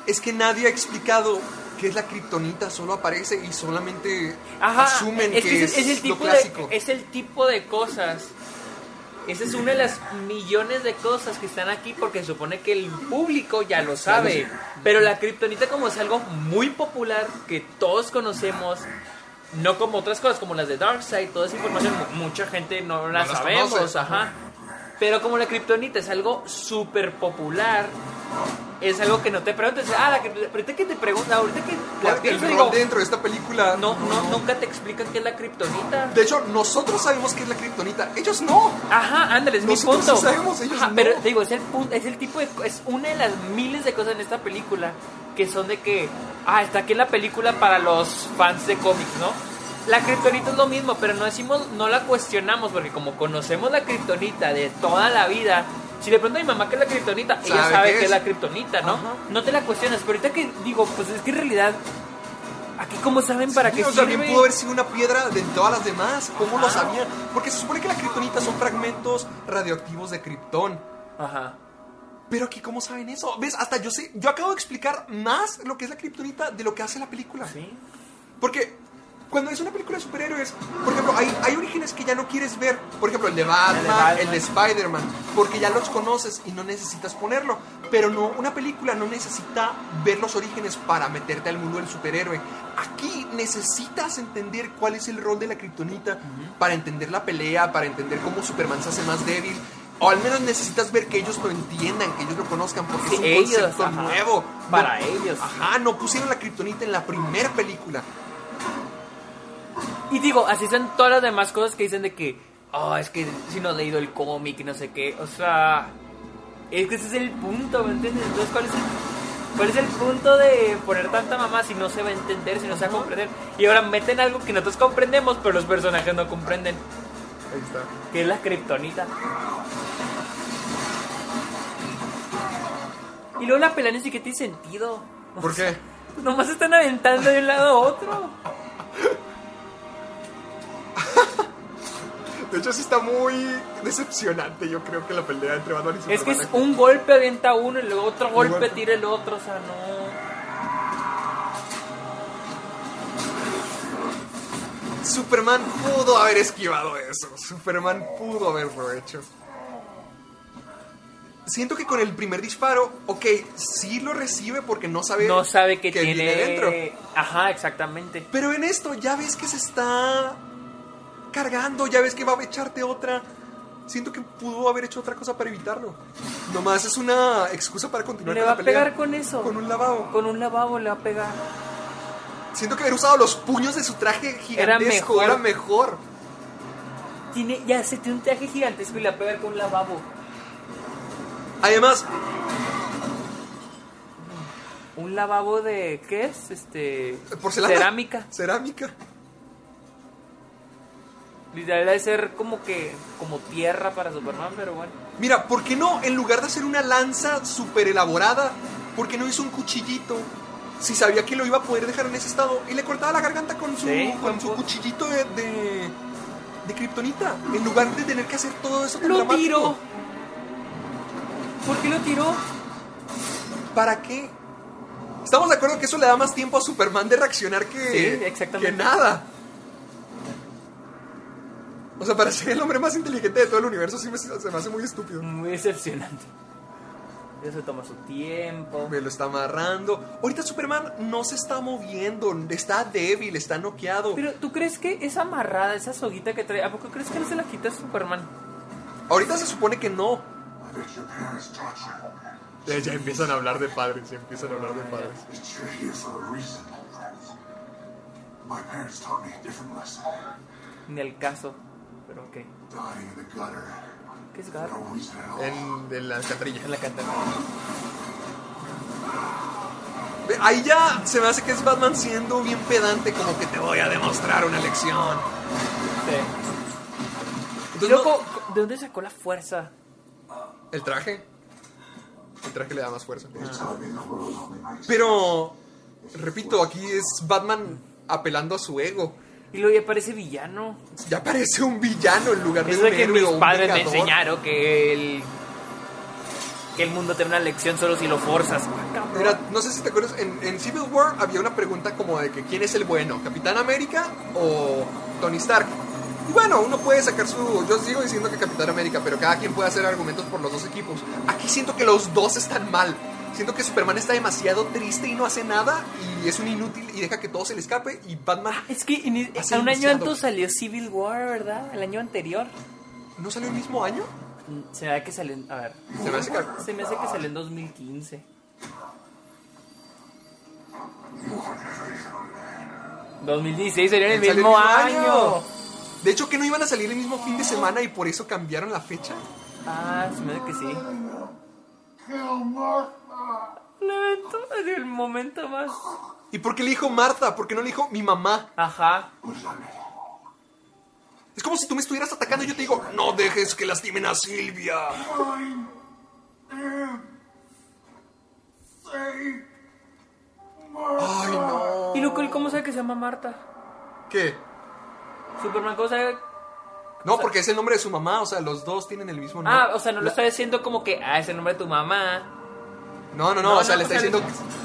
Es que nadie ha explicado qué es la kriptonita, solo aparece y solamente Ajá, asumen es que, que es, el lo clásico. de es el tipo de cosas. Esa es una de las millones de cosas que están aquí porque se supone que el público ya lo sabe. Pero la kriptonita como es algo muy popular que todos conocemos, no como otras cosas como las de Darkseid, toda esa información mu- mucha gente no la No sabemos, conoce, ajá. Pero como la kriptonita es algo súper popular, es algo que no te preguntas, ah, la kriptonita, ahorita que te preguntan, ahorita que la el pienso, digo, dentro de esta película. no, no, nunca te explican qué es la kriptonita. De hecho, nosotros sabemos qué es la kriptonita. Ellos no. Ajá, ándale, es mi Nosotros punto. sí sabemos, ellos Ajá, no. Pero te digo, es el es el tipo de es una de las miles de cosas en esta película que son de que ah, está aquí en la película para los fans de cómics, ¿no? La kriptonita es lo mismo, pero no decimos, no la cuestionamos porque como conocemos la kriptonita de toda la vida, si le pregunto a mi mamá qué es la kriptonita, ella ¿Sabe qué es es? la kriptonita, ¿no? No te la cuestionas, pero ahorita que digo, pues es que en realidad aquí cómo saben para Sí, qué o sea, sirve? pudo haber sido una piedra de todas las demás. ¿Cómo lo sabían? Porque se supone que la kriptonita son fragmentos radioactivos de kriptón. Ajá. Pero aquí, ¿cómo saben eso? ¿Ves? Hasta yo sé, yo acabo de explicar más lo que es la kriptonita de lo que hace la película. Sí. Porque cuando es una película de superhéroes, por ejemplo, hay, hay orígenes que ya no quieres ver. Por ejemplo, el de Batman, El de Batman. el de Spider-Man, porque ya los conoces y no necesitas ponerlo. Pero no, una película no necesita ver los orígenes para meterte al mundo del superhéroe. Aquí necesitas entender cuál es el rol de la kriptonita para entender la pelea, para entender cómo Superman se hace más débil. O al menos necesitas ver que ellos lo entiendan, que ellos lo conozcan, porque es un ellos, concepto ajá. nuevo. Para No- ellos. Ajá, no pusieron la kriptonita en la primera película. Y digo, así son todas las demás cosas que dicen de que, oh, es que si no has leído el cómic y no sé qué. O sea, es que ese es el punto, ¿me entiendes? Entonces, ¿cuál es el, cuál es el punto de poner tanta mamá si no se va a entender, si no se va a comprender? Y ahora meten algo que nosotros comprendemos, pero los personajes no comprenden, Ahí está. que es la kriptonita. Y luego la pelea ni siquiera tiene sentido. ¿Por qué? Nomás están aventando de un lado a otro. De hecho, sí está muy decepcionante. Yo creo que la pelea entre Batman y Superman. Es que es un golpe avienta uno y luego otro golpe, golpe. tira el otro, o sea, no. Superman pudo haber esquivado eso. Superman pudo haberlo hecho. Siento que con el primer disparo, ok, sí lo recibe porque no sabe, No sabe que, que tiene viene dentro. Ajá, exactamente. Pero en esto ya ves que se está cargando, ya ves que va a echarte otra. Siento que pudo haber hecho otra cosa para evitarlo. Nomás es una excusa para continuar Le con va la a pelea. pegar con eso. Con un lavabo. Con un lavabo le va a pegar. Siento que haber usado los puños de su traje Era gigantesco mejor. era mejor. Tiene, ya se tiene un traje gigantesco y le va a pegar con un lavabo. Además, Un lavabo de. ¿Qué es? Este. porcelana. Cerámica. Cerámica. Literal debe ser como que como tierra para Superman, pero bueno. Mira, ¿por qué no, en lugar de hacer una lanza súper elaborada, ¿por qué no hizo un cuchillito? Si sabía que lo iba a poder dejar en ese estado y le cortaba la garganta con su, Sí, con su cuchillito de, de, de kriptonita. En lugar de tener que hacer todo eso tan Lo dramático. tiró. ¿Por qué lo tiró? ¿Para qué? Estamos de acuerdo que eso le da más tiempo a Superman de reaccionar que, Sí, exactamente. que nada. O sea, para ser el hombre más inteligente de todo el universo sí me, se me hace muy estúpido. Muy decepcionante. Se toma su tiempo. Me lo está amarrando. Ahorita Superman no se está moviendo, está débil, está noqueado. Pero ¿tú crees que esa amarrada, esa soguita que trae, ¿a poco crees que no se la quita Superman? Ahorita se supone que no. I bet your parents taught you. Ya, ya empiezan a hablar de padres, ya empiezan a hablar de padres. That you're here for a reason. My parents taught me a different lesson. Ni el caso. Pero ok. ¿Qué es Gar? En, en la alcantarilla. En la alcantarilla. Ahí ya se me hace que es Batman siendo bien pedante, como que te voy a demostrar una lección. Sí. Entonces, Loco, ¿de dónde sacó la fuerza? El traje. El traje le da más fuerza. Makes Pero, repito, aquí es Batman apelando a su ego. Y luego ya parece villano. Ya parece un villano en lugar de Es un lo que héroe mis o padres me enseñaron, que el, que el mundo tiene una lección solo si lo forzas. Ah. Mira, no sé si te acuerdas, en, en Civil War había una pregunta como de que quién es el bueno, Capitán América o Tony Stark. Y bueno, uno puede sacar su... Yo sigo diciendo que Capitán América, pero cada quien puede hacer argumentos por los dos equipos. Aquí siento que los dos están mal. Siento que Superman está demasiado triste y no hace nada y es un inútil y deja que todo se le escape y Batman... Es que en- Hace un año antes salió Civil War, ¿verdad? El año anterior. ¿No salió el mismo año? Se me hace que salió en- A ver. Se me hace que... Se me hace que salió en 2015. 2016 salió en el Salió el mismo año. De hecho, que no iban a salir el mismo fin de semana y por eso cambiaron la fecha. Ah, se me hace que sí. El evento, el momento más. ¿Y por qué le dijo Marta? ¿Por qué no le dijo mi mamá? Ajá. Mean? Es como si tú me estuvieras atacando y yo te digo, no dejes que lastimen a Silvia. Ay, no. ¿Y Luke, cómo sabe que se llama Marta? ¿Qué? Superman, ¿cómo sabe? No, porque es el nombre de su mamá, o sea, los dos tienen el mismo nombre. Ah, o sea, no lo La- está diciendo como que, ah, es el nombre de tu mamá. No, no, no, No, o sea, no, le o está diciendo...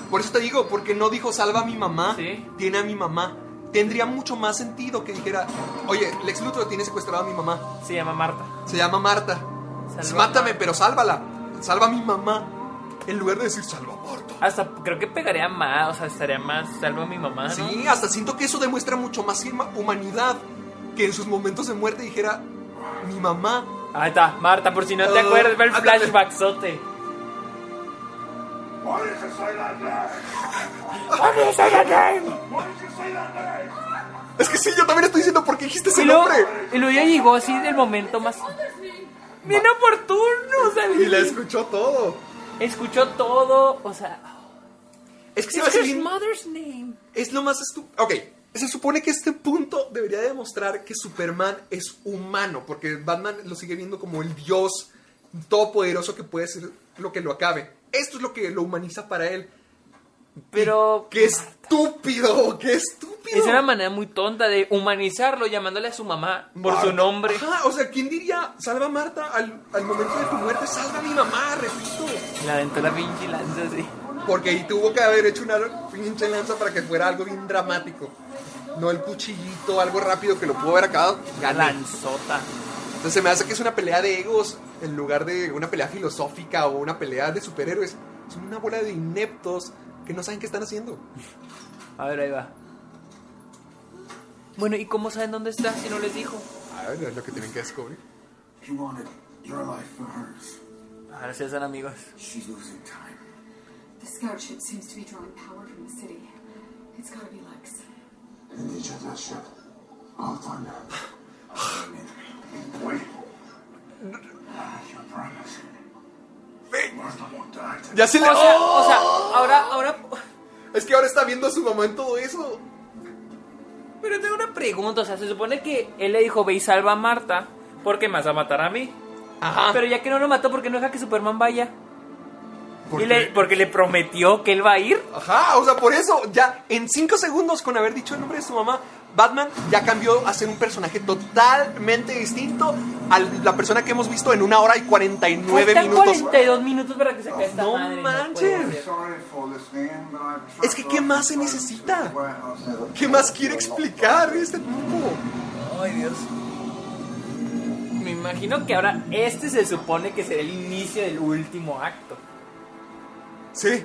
Por eso te digo, porque no dijo salva a mi mamá, Sí. tiene a mi mamá. Tendría mucho más sentido que dijera, oye, Lex Luthor tiene secuestrado a mi mamá. Se llama Marta. Se llama Marta. Salva Mátame, pero sálvala. Salva a mi mamá. En lugar de decir salva a Marta. Hasta creo que pegaría más, o sea, estaría más salvo a mi mamá, ¿no? Sí, hasta siento que eso demuestra mucho más huma- humanidad que en sus momentos de muerte dijera mi mamá. Ahí está, Marta, por si no te Ah, acuerdas, ve el ándale. flashbacksote. Why did you say that name? Why did you say that name? Why did you say that name? Es que sí, yo también estoy diciendo por qué dijiste ese Y luego, nombre. y luego ya llegó así del momento más... Bien oportuno, o sea, Y la escuchó todo. escuchó todo, o sea... Es que se It's me hace his bien- mother's name. Es lo más estúpido. Ok, se supone que este punto debería demostrar que Superman es humano, porque Batman lo sigue viendo como el dios todopoderoso que puede ser lo que lo acabe. Esto es lo que lo humaniza para él. Pero... ¡Qué estúpido! ¡Qué estúpido! Es una manera muy tonta de humanizarlo llamándole a su mamá por su Marta. nombre. Ajá, o sea, ¿quién diría salva a Marta al, al momento de tu muerte? Salva a mi mamá, repito. La aventó la pinche lanza así. Porque ahí tuvo que haber hecho una pinche lanza para que fuera algo bien dramático. No el cuchillito, algo rápido que lo pudo haber acabado. Gané. Lanzota. Entonces se me hace que es una pelea de egos en lugar de una pelea filosófica o una pelea de superhéroes. Son una bola de ineptos que no saben qué están haciendo. A ver, ahí va. Bueno, ¿y cómo saben dónde está si no les dijo? A ver, es lo que tienen que descubrir. He wanted your life for hers. Ahora sí son amigos. She's losing time. The scout ship seems to be drawing power from the city. It's gotta be Lex. Each of that ship, I'll find her. Ya se le... O sea, ¡Oh! o sea, ahora, ahora... Es que ahora está viendo a su mamá en todo eso. Pero tengo una pregunta, o sea, se supone que él le dijo, ve y salva a Marta, porque me vas a matar a mí. Ajá. Pero ya que no lo mató, ¿por qué no deja que Superman vaya? ¿Por Y le- porque le prometió que él va a ir. Ajá, o sea, por eso, ya en cinco segundos con haber dicho el nombre de su mamá, Batman ya cambió a ser un personaje totalmente distinto a la persona que hemos visto en una hora y 49 Faltan minutos. 42 minutos para que se caiga esta No madre. manches. Es que, ¿qué más se necesita? ¿Qué más quiere explicar este tipo? Ay, Dios. Me imagino que ahora este se supone que será el inicio del último acto. Sí.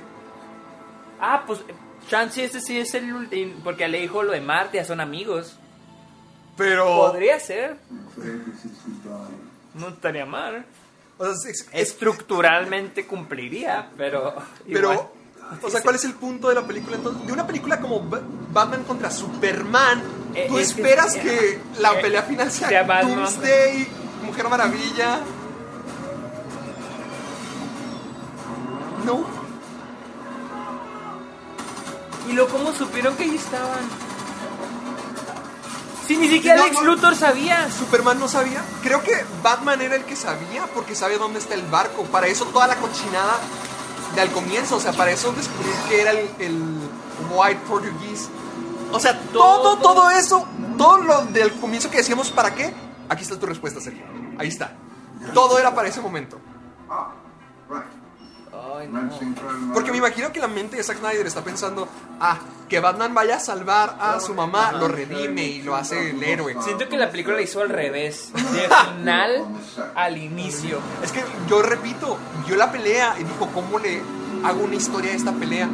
Ah, pues chance este sí es el último. Porque le dijo lo de Marte, ya son amigos. Pero. Podría ser. No estaría mal. Estructuralmente cumpliría, pero. Pero, igual. o sea, ¿cuál es el punto de la película entonces? De una película como Ba- Batman contra Superman, Eh, tú es que- esperas eh, que la eh, pelea final sea, sea. Doomsday, Mujer Maravilla. No. ¿Y luego cómo supieron que ahí estaban? Si ni siquiera No, Lex no. Luthor sabía. Superman no sabía. Creo que Batman era el que sabía porque sabe dónde está el barco. Para eso toda la cochinada de al comienzo. O sea, para eso descubrir que era el, el White Portuguese. O sea, todo, todo eso, todo lo del comienzo que decíamos, ¿para qué? Aquí está tu respuesta, Sergio. Ahí está. Todo era para ese momento. Porque me imagino que la mente de Zack Snyder está pensando, ah, que Batman vaya a salvar a su mamá, lo redime y lo hace el héroe. Siento que la película la hizo al revés. De final al inicio. Es que yo repito, vio la pelea y dijo, ¿cómo le hago una historia de esta pelea?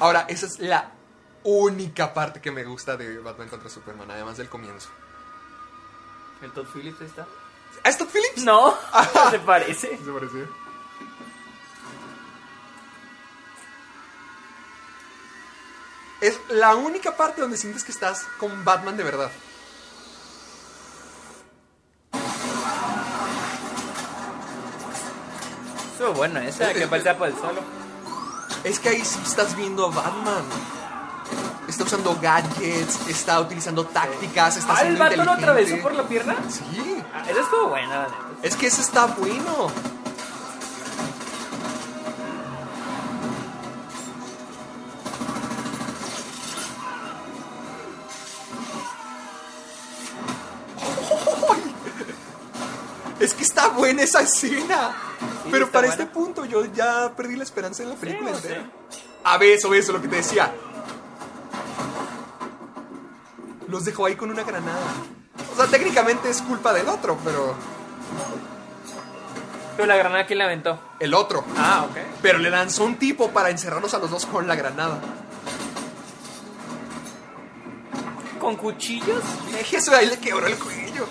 Ahora, esa es la única parte que me gusta de Batman contra Superman, además del comienzo. ¿El Todd Phillips está? ¿Es Todd Phillips? No, se parece. Se parece. Es la única parte donde sientes que estás con Batman de verdad. Estuvo buena esa, que parecía por el solo. Es que ahí sí estás viendo a Batman. Está usando gadgets, está utilizando tácticas, está Ah, ¿el siendo vato lo atravesó por la pierna? Sí. Ah, esa estuvo buena, la neta. Es que eso está bueno. Es que está buena esa escena. Pero para buena. este punto yo ya perdí la esperanza en la película entera. sé. A ver, eso, eso, lo que te decía. Los dejó ahí con una granada. O sea, técnicamente es culpa del otro, pero... Pero la granada, ¿quién la aventó? El otro. Ah, ok. Pero le lanzó un tipo para encerrarlos a los dos con la granada. ¿Con cuchillos? Eso ahí le quebró el cuello.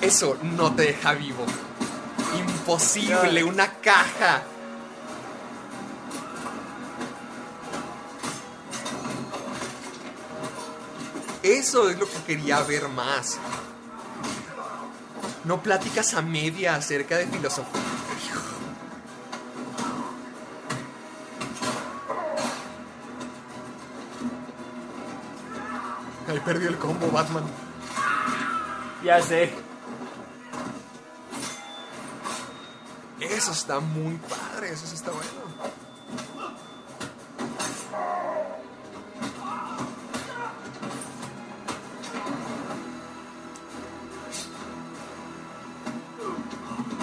Eso no te deja vivo. Imposible, una caja. Eso es lo que quería ver más. No pláticas a media acerca de filosofía. Ahí perdió el combo Batman. Ya sé. Eso está muy padre, eso está bueno.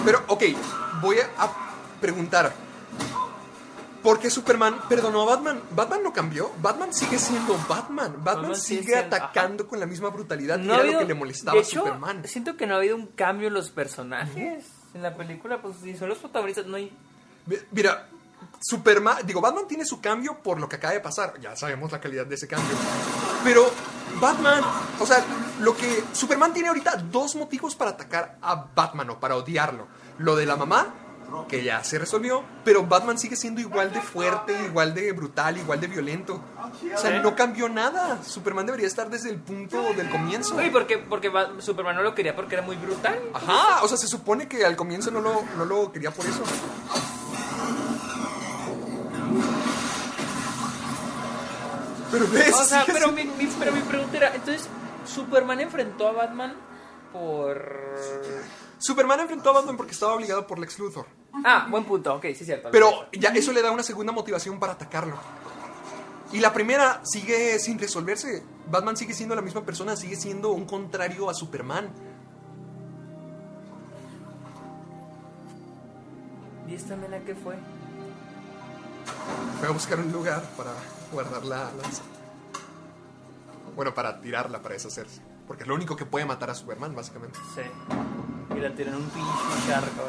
Pero, ok, voy a preguntar. ¿Por qué Superman perdonó a Batman? Batman no cambió. Batman sigue siendo Batman. Batman, Batman sigue sigue siendo- atacando con la misma brutalidad No que era habido- lo que le molestaba de a Superman. Siento que no ha habido un cambio en los personajes. En la película, pues si son los protagonistas, no hay. Mi- Mira, Superman, digo, Batman tiene su cambio por lo que acaba de pasar. Ya sabemos la calidad de ese cambio. Pero Batman, o sea, lo que Superman tiene ahorita dos motivos para atacar a Batman o para odiarlo. Lo de la mamá, que ya se resolvió, pero Batman sigue siendo igual de fuerte, igual de brutal, igual de violento. O sea, no cambió nada. Superman debería estar desde el punto del comienzo. Oye. Porque Ba- Superman no lo quería porque era muy brutal. Ajá, o sea, se supone que al comienzo no lo, no lo quería por eso. Pero ves, O sea, pero mi, mi- pero mi pregunta era, entonces, ¿Superman enfrentó a Batman por...? Superman enfrentó a Batman porque estaba obligado por Lex Luthor. Ah, buen punto, ok, sí es cierto. Pero ya eso le da una segunda motivación para atacarlo. Y la primera sigue sin resolverse. Batman sigue siendo la misma persona, sigue siendo un contrario a Superman. ¿Y esta mena qué fue? Fue a buscar un lugar para guardar la lanza. Bueno, para tirarla, para deshacerse. Porque es lo único que puede matar a Superman, básicamente. Sí. Y la tiran un pinche charco,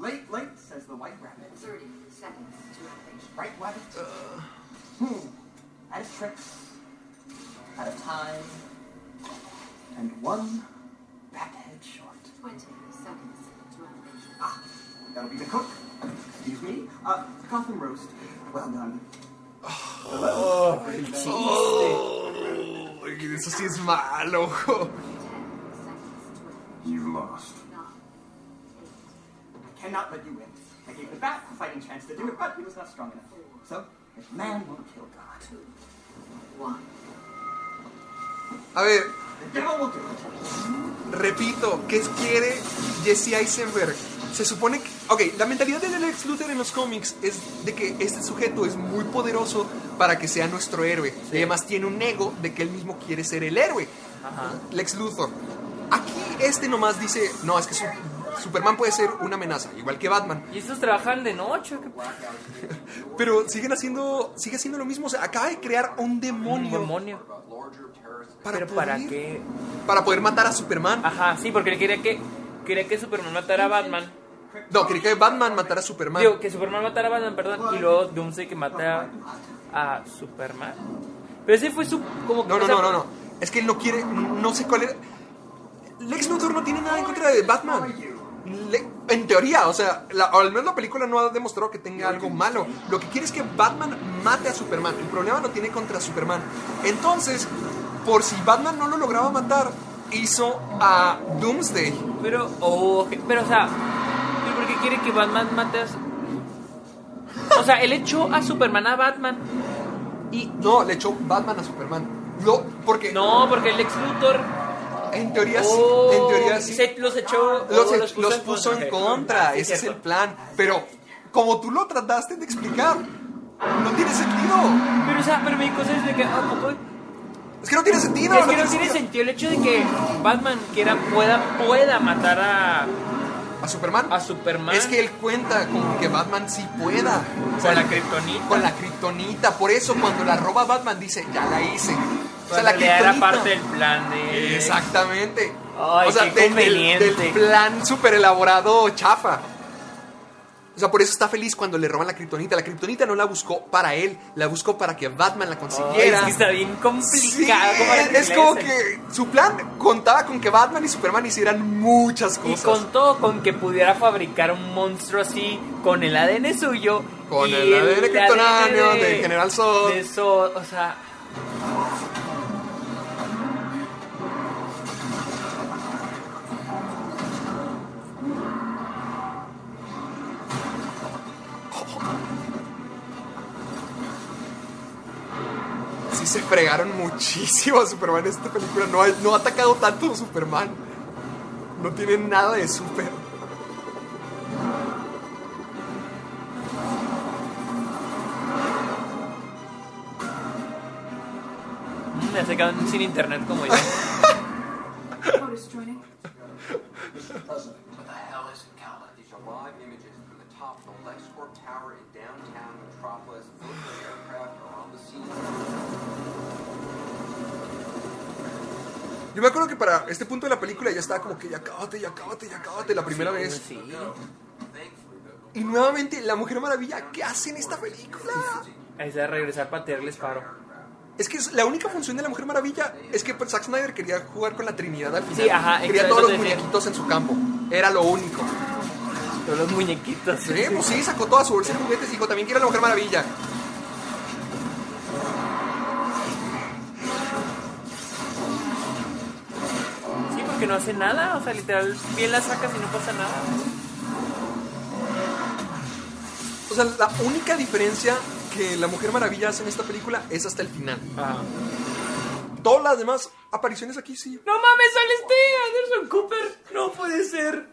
Late, late, says the white rabbit. 30 seconds to. Right rabbit? Hmm. Out of tricks, out of time, and one rat head short. 20 seconds to activation. Ah, that'll be the cook. Excuse me. Uh, Gotham roast. Well done. Oh, el Oh, Eso sí es malo. You lost. I cannot let you win. I gave the bat a fighting chance to do it, but he was not strong enough. So, if man won't kill God, One. A ver, the devil will do it. repito, ¿qué quiere Jesse Eisenberg? Se supone que... Ok, la mentalidad de Lex Luthor en los cómics es de que este sujeto es muy poderoso para que sea nuestro héroe. Y además tiene un ego de que él mismo quiere ser el héroe. Lex Luthor. Aquí este nomás dice, no, es que su- Superman puede ser una amenaza, igual que Batman. ¿Y estos trabajan de noche? ¿Qué Pero siguen haciendo, sigue haciendo lo mismo. O sea, acaba de crear un demonio. Un demonio. Para ¿Pero para qué? Para poder matar a Superman. Ajá, sí, porque él quería que, quería que Superman matara a Batman. No, quería que Batman matara a Superman. Digo, que Superman matara a Batman, perdón. Y luego Doomsday que mata a Superman. Pero ese fue su... Como, No, no, o sea, no, no, no. Es que él no quiere, no sé cuál era. Lex Luthor no tiene nada en contra de Batman. Le- en teoría, o sea, la- al menos la película no ha demostrado que tenga algo malo. Lo que quiere es que Batman mate a Superman. El problema lo tiene contra Superman. Entonces, por si Batman no lo lograba matar, hizo a Doomsday. Pero, oh, pero o sea, ¿pero por qué quiere que Batman mate a... O sea, él echó a Superman a Batman. Y... No, le echó Batman a Superman. No, porque... No, porque el Lex Luthor... En teoría sí, Oh, en teoría sí. se- los echó... Los, oh, e- los los puso en contra, Sí, ese es el plan. Pero como tú lo trataste de explicar, no tiene sentido. Pero, o sea, pero mi cosa es de que... ¿a poco? Es que no tiene sentido. Es que no tiene tiene sentido. el hecho de que Batman quiera, pueda, pueda matar a... ¿A Superman? A Superman. Es que él cuenta con que Batman sí pueda. O sea, Con la kriptonita. Con la kriptonita. Por eso cuando la roba Batman dice, ya la hice. O sea, la era parte del plan de... Exactamente. Ay, o sea, qué del- del, plan súper elaborado chafa. O sea, por eso está feliz cuando le roban la kriptonita. La kriptonita no la buscó para él, la buscó para que Batman la consiguiera. es que está bien complicado. ¿cómo para que es como que su plan contaba con que Batman y Superman hicieran muchas Y cosas. contó con que pudiera fabricar un monstruo así con el ADN suyo. Con y el ADN kryptonáneo ADN de General Zod. de Zod, o sea. Sí se fregaron muchísimo a Superman en esta película. No ha, no ha atacado tanto a Superman. No tiene nada de super. Me se quedan sin internet como yo. Yo me acuerdo que para este punto de la película ya estaba como que ya cábate, ya cábate, ya cábate la primera vez. Y nuevamente la Mujer Maravilla, ¿qué hace en esta película? Es de regresar para tirarles paro. Es que la única función de la Mujer Maravilla es que Zack Snyder quería jugar con la Trinidad al final. Sí, ajá, Quería todos los muñequitos en su campo. Era lo único. Todos los muñequitos. Sí, pues sí, sacó toda su bolsa de juguetes y dijo, también quiero la Mujer Maravilla. Porque no hace nada. O sea, literal, bien la sacas y no pasa nada. O sea, la única diferencia que la Mujer Maravilla hace en esta película es hasta el final. Todas las demás apariciones aquí sí. No mames, sale este Anderson Cooper. No puede ser.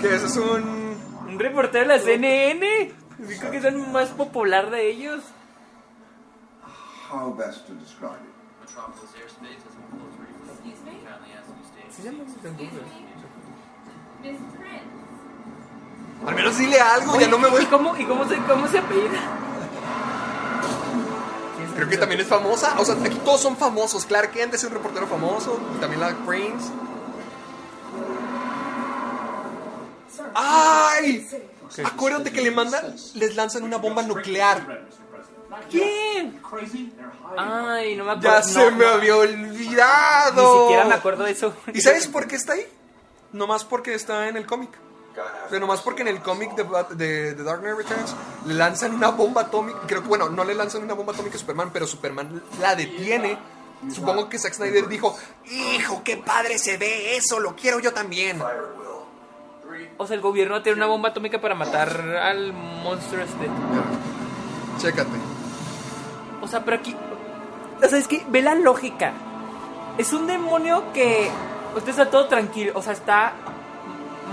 Que ese es un. Un reportero de la CNN. Creo que es el más popular de ellos. How best to describe it? Sí, se llama Anderson Cooper. Al menos dile algo, ya no me voy. ¿Y cómo, y cómo se, cómo se apellida? Creo que también es famosa. O sea, aquí todos son famosos. Clark Kent es un reportero famoso. Y también la Cranes. ¡Ay! Acuérdate que le mandan, les lanzan una bomba nuclear. ¿Quién? Ay, no me acuerdo. Ya no, se me no. había olvidado. Ni siquiera me acuerdo de eso. ¿Y sabes por qué está ahí? Nomás porque está en el cómic. Pero nomás porque en el cómic de, de, de Dark Knight Returns le lanzan una bomba atómica. Creo que, bueno, no le lanzan una bomba atómica a Superman, pero Superman la detiene. Supongo que Zack Snyder dijo: Hijo, qué padre se ve eso, lo quiero yo también. O sea, el gobierno tiene una bomba atómica para matar al monstruo este. Chécate. O sea, pero aquí. O sea, es que ve la lógica. Es un demonio que. Usted está todo tranquilo. O sea, está.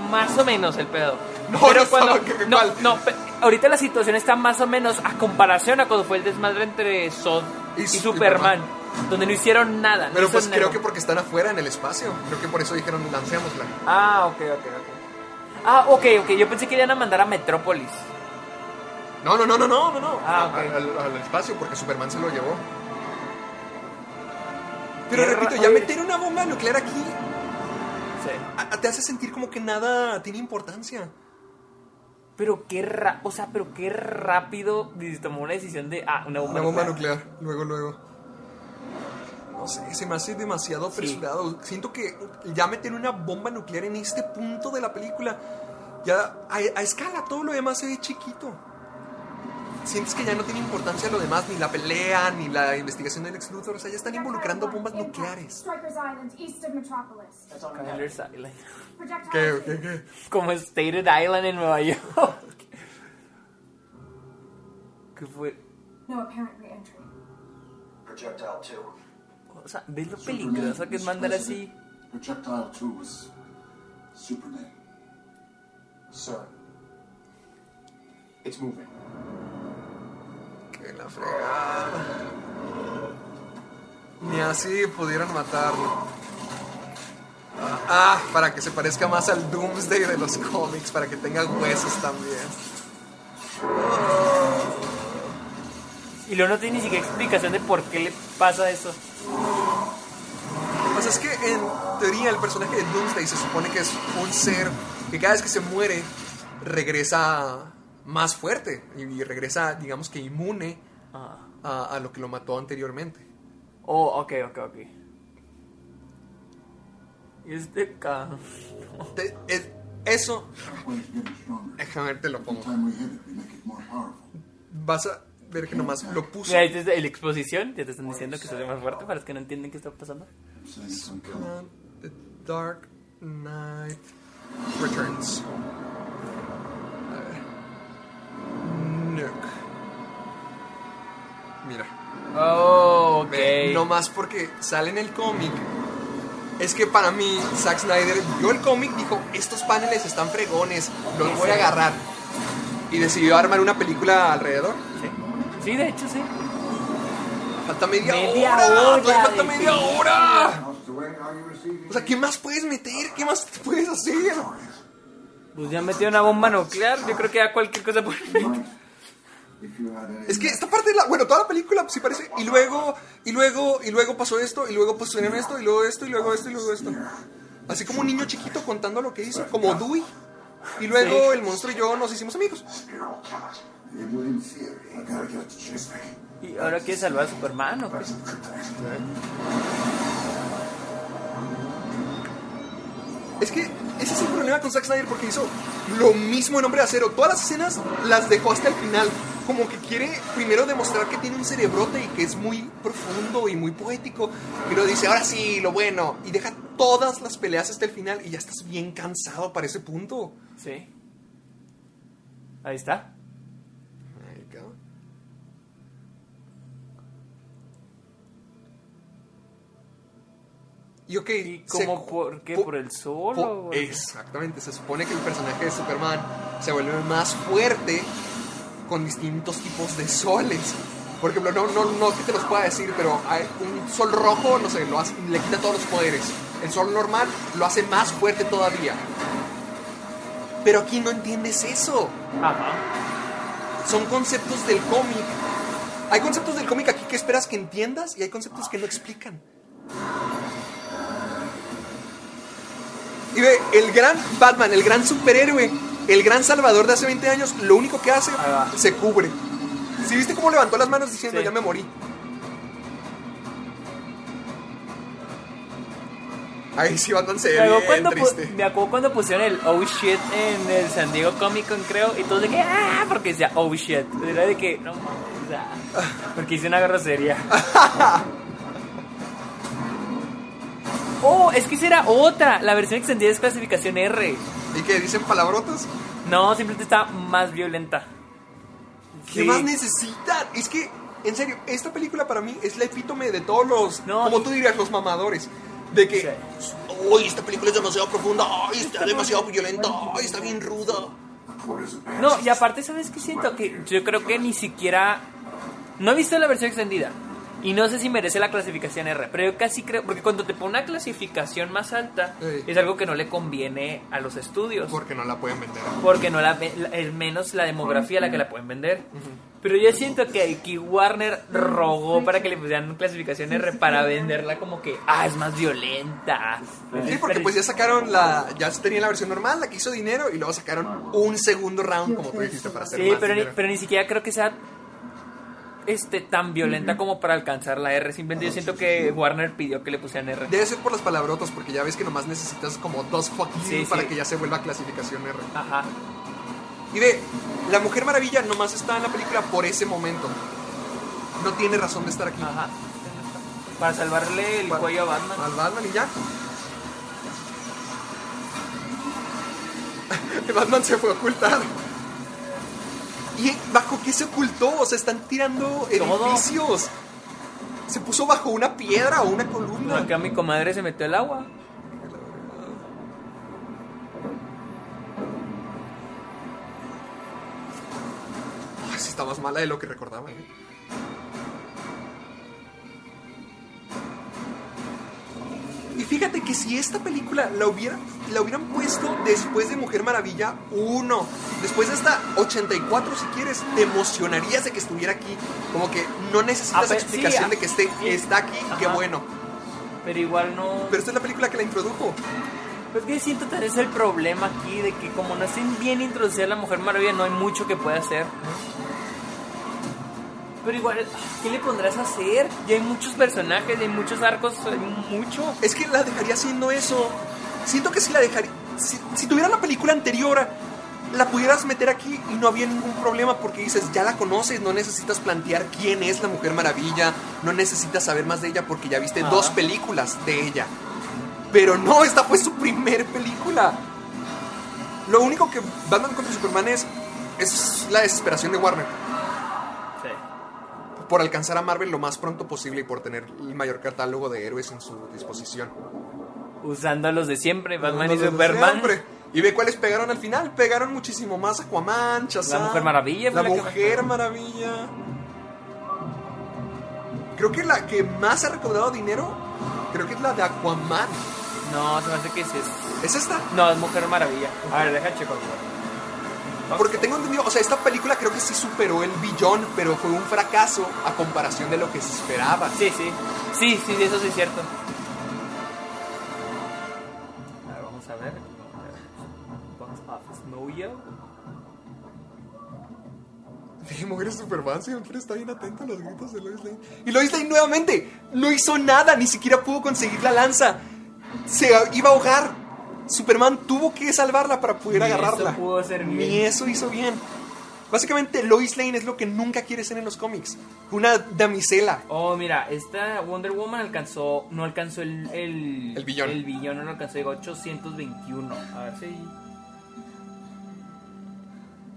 Más o menos el pedo. No, pero no cuando. estaba, ¿qué- no, no, ahorita la situación está más o menos a comparación a cuando fue el desmadre entre Zod y, Superman, Donde no hicieron nada. no Pero pues creo nada. que porque están afuera en el espacio. Creo que por eso dijeron: lancémosla. Ah, ok, ok, ok. Ah, ok, ok. Yo pensé que iban a mandar a Metrópolis. No, no, no, no, no, no. no. Ah, ok. al, al espacio porque Superman se lo llevó. Pero repito, ya meter una bomba nuclear aquí a- te hace sentir como que nada tiene importancia. Pero qué ra o sea, pero qué rápido tomó una decisión de ah, una bomba, Una bomba nuclear. nuclear, luego, luego. No sé, se me hace demasiado apresurado. Siento que ya meter una bomba nuclear en este punto de la película, ya a, a escala todo lo demás se ve chiquito. Sientes que ya no tiene importancia lo demás, ni la pelea, ni la investigación del ex Luthor. O sea, ya están involucrando bombas nucleares. Strikers Island, east of Metropolis. Skyler's Island. ¿Qué, qué, qué? Como Stated Island en Nueva York. ¿Qué fue? No apparent re-entry. Projectile 2. O sea, ¿ves lo peligroso que es mandar así? Projectile 2 was Superman. Sir. It's moving. Que la fregada. Ni así pudieron matarlo. Ah, para que se parezca más al Doomsday de los cómics, para que tenga huesos también. Y luego no tiene ni siquiera explicación de por qué le pasa eso. Pues es que en teoría el personaje de Doomsday se supone que es un ser que cada vez que se muere regresa más fuerte y regresa, digamos que inmune a, a lo que lo mató anteriormente. Oh, ok, ok, ok. Y este ca... Te- es- eso, déjame ver, te lo pongo. Vas a ver que nomás lo puso. Mira, es la exposición, ya te están diciendo que se ve más fuerte para los que no entienden qué está pasando. The Dark Knight Returns. Mira. Oh, ok. Ve, No más porque sale en el cómic. Es que para mí, Zack Snyder vio el cómic, dijo, estos paneles están fregones, los voy a agarrar. Y decidió armar una película alrededor. Sí, de hecho, sí. Falta media, Media hora. falta media hora. O sea, ¿qué más puedes meter? ¿Qué más puedes hacer? Pues ya metió una bomba nuclear, yo creo que ya cualquier cosa any Es que esta parte de la, bueno, toda la película sí parece, y luego, y luego, y luego pasó esto, y luego pusieron esto, y luego esto, y luego esto, y luego esto. Así como un niño chiquito contando lo que hizo, como Dewey. Y luego el monstruo y yo nos hicimos amigos. ¿Y ahora quiere salvar a Superman o qué? Es que ese es el problema con Zack Snyder porque hizo lo mismo en Hombre de Acero. Todas las escenas las dejó hasta el final. Como que quiere primero demostrar que tiene un cerebrote y que es muy profundo y muy poético. Luego dice, ahora sí, lo bueno. Y deja todas las peleas hasta el final y ya estás bien cansado para ese punto. Sí. Ahí está. Y ok, ¿Cómo se- por qué? po- ¿Por el sol? po- o- Exactamente, se supone que el personaje de Superman se vuelve más fuerte con distintos tipos de soles. Por ejemplo, no, no, no que te los pueda decir, pero hay un sol rojo, no sé, lo hace- le quita todos los poderes. El sol normal lo hace más fuerte todavía. Pero aquí no entiendes eso. Son conceptos del cómic. Hay conceptos del cómic aquí que esperas que entiendas y hay conceptos que no explican. Y ve, el gran Batman, el gran superhéroe, el gran salvador de hace 20 años, lo único que hace, se cubre. ¿Sí viste cómo levantó las manos diciendo ya me morí? Ahí sí Batman se ve bien triste. me acuerdo cuando pusieron el oh shit en el San Diego Comic Con, creo, y todos de que ah, porque decía oh shit. Era de que no mames, o sea, porque hice una grosería. oh, es que esa era otra. La versión extendida es clasificación R. ¿Y qué? ¿Dicen palabrotas? No, simplemente está más violenta. ¿Qué Sí. más necesitan? Es que, en serio, esta película para mí es la epítome de todos los, como tú dirías, los mamadores. De que, uy, esta película es demasiado profunda, ay, está demasiado violenta, ay, está bien ruda. No, y aparte, ¿sabes qué siento? Que yo creo que ni siquiera. No he visto la versión extendida. Y no sé si merece la clasificación R. Pero yo casi creo. Porque cuando te pone una clasificación más alta, Sí. es algo que no le conviene a los estudios. Porque no la pueden vender. Porque no la, es menos la demografía la que la pueden vender. Pero yo siento que aquí Warner rogó para que le pusieran clasificación R para venderla como que, ah, es más violenta. Sí, porque pues ya sacaron la, ya tenían la versión normal, la que hizo dinero, y luego sacaron un segundo round, como tú dijiste, para hacer Sí, más pero ni, pero ni siquiera creo que sea este tan violenta como para alcanzar la R. Simplemente yo siento que Warner pidió que le pusieran R. Debe ser por las palabrotas, porque ya ves que nomás necesitas como dos fuck Sí, para que ya se vuelva clasificación R. Ajá. Y ve, la Mujer Maravilla nomás está en la película por ese momento. No tiene razón de estar aquí. Ajá. Para salvarle el cuello a Batman. Al Batman y ya. Batman se fue a ocultar. ¿Y bajo qué se ocultó? O sea, están tirando edificios. Se puso bajo una piedra o una columna. Acá mi comadre se metió el agua. Ay, sí está más mala de lo que recordaba. ¿eh? Y fíjate que si esta película la, hubiera, la hubieran puesto después de Mujer Maravilla 1, después de esta 84 si quieres, te emocionarías de que estuviera aquí. Como que no necesitas A ver, explicación sí, de que esté, está aquí, qué Ajá. bueno. Pero igual no. Pero esta es la película que la introdujo. Pues que siento que es el problema aquí de que como no estén bien introducida la Mujer Maravilla, no hay mucho que pueda hacer. Pero igual, ¿qué le pondrás a hacer? Ya hay muchos personajes, hay muchos arcos, hay mucho. Es que la dejaría haciendo eso. Siento que si la dejaría. Si, si tuviera la película anterior, la pudieras meter aquí y no había ningún problema porque dices, ya la conoces, no necesitas plantear quién es la Mujer Maravilla, no necesitas saber más de ella porque ya viste dos películas de ella. Pero no, esta fue su primer película. Lo único que Batman contra Superman es, es la desesperación de Warner por alcanzar a Marvel lo más pronto posible y por tener el mayor catálogo de héroes en su disposición. Usando a los de siempre, Batman y Los Superman. Y ve cuáles pegaron al final. Pegaron muchísimo más Aquaman, Shazam. La Mujer Maravilla La la Mujer Maravilla. Creo que la que más ha recaudado dinero, creo que es la de Aquaman. No, se me hace que es. ¿Es esta? No, es Mujer Maravilla. A ver, deja checo. Porque tengo entendido, o sea, esta película creo que sí superó el billón, pero fue un fracaso a comparación de lo que se esperaba. Sí, sí. Sí, sí, eso sí es cierto. A ver, vamos a ver. Box Office Mojo. Sí, Mujer Superman siempre está bien atento a los gritos de Lois Lane. Y Lois Lane nuevamente no hizo nada, ni siquiera pudo conseguir la lanza. Se iba a ahogar. Superman tuvo que salvarla para poder Ni eso agarrarla. pudo hacer bien. Ni eso hizo bien. Básicamente, Lois Lane es lo que nunca quiere ser en los cómics. Una damisela. Oh, mira, esta Wonder Woman alcanzó, no alcanzó el, el, El billón. El billón no lo alcanzó, llegó a 821. A ver si.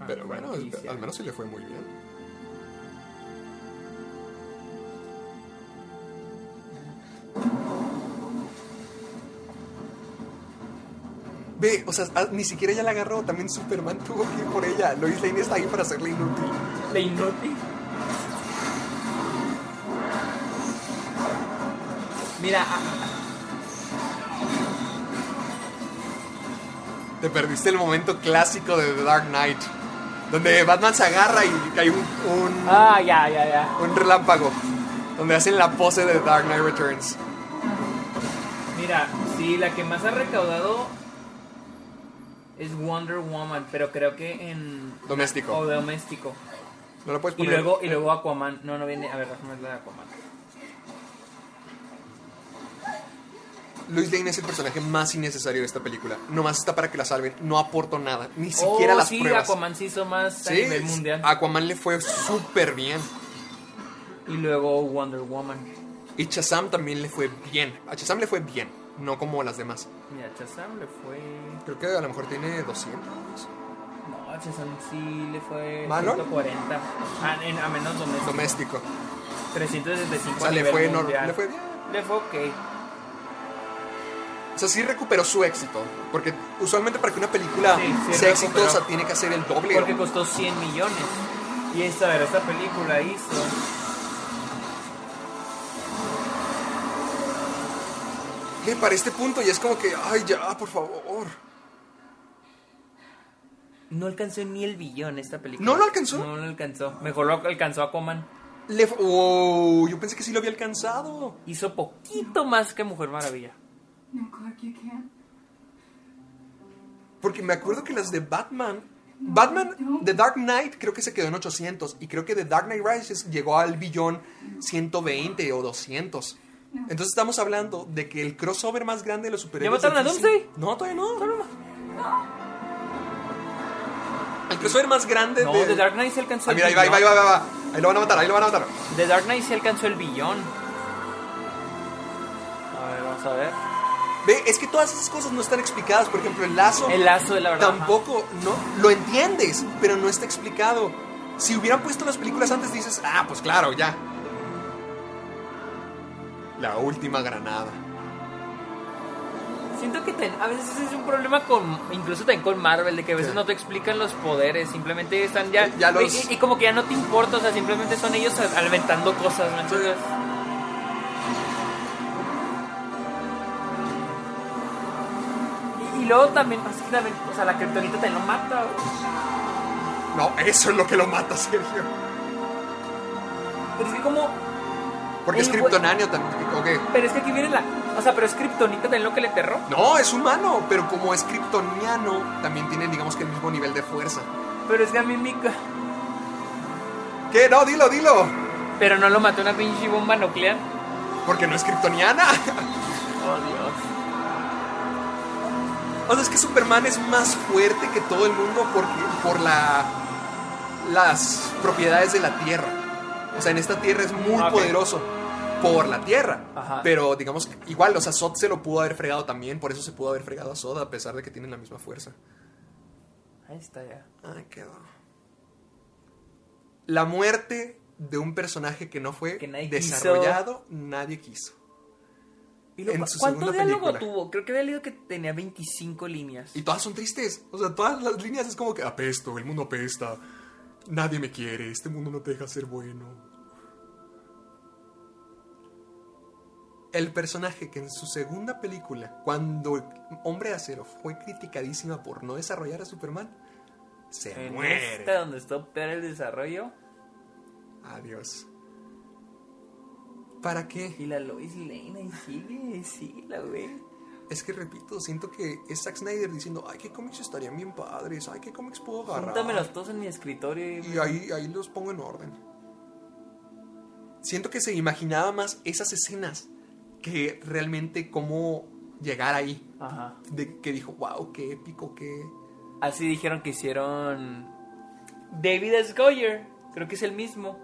Pero bueno, franquicia. al menos sí le fue muy bien. Ve, o sea, ah, ni siquiera ella la agarró. También Superman tuvo que ir por ella. Lois Lane está ahí para hacerle inútil. La inútil. Mira, ah, Te perdiste el momento clásico de The Dark Knight. Donde Batman se agarra y cae un, un, ah, ya, ya, ya. un relámpago. Donde hacen la pose de The Dark Knight Returns. Mira, sí, la que más ha recaudado es Wonder Woman, pero creo que en... Doméstico. O doméstico. No lo puedes Y poner. luego, y luego Aquaman. No, no viene... A ver, déjame la de Aquaman. Lois Lane es el personaje más innecesario de esta película. Nomás está para que la salven. No aportó nada. Ni siquiera oh, las sí, pruebas. Aquaman se hizo más a Sí, nivel mundial. Aquaman le fue súper bien. Y luego Wonder Woman. Y Shazam también le fue bien. A Shazam le fue bien. No como las demás. Mira, Shazam le fue... Creo que a lo mejor tiene 200. No, Shazam sí le fue ¿Malo? 140. A, en- a menos doméstico. Doméstico. 365 O sea, a le nivel fue, mundial. le fue bien. Le fue ok. O sea, sí recuperó su éxito. Porque usualmente para que una película Sí, sí sea recuperó. exitosa tiene que hacer el doble. Porque costó 100 millones. Y esta, ver, esta película hizo... Para este punto ya es como que, ay, ya, por favor. No alcanzó ni el billón esta película. ¿No lo alcanzó? No lo alcanzó. Mejor lo alcanzó Aquaman. Le fu- oh, yo pensé que sí lo había alcanzado. Hizo poquito más que Mujer Maravilla. No, Clark, you can't. Porque me acuerdo que las de Batman. Batman, The Dark Knight, creo que se quedó en 800. Y creo que The Dark Knight Rises llegó al billón 120 o 200. Entonces estamos hablando de que el crossover más grande de los superhéroes. ¿Ya mataron a Doomsday? No, todavía no. El crossover más grande No, de. The Dark Knight se alcanzó Ah, el mira, ahí va, ahí va, ahí billón. va, ahí va. Ahí lo van a matar, ahí lo van a matar. The Dark Knight se alcanzó el billón. A ver, vamos a ver. Ve, es que todas esas cosas no están explicadas. Por ejemplo, el lazo. El lazo de la verdad. Tampoco, no, lo entiendes, pero no está explicado. Si hubieran puesto las películas antes, dices, ah, pues claro, ya. La última granada. Siento que ten- a veces es un problema con, incluso también con Marvel, de que a veces Sí. no te explican los poderes, simplemente están ya, Ya los- y, y como que ya no te importa, o sea, simplemente son ellos a- inventando cosas, ¿me entiendes? Y, y luego también, que también, o sea, la kriptonita también lo mata. güey. No, eso es lo que lo mata, Sergio. Pero es que como, Porque es El kriptonáneo también. ¿o qué? pero es que aquí viene la, o sea, pero es kriptonita también lo que le aterró. No, es humano, pero como es kryptoniano, también tiene, digamos que el mismo nivel de fuerza. Pero es que a mí mi... ¿Qué? No, dilo, dilo. Pero no lo mató una pinche bomba nuclear. Porque no es kryptoniana. Oh, Dios. O sea, es que Superman es más fuerte que todo el mundo porque, por la, las propiedades de la Tierra. O sea, en esta Tierra es muy poderoso por la Tierra. Ajá. Pero digamos, igual, o sea, Zod se lo pudo haber fregado también, por eso se pudo haber fregado a Zod a pesar de que tienen la misma fuerza. Ahí está ya. Ay, quedó. La muerte de un personaje que no fue Que nadie desarrollado, nadie quiso. ¿Y lo- En su ¿Cuánto diálogo película. tuvo? Creo que había leído que tenía 25 líneas. Y todas son tristes. O sea, todas las líneas es como que apesto, el mundo apesta. Nadie me quiere, este mundo no te deja ser bueno. El personaje que en su segunda película, cuando Hombre de Acero fue criticadísima por no desarrollar a Superman, se en muere. esta donde está peor el desarrollo. Adiós. ¿Para qué? Y la Lois Lane ahí sigue, sigue la güey. Es que repito, siento que es Zack Snyder diciendo, ay, qué cómics estarían bien padres, ay, qué cómics puedo agarrar. Júntamelos todos en mi escritorio y... Y ahí, ahí los pongo en orden. Siento que se imaginaba más esas escenas que realmente cómo llegar ahí. Ajá. De que dijo, wow, qué épico, qué... Así dijeron que hicieron... David S. Goyer, creo que es el mismo.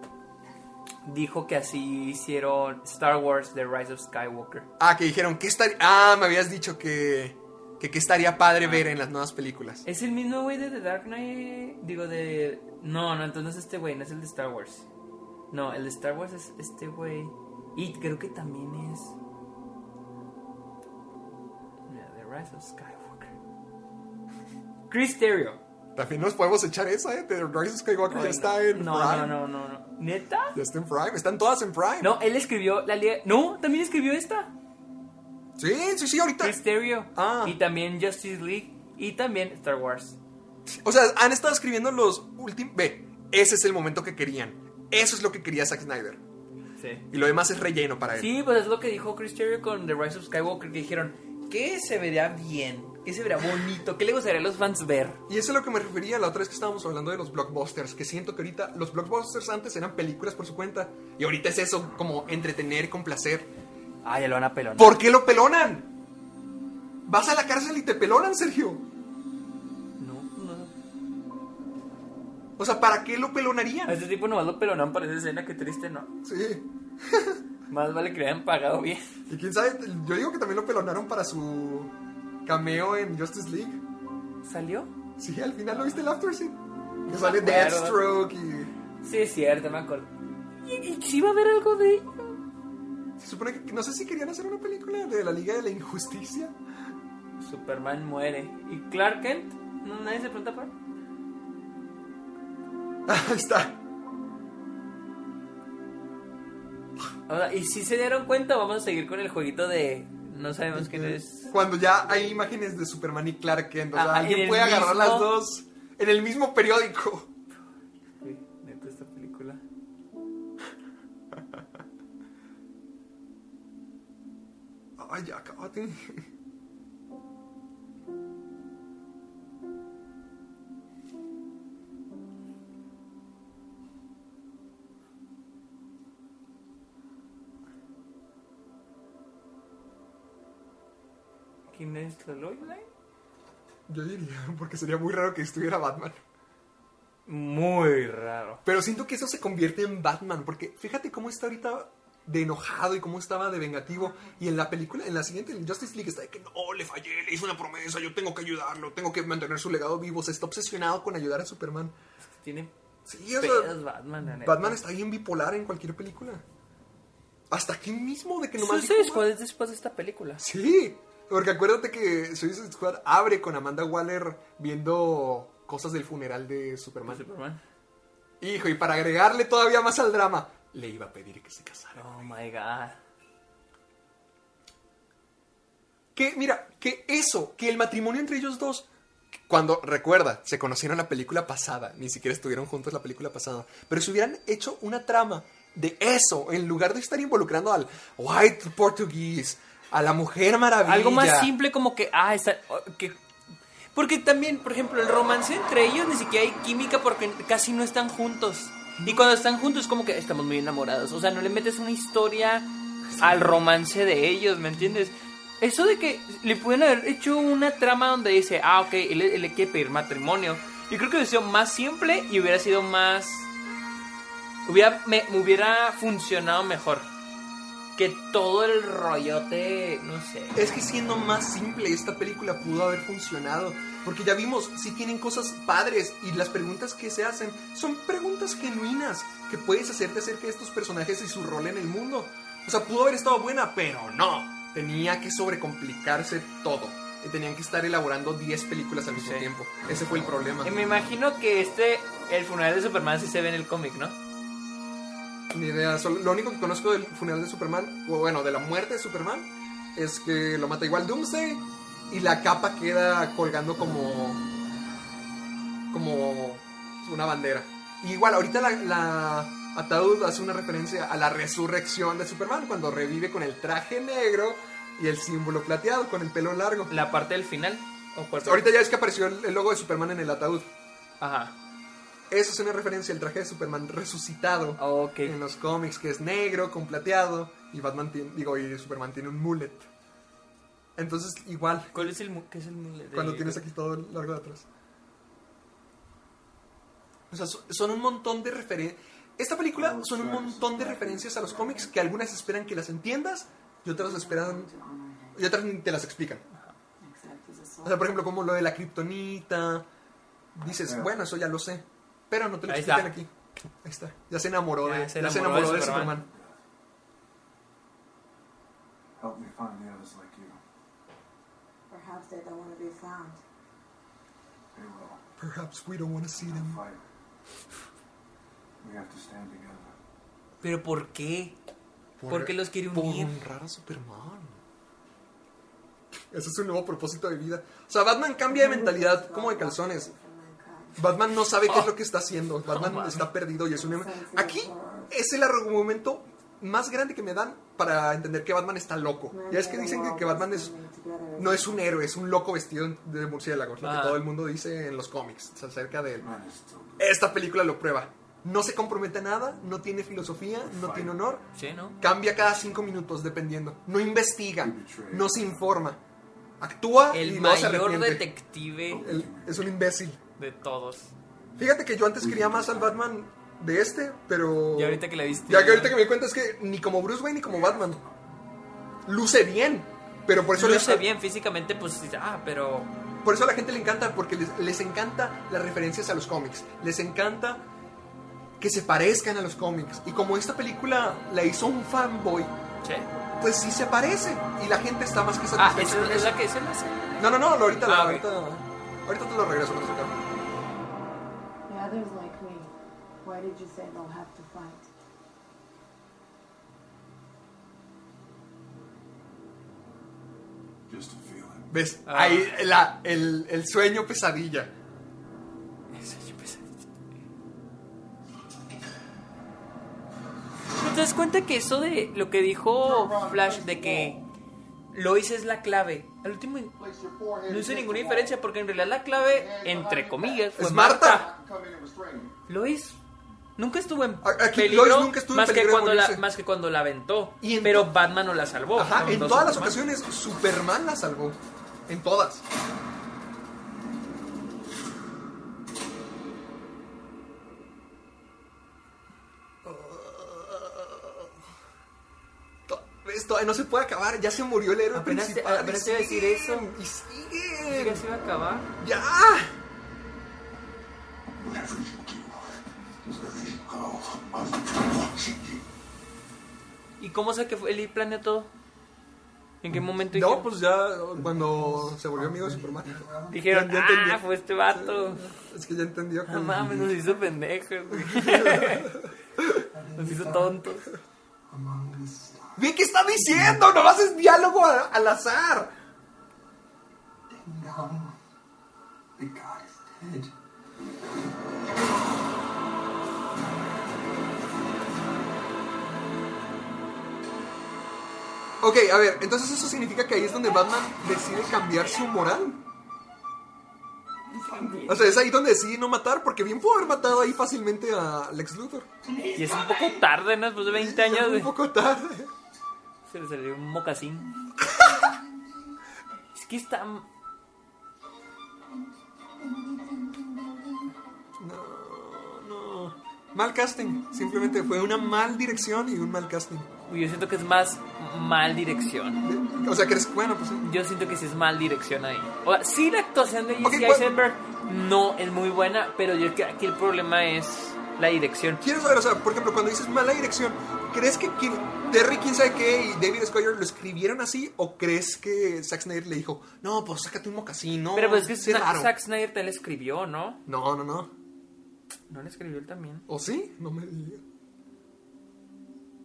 Dijo que así hicieron Star Wars The Rise of Skywalker. Ah, que dijeron, ¿qué estaría...? Ah, me habías dicho que... Que qué estaría padre ver en las nuevas películas. Es el mismo güey de The Dark Knight. Digo, de. No, no, entonces este güey, no es el de Star Wars. No, el de Star Wars es este güey. Y creo que también es. Rise of Skywalker. Chris Terrio. También nos podemos echar esa, ¿eh? The Rise of Skywalker ya Ay, está en no, Prime. no, no, no, no. ¿Neta? Ya está en Prime. Están todas en Prime. No, él escribió la liga. No, también escribió esta. Sí, sí, sí, ahorita. Chris Terrio. Ah. Y también Justice League. Y también Star Wars. O sea, han estado escribiendo los últimos. Ve, ese es el momento que querían. Eso es lo que quería Zack Snyder. Sí. Y lo demás es relleno para él. Sí, pues es lo que dijo Chris Terrio con The Rise of Skywalker. Que dijeron, ¿qué se vería bien? ¿Qué se vería bonito? ¿Qué le gustaría a los fans ver? Y eso es lo que me refería la otra vez que estábamos hablando de los blockbusters. Que siento que ahorita los blockbusters antes eran películas por su cuenta. Y ahorita es eso, como entretener, complacer. Ah, ya lo van a pelonar. ¿Por qué lo pelonan? Vas a la cárcel y te pelonan, Sergio. No, no. O sea, ¿para qué lo pelonarían? A este tipo nomás lo pelonan para esa escena, qué triste, ¿no? Sí. Más vale que le hayan pagado bien. Y quién sabe, yo digo que también lo pelonaron para su cameo en Justice League. ¿Salió? Sí, al final lo viste el after scene. Que sale. Deathstroke y... Sí, es cierto, me acuerdo. ¿Y, y si va a haber algo de ello? Se supone que... No sé si querían hacer una película de la Liga de la Injusticia. Superman muere. ¿Y Clark Kent? ¿No, ¿Nadie se pregunta por? Ahí está. Y si se dieron cuenta, vamos a seguir con el jueguito de. No sabemos quién es. Cuando ya hay imágenes de Superman y Clark Kent. O sea, Ajá, alguien puede agarrar las dos en el mismo periódico. Uy, neta, esta película. Ay, ya. ¿Quién es la Lois Lane? Yo diría, porque sería muy raro que estuviera Batman. Muy raro. Pero siento que eso se convierte en Batman, porque fíjate cómo está ahorita de enojado y cómo estaba de vengativo. Y en la película, en la siguiente, en Justice League, está de que no, le fallé, le hice una promesa, yo tengo que ayudarlo, tengo que mantener su legado vivo. Se está obsesionado con ayudar a Superman. Tiene Sí, o sea, Batman. Batman está bien bipolar en cualquier película. Hasta aquí mismo, de que nomás. Suicide Squad es después de esta película. Sí, porque acuérdate que Suicide Squad abre con Amanda Waller viendo cosas del funeral de Superman. Superman. Hijo, y para agregarle todavía más al drama, le iba a pedir que se casara. Oh my god. Que, mira, que eso, que el matrimonio entre ellos dos, cuando, recuerda, se conocieron la película pasada, ni siquiera estuvieron juntos la película pasada, pero si hubieran hecho una trama de eso, en lugar de estar involucrando al white portugués, a la mujer maravilla. Algo más simple como que, ah, está, que... Porque también, por ejemplo, el romance entre ellos ni siquiera hay química porque casi no están juntos. Y cuando están juntos es como que estamos muy enamorados. O sea, no le metes una historia al romance de ellos, ¿me entiendes? Eso de que le pueden haber hecho una trama donde dice, ah, ok, él, le quiere pedir matrimonio. Yo creo que hubiera sido más simple y hubiera sido más... Hubiera, me hubiera funcionado mejor. Que todo el rollote, no sé. Es que siendo más simple, esta película pudo haber funcionado. Porque ya vimos, si tienen cosas padres y las preguntas que se hacen son preguntas genuinas que puedes hacerte acerca de estos personajes y su rol en el mundo. O sea, pudo haber estado buena, pero no. Tenía que sobrecomplicarse todo. Y tenían que estar elaborando 10 películas al mismo tiempo. Ese fue el problema. Y me imagino que este, el funeral de Superman sí se ve en el cómic, ¿no? Ni idea. Solo- lo único que conozco del funeral de Superman, o bueno, de la muerte de Superman, es que lo mata igual Doomsday y la capa queda colgando como. como una bandera. Y igual, ahorita la, la ataúd hace una referencia a la resurrección de Superman cuando revive con el traje negro y el símbolo plateado con el pelo largo. La parte del final. Ahorita ya es que apareció el, el logo de Superman en el ataúd. Ajá. Eso es una referencia al traje de Superman resucitado en los cómics, que es negro con plateado y Batman tiene, digo, y Superman tiene un mullet. Entonces, igual. ¿Cuál es el qué es el mullet de- Cuando tienes aquí todo largo de atrás. O sea, so- son un montón de referencias. Esta película son un montón de referencias a los cómics que algunas esperan que las entiendas y otras esperan y otras ni te las explican. O sea, por ejemplo, como lo de la kriptonita. Dices, bueno, eso ya lo sé. Pero no te lo Ahí explican está. aquí. Ahí está. Ya se enamoró Ya de, se ya se enamoró de enamoró de Superman. Superman. Help me find the others like you. Perhaps they don't want to be found. They will. Perhaps we don't want to see them. Fight. We have to stand together. ¿Pero por qué? ¿Por qué los quiere Por unir? honrar a Superman. Ese es un nuevo propósito de vida. O sea, Batman cambia de mentalidad como de calzones. Batman no sabe qué es lo que está haciendo. Batman está perdido y es un... Aquí es el argumento más grande que me dan para entender que Batman está loco. Ya es que dicen que, que Batman es, no es un héroe, es un loco vestido de murciélago. Es lo que Ah. todo el mundo dice en los cómics acerca de él. Esta película lo prueba. No se compromete a nada, no tiene filosofía, no tiene honor. Sí, ¿no? Cambia cada cinco minutos dependiendo. No investiga, no se informa. Actúa y El luego se mayor arrepiente. detective El- es un imbécil. De todos. Fíjate que yo antes quería más al Batman de este, pero... Y ahorita que la viste. Ya que ahorita que me di cuenta es que ni como Bruce Wayne ni como Batman. Luce bien, pero por eso le- Luce bien físicamente, pues, ah, pero... Por eso a la gente le encanta, porque les, les encanta las referencias a los cómics. Les encanta que se parezcan a los cómics. Y como esta película la hizo un fanboy, Sí. pues sí se parece. Y la gente está más que Ah, satisfecha esa con es la que se me hace. No, no, no, ahorita, Ah, ok. ahorita, ahorita te lo regreso. no did you say they'll have to fight? Just a feeling. ¿Ves? Ah. Ahí la, el, el sueño pesadilla. ¿No te das cuenta que eso de lo que dijo Flash de que Lois es la clave? Al último no hizo ninguna diferencia porque en realidad la clave, entre comillas, fue Es Marta. Lois nunca estuvo en peligro, Lois nunca estuvo en más, que peligro cuando la, más que cuando la aventó. pero Batman no la salvó. Ajá, en todas las ocasiones Superman la salvó. En todas. Esto no se puede acabar, ya se murió el héroe Apenas te- principal. apenas te iba a decir eso. Y Sí, siguen. ya se iba a acabar. ¡Ya! ¿Y cómo sé que él planeó todo? ¿En qué momento No, dijeron? pues ya cuando se volvió amigo de Superman. Dijeron, Ya- ya ah, entendió. fue este vato. Es que ya entendió que. No mames, nos hizo pendejos. Nos hizo tontos. Ve qué está diciendo, nomás es diálogo al azar. Ok, a ver, entonces eso significa que ahí es donde Batman decide cambiar su moral. O sea, es ahí donde decide no matar, porque bien pudo haber matado ahí fácilmente a Lex Luthor. Y es un poco tarde, ¿no? Después de 20 años. Un güey. poco tarde. Se le salió un mocasín. es que está. Mal casting, simplemente fue una mal dirección y un mal casting. Yo siento que es más mal dirección. O sea, que eres bueno, pues sí. Yo siento que sí es mal dirección ahí. O sea, sí, la actuación de Jesse Ok, ¿cuál- Eisenberg no es muy buena, pero yo creo que aquí el problema es la dirección. Quiero saber, o sea, por ejemplo, cuando dices mala dirección, ¿crees que quien- Terry, quién sabe qué, y David Squire lo escribieron así? ¿O crees que Zack Snyder le dijo, no, pues sácate un mocasín, no? pero pues es que Zack- raro"? Zack Snyder te la escribió, ¿no? No, no, no. ¿No la escribió él también? ¿O sí? No me digas.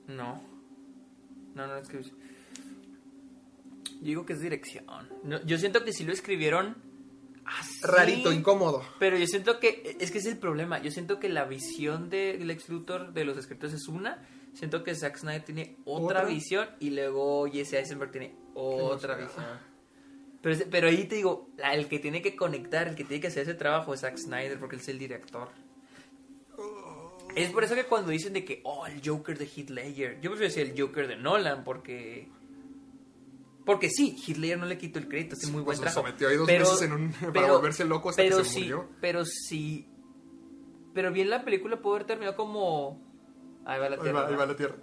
No. No, no la escribió. Yo digo que es dirección. No, yo siento que sí lo escribieron así. Rarito, incómodo. Pero yo siento que es que es el problema. Yo siento que la visión de Lex Luthor de los escritos es una. Siento que Zack Snyder tiene otra, ¿Otra? visión y luego Jesse Eisenberg tiene otra visión. Pero, pero ahí te digo, la- el que tiene que conectar, el que tiene que hacer ese trabajo es Zack Snyder porque él es el director. Es por eso que cuando dicen de que, oh, el Joker de Heath Ledger, yo prefiero decir el Joker de Nolan porque... Porque sí, Heath Ledger no le quito el crédito, hace muy buen Pues, trabajo. se metió ahí dos meses en un- para volverse loco hasta que pero se sí, murió. Pero sí, pero bien la película pudo haber terminado como... Ahí va la Ahí tierra. va, ahí va la tierra.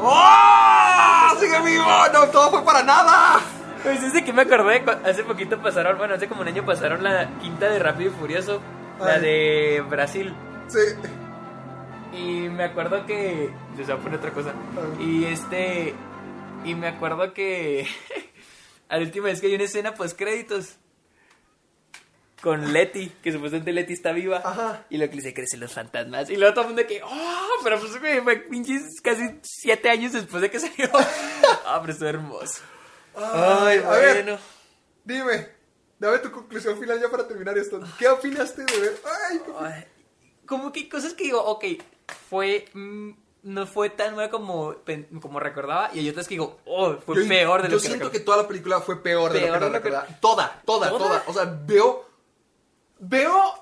¡Oh! ¡Sigue vivo! ¡No, todo fue para nada! Pues es de que me acordé, hace poquito pasaron, bueno, hace como un año pasaron la quinta de Rápido y Furioso, la Ay. de Brasil. Sí. Y me acuerdo que. Se va a poner otra cosa. Y este. Y me acuerdo que. a la última vez que hay una escena post créditos. Con Letty, que supuestamente Letty está viva. Y lo que le dice, crecen los fantasmas. Y luego todo el mundo que, ¡oh! Pero pues fue pinches casi siete años después de que salió. ah, pero estuvo hermoso. Ay, a ver, bueno. dime, dame tu conclusión final ya para terminar esto. ¿Qué opinaste de ver? Ay, como que cosas que digo, ok, fue. mm, no fue tan mal como, como recordaba. Y hay otras que digo, oh, fue yo, peor de yo lo que siento recordaba. que toda la película fue peor de Peor lo de que lo que- recordaba. Toda, toda, ¿Toda? toda. O sea, veo. Veo.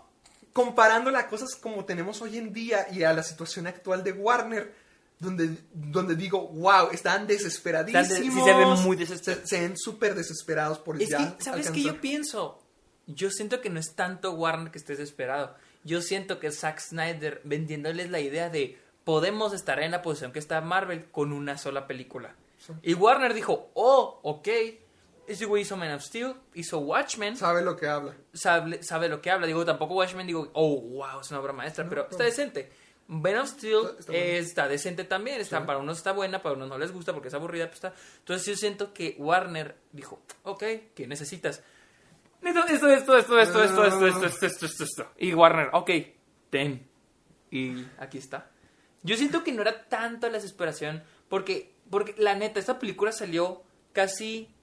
Comparándola a cosas como tenemos hoy en día y a la situación actual de Warner, donde, donde digo, wow, están desesperadísimos. Están de- sí se ven muy desesperados. Se, se ven súper desesperados por Es ya que, ¿sabes qué alcanzar- yo pienso? Yo siento que no es tanto Warner que esté desesperado. Yo siento que Zack Snyder vendiéndoles la idea de podemos estar en la posición que está Marvel con una sola película. Y Warner dijo, oh, ok. Ese güey hizo Man of Steel, hizo Watchmen. Sabe lo que habla. Sabe, sabe lo que habla. Digo, tampoco Watchmen, digo, oh, wow, es una obra maestra, pero está decente. Ben of Steel está, decente también, está, para unos está buena, para unos no les gusta porque es aburrida, pues está. Entonces yo siento que Warner dijo, ok, ¿qué necesitas? Esto, esto, esto, esto, esto, esto, esto, esto, esto, esto, esto, esto. Y Warner, ok, ten. Y aquí está. Yo siento que no era tanto la desesperación porque, porque la neta, esta película salió casi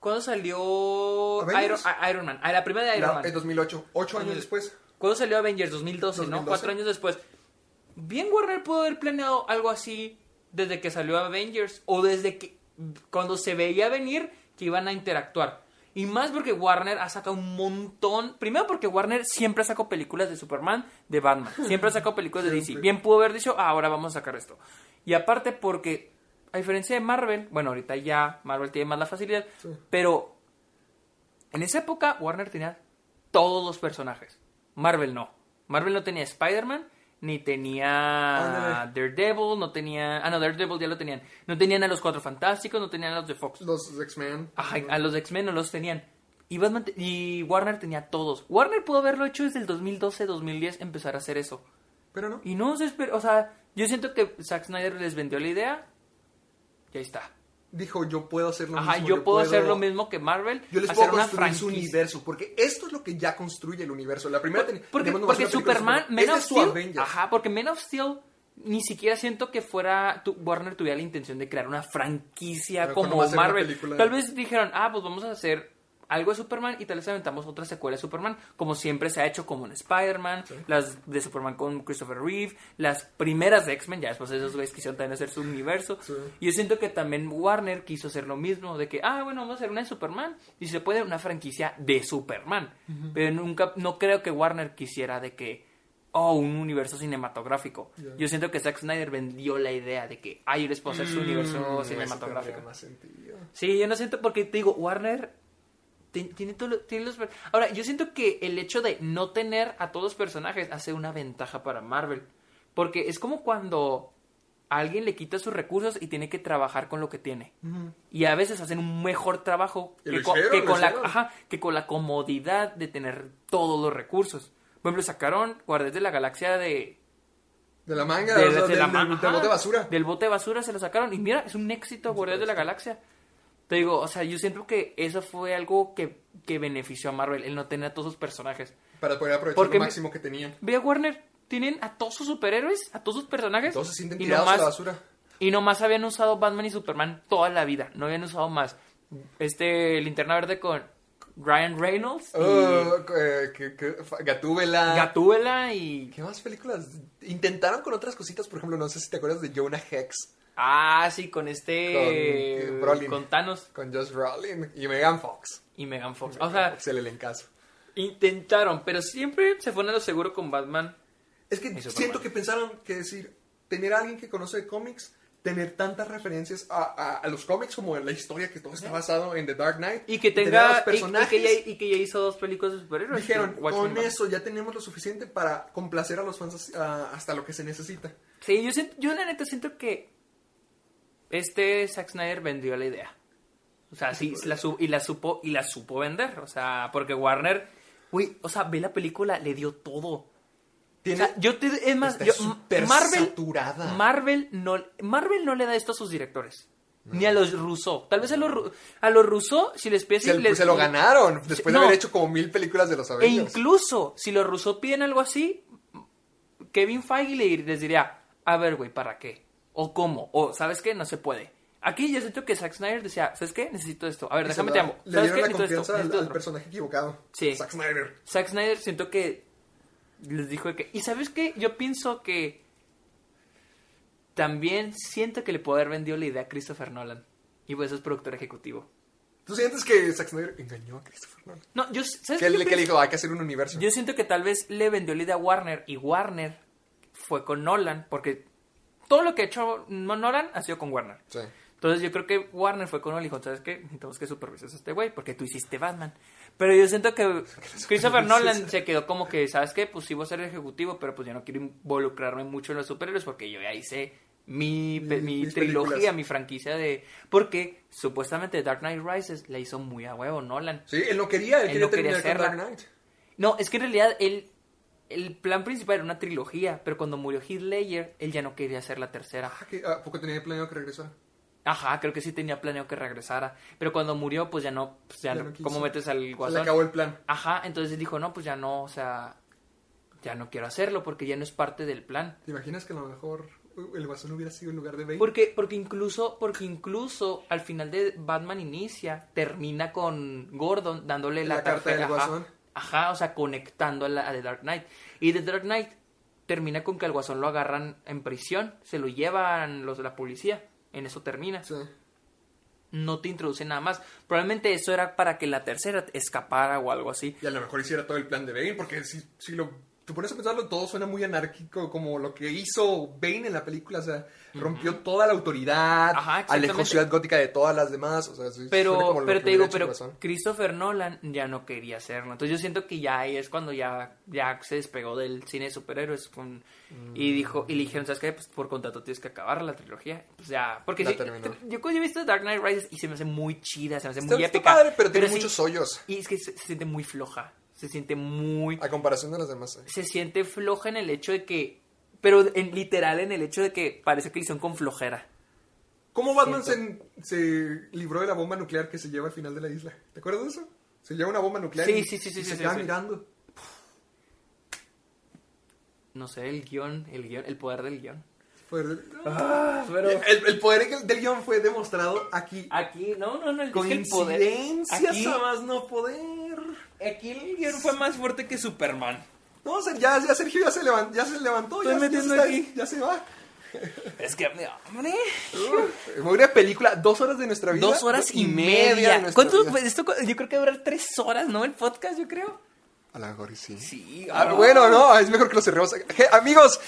¿Cuándo salió Iron, Iron, Man? La primera de Iron Man. En 2008, ocho años después. ¿Cuándo salió Avengers? 2012, 2012, ¿no? Cuatro años después. Bien Warner pudo haber planeado algo así desde que salió Avengers o desde que cuando se veía venir que iban a interactuar. Y más porque Warner ha sacado un montón. Primero porque Warner siempre sacado películas de Superman, de Batman. Siempre ha sacado películas de DC. Bien pudo haber dicho, ah, ahora vamos a sacar esto. Y aparte porque, a diferencia de Marvel, bueno, ahorita ya Marvel tiene más la facilidad, pero en esa época Warner tenía todos los personajes. Marvel no. Marvel no tenía Spider-Man, ni tenía Ándale. Daredevil, no tenía... Ah, no, Daredevil ya lo tenían. No tenían a los Cuatro Fantásticos, no tenían a los de Fox. Los X-Men. Ajá, a los X-Men no los tenían. Y, Batman te- y Warner tenía todos. Warner pudo haberlo hecho desde el 2012, 2010, empezar a hacer eso. Pero no. Y no se esperó, o sea, yo siento que Zack Snyder les vendió la idea y ahí está. Dijo, yo puedo hacer lo Ajá, mismo. yo, puedo, hacer lo mismo que Marvel, Yo les hacer puedo una construir su franquicia. universo, porque esto es lo que ya construye el universo. La primera ten- Porque, porque una Superman. Man Este of su Steel, ajá, porque Man of Steel ni siquiera siento que fuera tu- Warner tuviera la intención de crear una franquicia como una Marvel. Tal vez dijeron, ah, pues vamos a hacer algo de Superman y tal vez aventamos otra secuela de Superman, como siempre se ha hecho como en Spider-Man, las de Superman con Christopher Reeve, las primeras de X-Men, ya después esos güeyes quisieron también hacer su universo. Y yo siento que también Warner quiso hacer lo mismo, de que, ah, bueno, vamos a hacer una de Superman, y si se puede, una franquicia de Superman. Pero nunca, no creo que Warner quisiera de que, oh, un universo cinematográfico. Yo siento que Zack Snyder vendió la idea de que, ah, yo les puedo hacer su Mm, universo eso cinematográfico. más. Sí, yo no siento, porque te digo, Warner tiene, todo tiene los... Ahora, yo siento que el hecho de no tener a todos los personajes hace una ventaja para Marvel. Porque es como cuando a alguien le quita sus recursos y tiene que trabajar con lo que tiene. Y a veces hacen un mejor trabajo que, hicieron, con la, ajá, que con la comodidad de tener todos los recursos. Por ejemplo, sacaron Guardianes de la Galaxia de... De la manga, de- o sea, de del, la del- ma- del ajá, bote de basura. Del bote de basura se lo sacaron. Y mira, es un éxito Guardianes de la Galaxia. Te digo, o sea, yo siento que eso fue algo que, que benefició a Marvel, el no tener a todos sus personajes. Para poder aprovechar Porque lo me- máximo que tenían. Ve a Warner, tienen a todos sus superhéroes, a todos sus personajes. Todos se sienten y tirados a la basura. Y nomás habían usado Batman y Superman toda la vida. No habían usado más. Este, Linterna Verde con Ryan Reynolds. y Oh, eh, que- que- Gatúbela. Gatúbela y... ¿Qué más películas? Intentaron con otras cositas, por ejemplo, no sé si te acuerdas de Jonah Hex. Ah, sí, con este... Con, Brolin. Con Thanos. Con Josh Brolin y Megan Fox. Y Megan Fox. O sea, Se le caso. intentaron, pero siempre se fueron a lo seguro con Batman. Es que siento que pensaron que decir, tener a alguien que conoce de cómics, tener tantas referencias a, a- a los cómics como en la historia que todo está basado en The Dark Knight. Y que tenga... los y- y, personajes. que ya, y que ya hizo dos películas de superhéroes. Dijeron, con eso ya tenemos lo suficiente para complacer a los fans hasta lo que se necesita. Sí, yo, siento- yo la neta siento que este Zack Snyder vendió la idea. O sea, sí, la y la supo y la supo vender. O sea, porque Warner, güey, o sea, ve la película, le dio todo. Tiene- O sea, yo te, es más, yo- Marvel, saturada. Marvel no, Marvel no le da esto a sus directores. Ni a los Russo. Tal vez a los, a los Russo, si les pides... Se, les- se lo ganaron después No. de haber hecho como mil películas de los E Avengers. incluso, si los Russo piden algo así, Kevin Feige le- les diría, a ver, güey, ¿para qué? ¿O cómo? ¿O sabes qué? No se puede. Aquí yo siento que Zack Snyder decía, ¿sabes qué? Necesito esto. A ver, déjame la- te amo. Le ¿Sabes dieron qué? la Necesito esto. confianza al, necesito al otro". personaje equivocado. Sí. Zack Snyder. Zack Snyder siento que les dijo que... Y ¿sabes qué? Yo pienso que también siento que le puede haber vendido la idea a Christopher Nolan. Y pues es productor ejecutivo. ¿Tú sientes que Zack Snyder engañó a Christopher Nolan? No, yo... ¿sabes ¿Qué, qué le, qué le dijo? Hay que hacer un universo. Yo siento que tal vez le vendió la idea a Warner y Warner fue con Nolan porque todo lo que ha hecho Nolan ha sido con Warner. Sí. Entonces yo creo que Warner fue con Nolan y dijo, ¿sabes qué? Necesitamos que supervises a este güey porque tú hiciste Batman. Pero yo siento que Christopher Nolan se quedó como que, ¿sabes qué? Pues sí voy a ser ejecutivo, pero pues yo no quiero involucrarme mucho en los superhéroes porque yo ya hice mi, mi trilogía, películas. mi franquicia de... Porque supuestamente Dark Knight Rises la hizo muy a huevo Nolan. Sí, él no quería, él, quería no quería terminar con hacerla. Dark Knight. No, es que en realidad él, el plan principal era una trilogía, pero cuando murió Heath Ledger, él ya no quería hacer la tercera. Ah, que- ¿A poco tenía planeado que regresara? Ajá, creo que sí tenía planeado que regresara, pero cuando murió, pues ya no, pues ya, no. ¿cómo metes al Se le guasón? acabó el plan. Ajá, entonces dijo, no, pues ya no, o sea, ya no quiero hacerlo porque ya no es parte del plan. ¿Te imaginas que a lo mejor el guasón hubiera sido en lugar de Bane? Porque, porque incluso, porque incluso al final de Batman Inicia, termina con Gordon dándole la, La carta del ajá, Guasón. Ajá, o sea, conectando a, la, a The Dark Knight. Y The Dark Knight termina con que al Guasón lo agarran en prisión, se lo llevan los de la policía. En eso termina. No te introduce nada más. Probablemente eso era para que la tercera escapara o algo así. Y a lo mejor hiciera todo el plan de Bane, porque si, si lo te pones a pensarlo, todo suena muy anárquico, como lo que hizo Bane en la película, o sea, rompió toda la autoridad, Ajá, alejó. Ciudad Gótica de todas las demás, o sea, sí, Pero, como pero te digo, pero. Christopher Nolan ya no quería hacerlo. Entonces yo siento que ya ahí es cuando ya, ya se despegó del cine de superhéroes con- Mm. y dijo, y le dijeron, ¿sabes qué? Pues por contrato tienes que acabar la trilogía. Pues ya, porque terminó. yo cuando he visto Dark Knight Rises y se me hace muy chida, se me hace Está- muy épica. padre, pero tiene sí- muchos hoyos. Y es que se, se siente muy floja. Se siente muy... A comparación de las demás. eh. Se siente floja en el hecho de que... Pero en literal en el hecho de que parece que le hicieron con flojera. ¿Cómo Batman se, se libró de la bomba nuclear que se lleva al final de la isla? ¿Te acuerdas de eso? Se lleva una bomba nuclear Sí, y, sí, sí, y sí, se queda mirando. No sé, el guion, el guion, el poder del guion. Poder- Ah, pero- el, el poder del guion fue demostrado aquí. Aquí, no, no, no, es que el poder- Coincidencias aquí- a más no poder. Aquí el guion fue más fuerte que Superman. No, ya, ya Sergio ya se levantó, ya se levantó, ya, Estoy ya se metiendo está- aquí. ya se va. Es que, hombre. Fue una película, dos horas de nuestra vida. Dos horas y de media. nuestra ¿Cuánto? vida. esto, yo creo que va a durar tres horas, ¿no? El podcast, yo creo. A lo mejor y sí. Sí. Ah, Bueno, no, es mejor que lo cerremos. Je, amigos,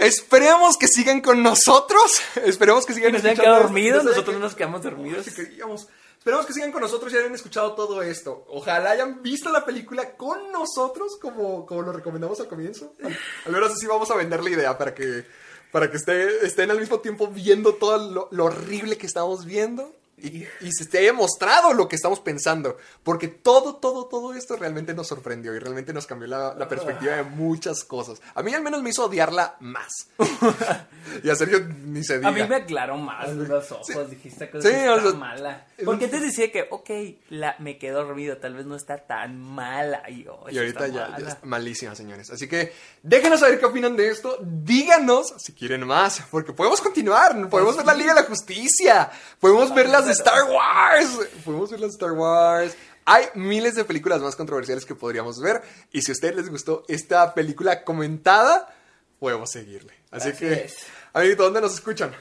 esperemos que sigan con nosotros. Esperemos que sigan Que nos hayan quedado dormidos, nosotros no nos quedamos dormidos. Sí, queríamos. Esperemos que sigan con nosotros y hayan escuchado todo esto. Ojalá hayan visto la película con nosotros como, como lo recomendamos al comienzo. Al, al menos así vamos a vender la idea para que, para que esté- estén al mismo tiempo viendo todo lo, lo horrible que estamos viendo y, y se esté demostrado lo que estamos pensando. Porque todo, todo, todo esto realmente nos sorprendió y realmente nos cambió la, la perspectiva de muchas cosas. A mí al menos me hizo odiarla más. y a Sergio ni se diga. A mí me aclaró más los ojos, dijiste que Sí, está o sea, mala. Porque antes decía que, ok, la, me quedo dormido, tal vez no está tan mala. Y, yo, Y "Sí ahorita está ya, ya mala". es malísima, señores. Así que déjenos saber qué opinan de esto. Díganos si quieren más, porque podemos continuar. Podemos ver la Liga de la Justicia. Podemos ver las de Star Wars. Podemos ver las Star Wars. Hay miles de películas más controversiales que podríamos ver. Y si a ustedes les gustó esta película comentada, podemos seguirle. Así, Así que, es. amiguito, ¿dónde nos escuchan?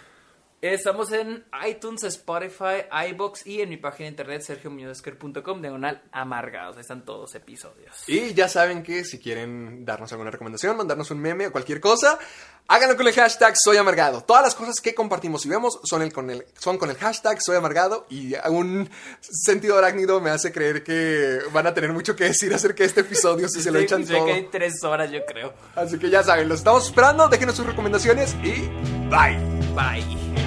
Estamos en iTunes, Spotify, iBox y en mi página de internet sergiomuñozesquer.com diagonal amargados. Ahí están todos los episodios. Y ya saben que si quieren darnos alguna recomendación, mandarnos un meme o cualquier cosa, háganlo con el hashtag Soy Amargado. Todas las cosas que compartimos y vemos son, el, con, el, son con el hashtag Soy Amargado y un sentido arácnido me hace creer que van a tener mucho que decir acerca de este episodio si se lo echan todo. que hay tres horas, yo creo. Así que ya saben, los estamos esperando, déjenos sus recomendaciones y bye. Bye.